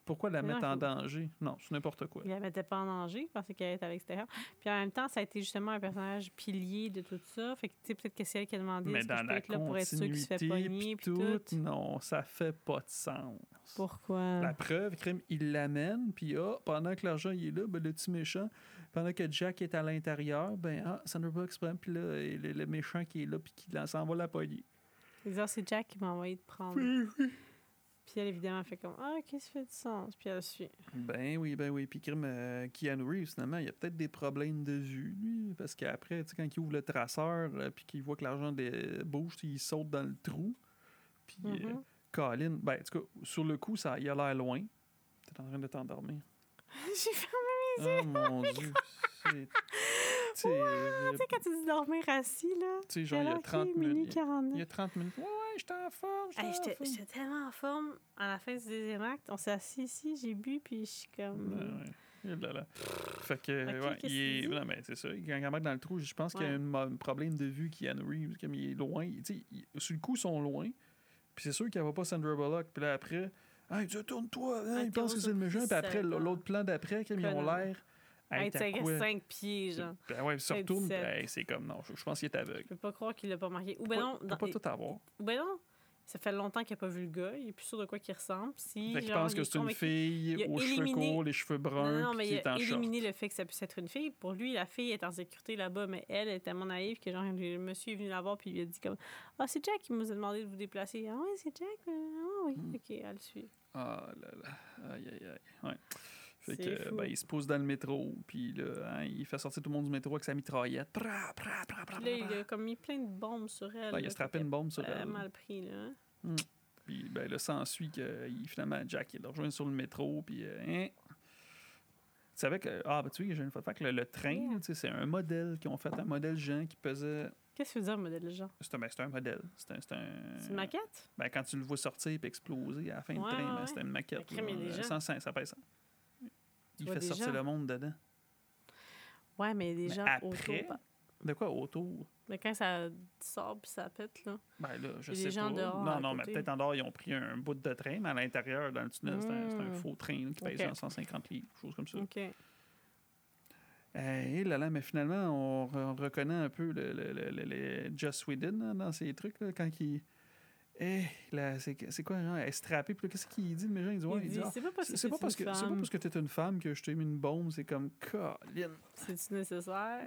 Pourquoi la mettre en danger? Non, c'est n'importe quoi. Il la mettait pas en danger parce qu'elle était à l'extérieur. Puis en même temps, ça a été justement un personnage pilier de tout ça. Fait que, tu sais, peut-être que c'est elle qui a demandé Mais que dans peux la être là pour être sûr qu'il se fait pogner, puis tout, tout. non, ça fait pas de sens. Pourquoi? La preuve, crime, il l'amène, puis ah, pendant que l'argent il est là, ben, le petit méchant, pendant que Jack est à l'intérieur, ben ah, Sandra se prend, puis là, le, le méchant qui est là, puis qui s'en va la pogner. C'est Jack qui m'a envoyé de prendre. Puis elle, évidemment, fait comme Ah, ok, ça fait du sens. Puis elle suit. Ben oui, ben oui. Puis crime, euh, Keanu Reeves, finalement, il a peut-être des problèmes de vue, lui, parce qu'après, tu sais, quand il ouvre le traceur, euh, puis qu'il voit que l'argent des- bouge, il saute dans le trou. Puis, euh, Mhm. Colin, ben, en tout cas, sur le coup, ça, il a l'air loin. T'es en train de t'endormir. J'ai fermé. Oh mon dieu. Tu sais, Tu sais, quand tu dis dormir assis, là. tu sais, genre, il y a alors 30 qu'il est minuit minutes. Il y 49. a 30 minutes. Ouais, ouais, j'étais en forme. J'étais Hey, tellement en forme. À la fin du deuxième acte, on s'est assis ici, j'ai bu, puis je suis comme. Ouais. Là, là. Fait que, ouais, qu'est-ce il est. Non, mais c'est ça. Quand il embarque dans le trou, je pense qu'il y a Ouais. un problème de vue qui Reeves. Comme il est loin. Tu sais, il- sur le coup, ils sont loin. Puis c'est sûr qu'il n'y va pas Sandra Bullock. Puis là, après, hey, tu tourne-toi. hein, Ah, il pense que c'est le méchant. Puis après, l'autre plan d'après, comme ils ont l'air. Hey, Hey, tu t'as sais, quoi? 5 pieds, genre. Ben ouais, se Hey, retourne. 17. ben, c'est comme non, je, je pense qu'il est aveugle. Je peux pas croire qu'il l'a pas marqué. Ou ben non, pas- il dans- peut pas tout avoir. ou ben non, ça fait longtemps qu'il a pas vu le gars. Il est plus sûr de quoi qu'il ressemble. Si, Fait qu'il pense que est c'est une fille aux cheveux courts, les cheveux bruns, Non, non, mais puis qui il est a short. éliminé le fait que ça puisse être une fille. Pour lui, la fille est en sécurité là-bas, mais elle est tellement naïve que genre, le monsieur est venu la voir puis il lui a dit comme Ah, c'est Jack qui nous a demandé de vous déplacer. Ah, oui, c'est Jack. euh, Ah, oui. Hmm. Ok, elle le suit. Ah là là. Aïe, aïe, aïe. Ouais. Fait C'est que, ben, il se pose dans le métro, puis là, hein, il fait sortir tout le monde du métro avec sa mitraillette. Pra, pra, pra, pra, Puis là, il a comme mis plein de bombes sur elle. Ben, il a strappé une bombe sur elle. mal pris, là. hein. Puis ben, là, s'ensuit que il- finalement, Jack, il le rejoint sur le métro, puis euh, hein, savais que. Ah, ben tu vois, j'ai une fois fait que le, le train, Yeah. tu sais, c'est un modèle qu'ils ont fait, un modèle géant qui pesait. Qu'est-ce que tu veux dire, modèle genre? C'est un, ben, c'est un modèle. C'est un. c'est un- C'est une maquette? Ben, quand tu le vois sortir et exploser à la fin du Ouais, train, ouais, ben, ouais. c'était une maquette. Là, des gens. 105, ça pèse ça. Il fait sortir le monde dedans. Ouais, mais des Mais gens après, autour. De quoi autour? Mais quand ça sort puis ça pète, là. Ben là, je sais gens pas. dehors non, non, mais peut-être en dehors, ils ont pris un bout de train, mais à l'intérieur, dans le tunnel, c'est un, c'est un Mm. faux train là, qui pèse Ok. genre 150 livres, chose comme ça. OK. Eh là là, mais finalement, on, re- on reconnaît un peu le, le, le, le- le Joss Whedon là, dans ces trucs, là, quand il... Eh, c'est quoi, elle est strappée, puis là, qu'est-ce qu'il dit, le méchant? Il dit, ouais, Il il dit, dit, ah, c'est pas parce que pas parce que une c'est pas femme. parce que t'es une femme que je t'ai mis une bombe, c'est comme Colin. C'est-tu nécessaire?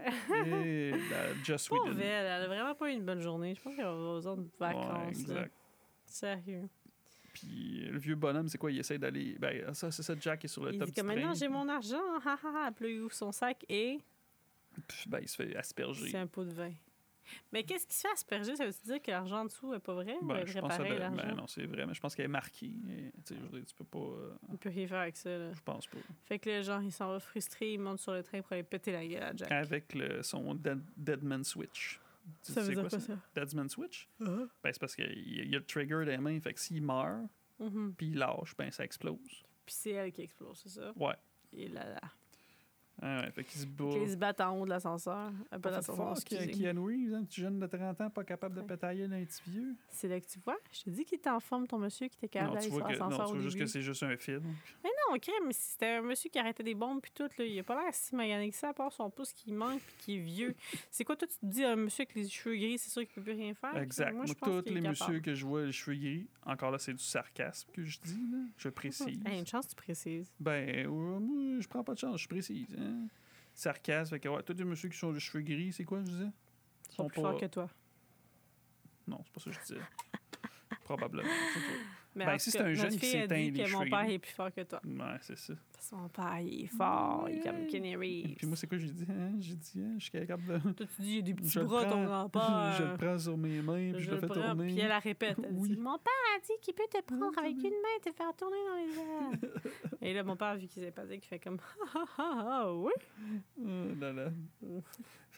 Eh, la Whedon. elle, elle a vraiment pas eu une bonne journée. Je pense qu'elle a besoin de vacances. exact. Sérieux. Puis le vieux bonhomme, c'est quoi? Il essaie d'aller. Ben, ça, c'est ça, Jack est sur le Il top dit comme train. maintenant j'ai mon argent, ha ha ha. Puis il ouvre son sac et Puis, ben, il se fait asperger. c'est un pot de vin. Mais qu'est-ce qui se fait asperger? Ça veut dire que l'argent en dessous est pas vrai? ou Ben, je vrai pense que ça ben, non, c'est vrai, mais je pense qu'elle est marquée. Et, tu sais, je veux dire, tu peux pas. euh, Il peut rien faire avec ça. Là. je pense pas. Fait que le genre, il s'en va frustré, il monte sur le train pour aller péter la gueule à Jack. Avec le, son dead, Deadman Switch. Tu ça sais veut dire quoi, quoi ça? Deadman Switch? Uh-huh. Ben, c'est parce qu'il y y a le trigger dans les mains, fait que s'il meurt, Mhm. puis il lâche, ben, ça explose. Puis c'est elle qui explose, c'est ça? Ouais. Et là là. Ah ouais, fait se qu'ils battent en haut de l'ascenseur. Pas l'ascenseur. Keanu Reeves, un petit jeune de 30 ans, pas capable de pétailler un petit vieux. C'est là que tu vois. Je te dis qu'il était en forme, ton monsieur, qui était capable Non, tu d'aller sur vois, que, non, l'ascenseur tu au vois juste début. que c'est juste un film. Non, ok, mais si c'était un monsieur qui arrêtait des bombes puis tout, là, il a pas l'air si magané que ça, à part son pouce qui manque puis qui est vieux. C'est quoi, toi, tu te dis, un monsieur avec les cheveux gris, c'est sûr qu'il peut plus rien faire? Exact. Moi, Moi, je pense tous les messieurs que je vois les cheveux gris, encore là, c'est du sarcasme que je dis, là. Je précise. Une chance, tu précises. Ben, moi, je prends pas de chance, je précise. Hein? Sarcasme, fait que, ouais, tous les messieurs qui sont les cheveux gris, c'est quoi, je disais? Ils sont plus forts que toi. Non, c'est pas ça que je disais. Probablement. Je. Mais Ben, en si c'est un jeune qui s'éteint les que mon cheveux père est plus fort que toi. Ouais, c'est ça. Son père, il est fort, il est comme Kenny Et Reeves. puis moi, c'est quoi j'ai dit? Hein? J'ai dit, hein, je suis capable de. Toi, tu dis, il y a des petits Je bras, ton prends- grand-père. je le prends sur mes mains, puis je, le fais prends, tourner. Puis elle la répète. Elle Oui. dit Mon père a dit qu'il peut te prendre avec une main et te faire tourner dans les airs. et là, mon père, vu qu'il est sympathique, il fait comme Ah ah ah, ah oui. Oh là là.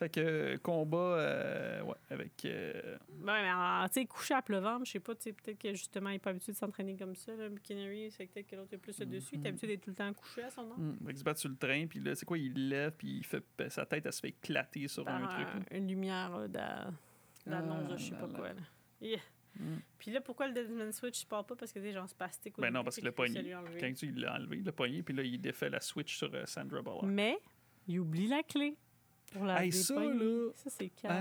Mm. Fait que euh, combat euh, ouais, avec. euh, Ben, mais tu sais, couché à pleuvant, je sais pas, tu sais, peut-être que justement, il n'est pas habitué de s'entraîner comme ça. Là. Reeves, c'est peut-être que l'autre est plus le dessus. Il est habitué d'être tout le temps couché à son nom. fait qu'il se bat sur le train, puis là, c'est quoi, il lève, puis il fait, ben, sa tête, elle se fait éclater sur Par un truc. là. un- une lumière d'annonce Ah je sais pas là. quoi. Là. Yeah. Mm. Puis là, pourquoi le Deadman Switch, je parle pas? Parce que des gens spastiques au Ben non, parce pogné. lui enlever. Quand tu il l'a enlevé, il l'a pogné, puis là, il défait la switch sur euh, Sandra Bullock. Mais il oublie la clé. Pour la Hey, ça, là, Ça,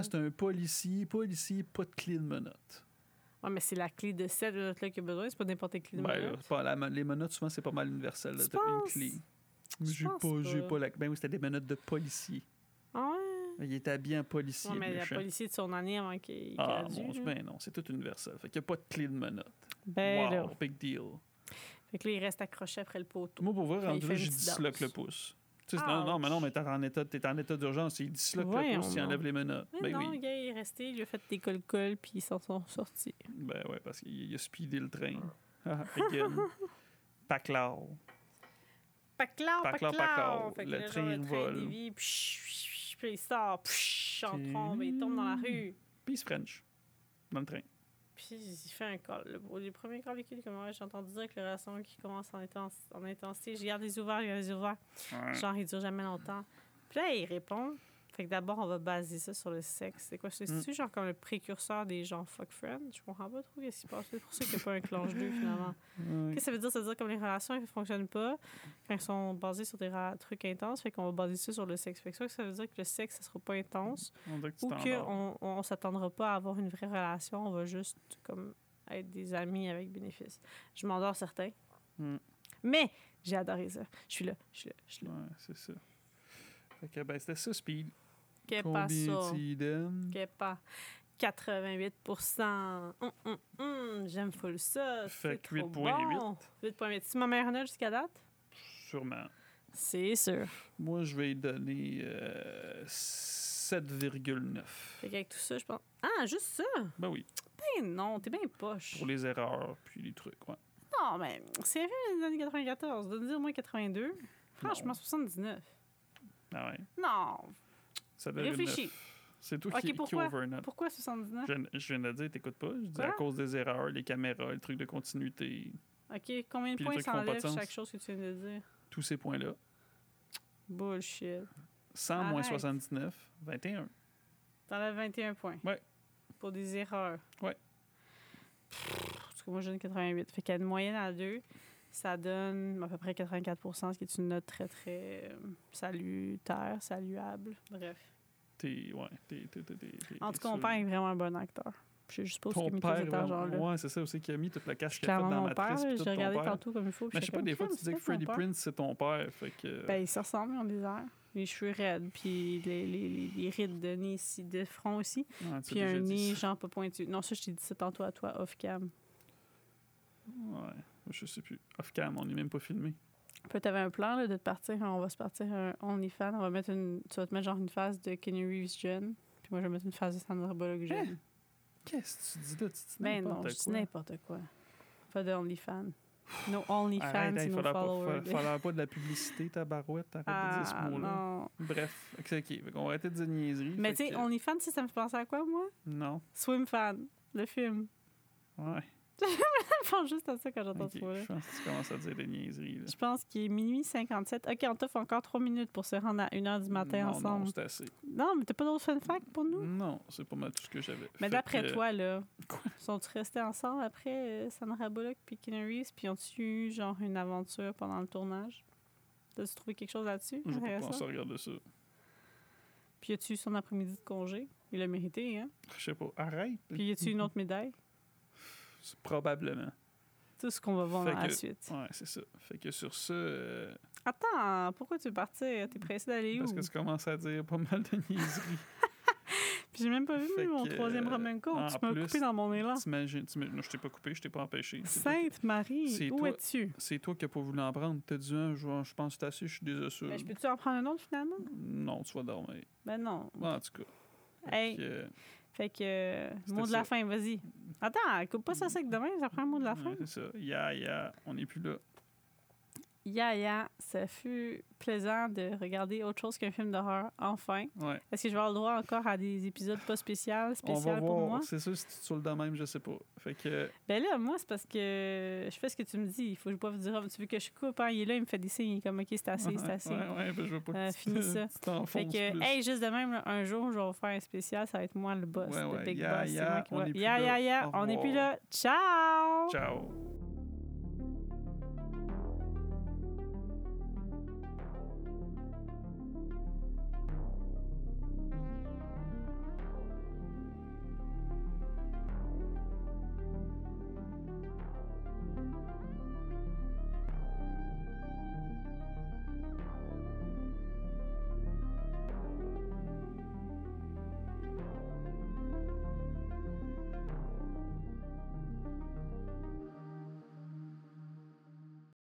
c'est un policier, policier, pas de clé de menottes. Ouais, mais c'est la clé de cette minute-là qu'il a besoin. C'est pas n'importe quelle clé de Ben, pas, la, les menottes, souvent, c'est pas mal universel. là, une clé. J'ai pas, pas? pas la. Ben oui, c'était des menottes de policier. Ah ouais? Il était habillé en policier. Mais méchant. policier de son année avant qu'il Ah, dû. mon Dieu, là. ben non, c'est tout universel. Fait qu'il n'y a pas de clé de menottes. Ben wow, là. big deal. Fait que là, il reste accroché après le poteau. Moi, pour voir, rendu là, j'ai disloque le pouce. Non, non, mais non, mais t'es en état, t'es en état d'urgence. Il disloque le Voyons pouce, il enlève les menottes. Mais Ben non, le gars, il est resté, il lui a fait des col-col, puis ils s'en sont sortis. Ben ouais, parce qu'il il a speedé le train. Ah, Again. Paclao! paclao. Fait que Le train vole. puis il sort, psh, en trombe, il tombe dans la rue. Peace French. Dans le train. Puis il fait un call. Le, les premiers calls comme ouais, j'ai entendu dire que le restaurant qui commence en, intens- en intensité, je garde les ouverts, je garde les ouverts. Ouais. Genre, il dure jamais longtemps. Puis là, il répond. Fait que d'abord, on va baser ça sur le sexe. C'est quoi? Mm. C'est-tu genre comme le précurseur des gens fuck friends? Je comprends pas trop ce qui se passe. C'est pour ça qu'il n'y a pas un clanche 2 finalement. Qu'est-ce que ça veut dire? Ça veut dire comme les relations ne fonctionnent pas quand elles sont basées sur des trucs intenses. Fait qu'on va baser ça sur le sexe. Fait que que ça veut dire que le sexe, ça sera pas intense On ou qu'on on, on s'attendra pas à avoir une vraie relation. On va juste comme être des amis avec bénéfice. Je m'endors certain. Mm. Mais j'ai adoré ça. Je suis là, je suis là, je suis là. Ouais, c'est ça. Fait que, ben, c'était ça, Speed. Qu'est pas ça? Qu'est pas 88% Hum, hum, hum, J'aime full ça. Fait que trop 8.8. bon. 8.8. C'est ma meilleure note jusqu'à date? Sûrement. C'est sûr. Moi, je vais lui donner euh, 7,9. Fait qu'avec tout ça, je pense. Ah, juste ça? Ben oui, Ben non, t'es bien poche. pour les erreurs puis les trucs, ouais. Non, mais c'est vrai les années 94. De dire moins 82. Franchement, 79. Ah ouais. Non. Ça donne une Réfléchis. C'est toi Ok, qui, qui pourquoi? overnote. Pourquoi 79? Je, viens- je viens de dire, t'écoutes pas. Je dis Quoi? à cause des erreurs, les caméras, le truc de continuité, OK, combien de points s'enlève chaque chose que tu viens de dire? tous ces points-là. Bullshit. 100 moins Arrête. 79, 21. T'enlèves 21 points. Ouais. Pour des erreurs. Ouais. Parce que moi, j'ai une 88. Fait qu'à une moyenne à 2, ça donne à peu près 84% ce qui est une note très, très euh, salutaire, saluable. Bref. T'es, ouais, t'es, t'es, t'es, t'es- t'es- En tout cas, mon père est vraiment un bon acteur. Je sais juste pas ce qu'il a Ton mis tout père, argent-là. vraiment- ouais, c'est ça aussi qui a mis toute la cash C'est qu'il clairement dans père. J'ai regardé père. tantôt comme il faut. Mais je sais pas, des fois, tu dis que Freddie. Prince, c'est ton père. Fait que. Ben, ils se ressemblent, ils ont des airs. Les cheveux raides, puis les, les, les, les rides de nez ici, de front aussi. ouais, Puis un nez, genre pas pointu. Non, ça, je t'ai dit ça tantôt à toi, off-cam. Ouais, je sais plus. Off-cam, on n'est même pas filmé. Là, t'avais un plan là, de te partir, on va se partir un OnlyFans. On va mettre une. Tu vas te mettre genre une phase de Kenny Reeves jeune. Puis moi, je vais mettre une phase de Sandra Bullock jeune. Qu'est-ce que tu dis là? Tu dis Ben non, je dis n'importe quoi. Pas de OnlyFans. No OnlyFans, c'est il fallait pas, followers. fa- fallait pas de la publicité, ta barouette, arrête de dire ce Ah, mot-là. non. Bref, ok, ok. Qu'on va arrêter de dire niaiserie. Mais tu sais, que- OnlyFans, ça me fait penser à quoi, moi? Non, Swim Fan, le film. ouais. Je pense juste à ça quand j'entends ce mot-là. Je pense que tu commences à dire des niaiseries. Là. Je pense qu'il est minuit 57. OK, on t'offre encore trois minutes pour se rendre à 1h du matin non, ensemble. Non, c'est assez. Non, mais t'as pas d'autres fun facts pour nous? Non, c'est pas mal tout ce que j'avais. Mais d'après que- toi, là, Quoi? sont-ils restés ensemble après euh, Sandra Bullock puis Keanu Reeves, puis ont-ils eu genre une aventure pendant le tournage? T'as-tu trouvé quelque chose là-dessus? Intéressant? pensé à regarder ça. Puis as-tu eu son après-midi de congé? Il l'a mérité, hein? Je sais pas. Arrête. Puis y a-tu une autre médaille? Probablement. Tout ce qu'on va voir dans la suite. Ouais, c'est ça. Fait que sur ça, euh, Attends, pourquoi tu veux partir? T'es pressé d'aller où? parce que tu commences à dire pas mal de niaiseries. Puis j'ai même pas vu Fait mon que, troisième euh, Roman Code. en Tu m'as coupé dans mon élan. T'imagines, non, je t'ai pas coupé, je t'ai pas empêché. Sainte Marie, où es-tu? C'est toi qui n'as pas voulu en prendre. T'as dit, un, je, je pense que c'est assez, je suis désolé. Ben, je peux-tu en prendre un autre finalement? Non, tu vas dormir. Ben non. En tout cas. Hey, que, fait que, euh, mot de la fin, vas-y. Attends, coupe pas ça sec demain, ça prend un mot de la fin. c'est ça. Ya, ya, on n'est plus là. Ya, ya, ça fut plaisant de regarder autre chose qu'un film d'horreur, enfin. Ouais. Est-ce que je vais avoir le droit encore à des épisodes pas spéciaux, spéciaux pour moi? voir. C'est sûr, si tu te saoules de même, je sais pas. Fait que, Ben là, moi, c'est parce que je fais ce que tu me dis. Il faut que je boive du rhum. Tu veux que je coupe? Hein? Il est là, il me fait des signes. Il est comme, OK, c'est assez, c'est assez. ouais, ouais, ben, je veux pas Euh, que tu finis ça. tu Fait que, plus. hey, juste de même, là, un jour, je vais faire un spécial. Ça va être moi le boss, Ouais, le big boss. C'est ya, moi qui on est plus là. on n'est plus là. Ciao! Ciao.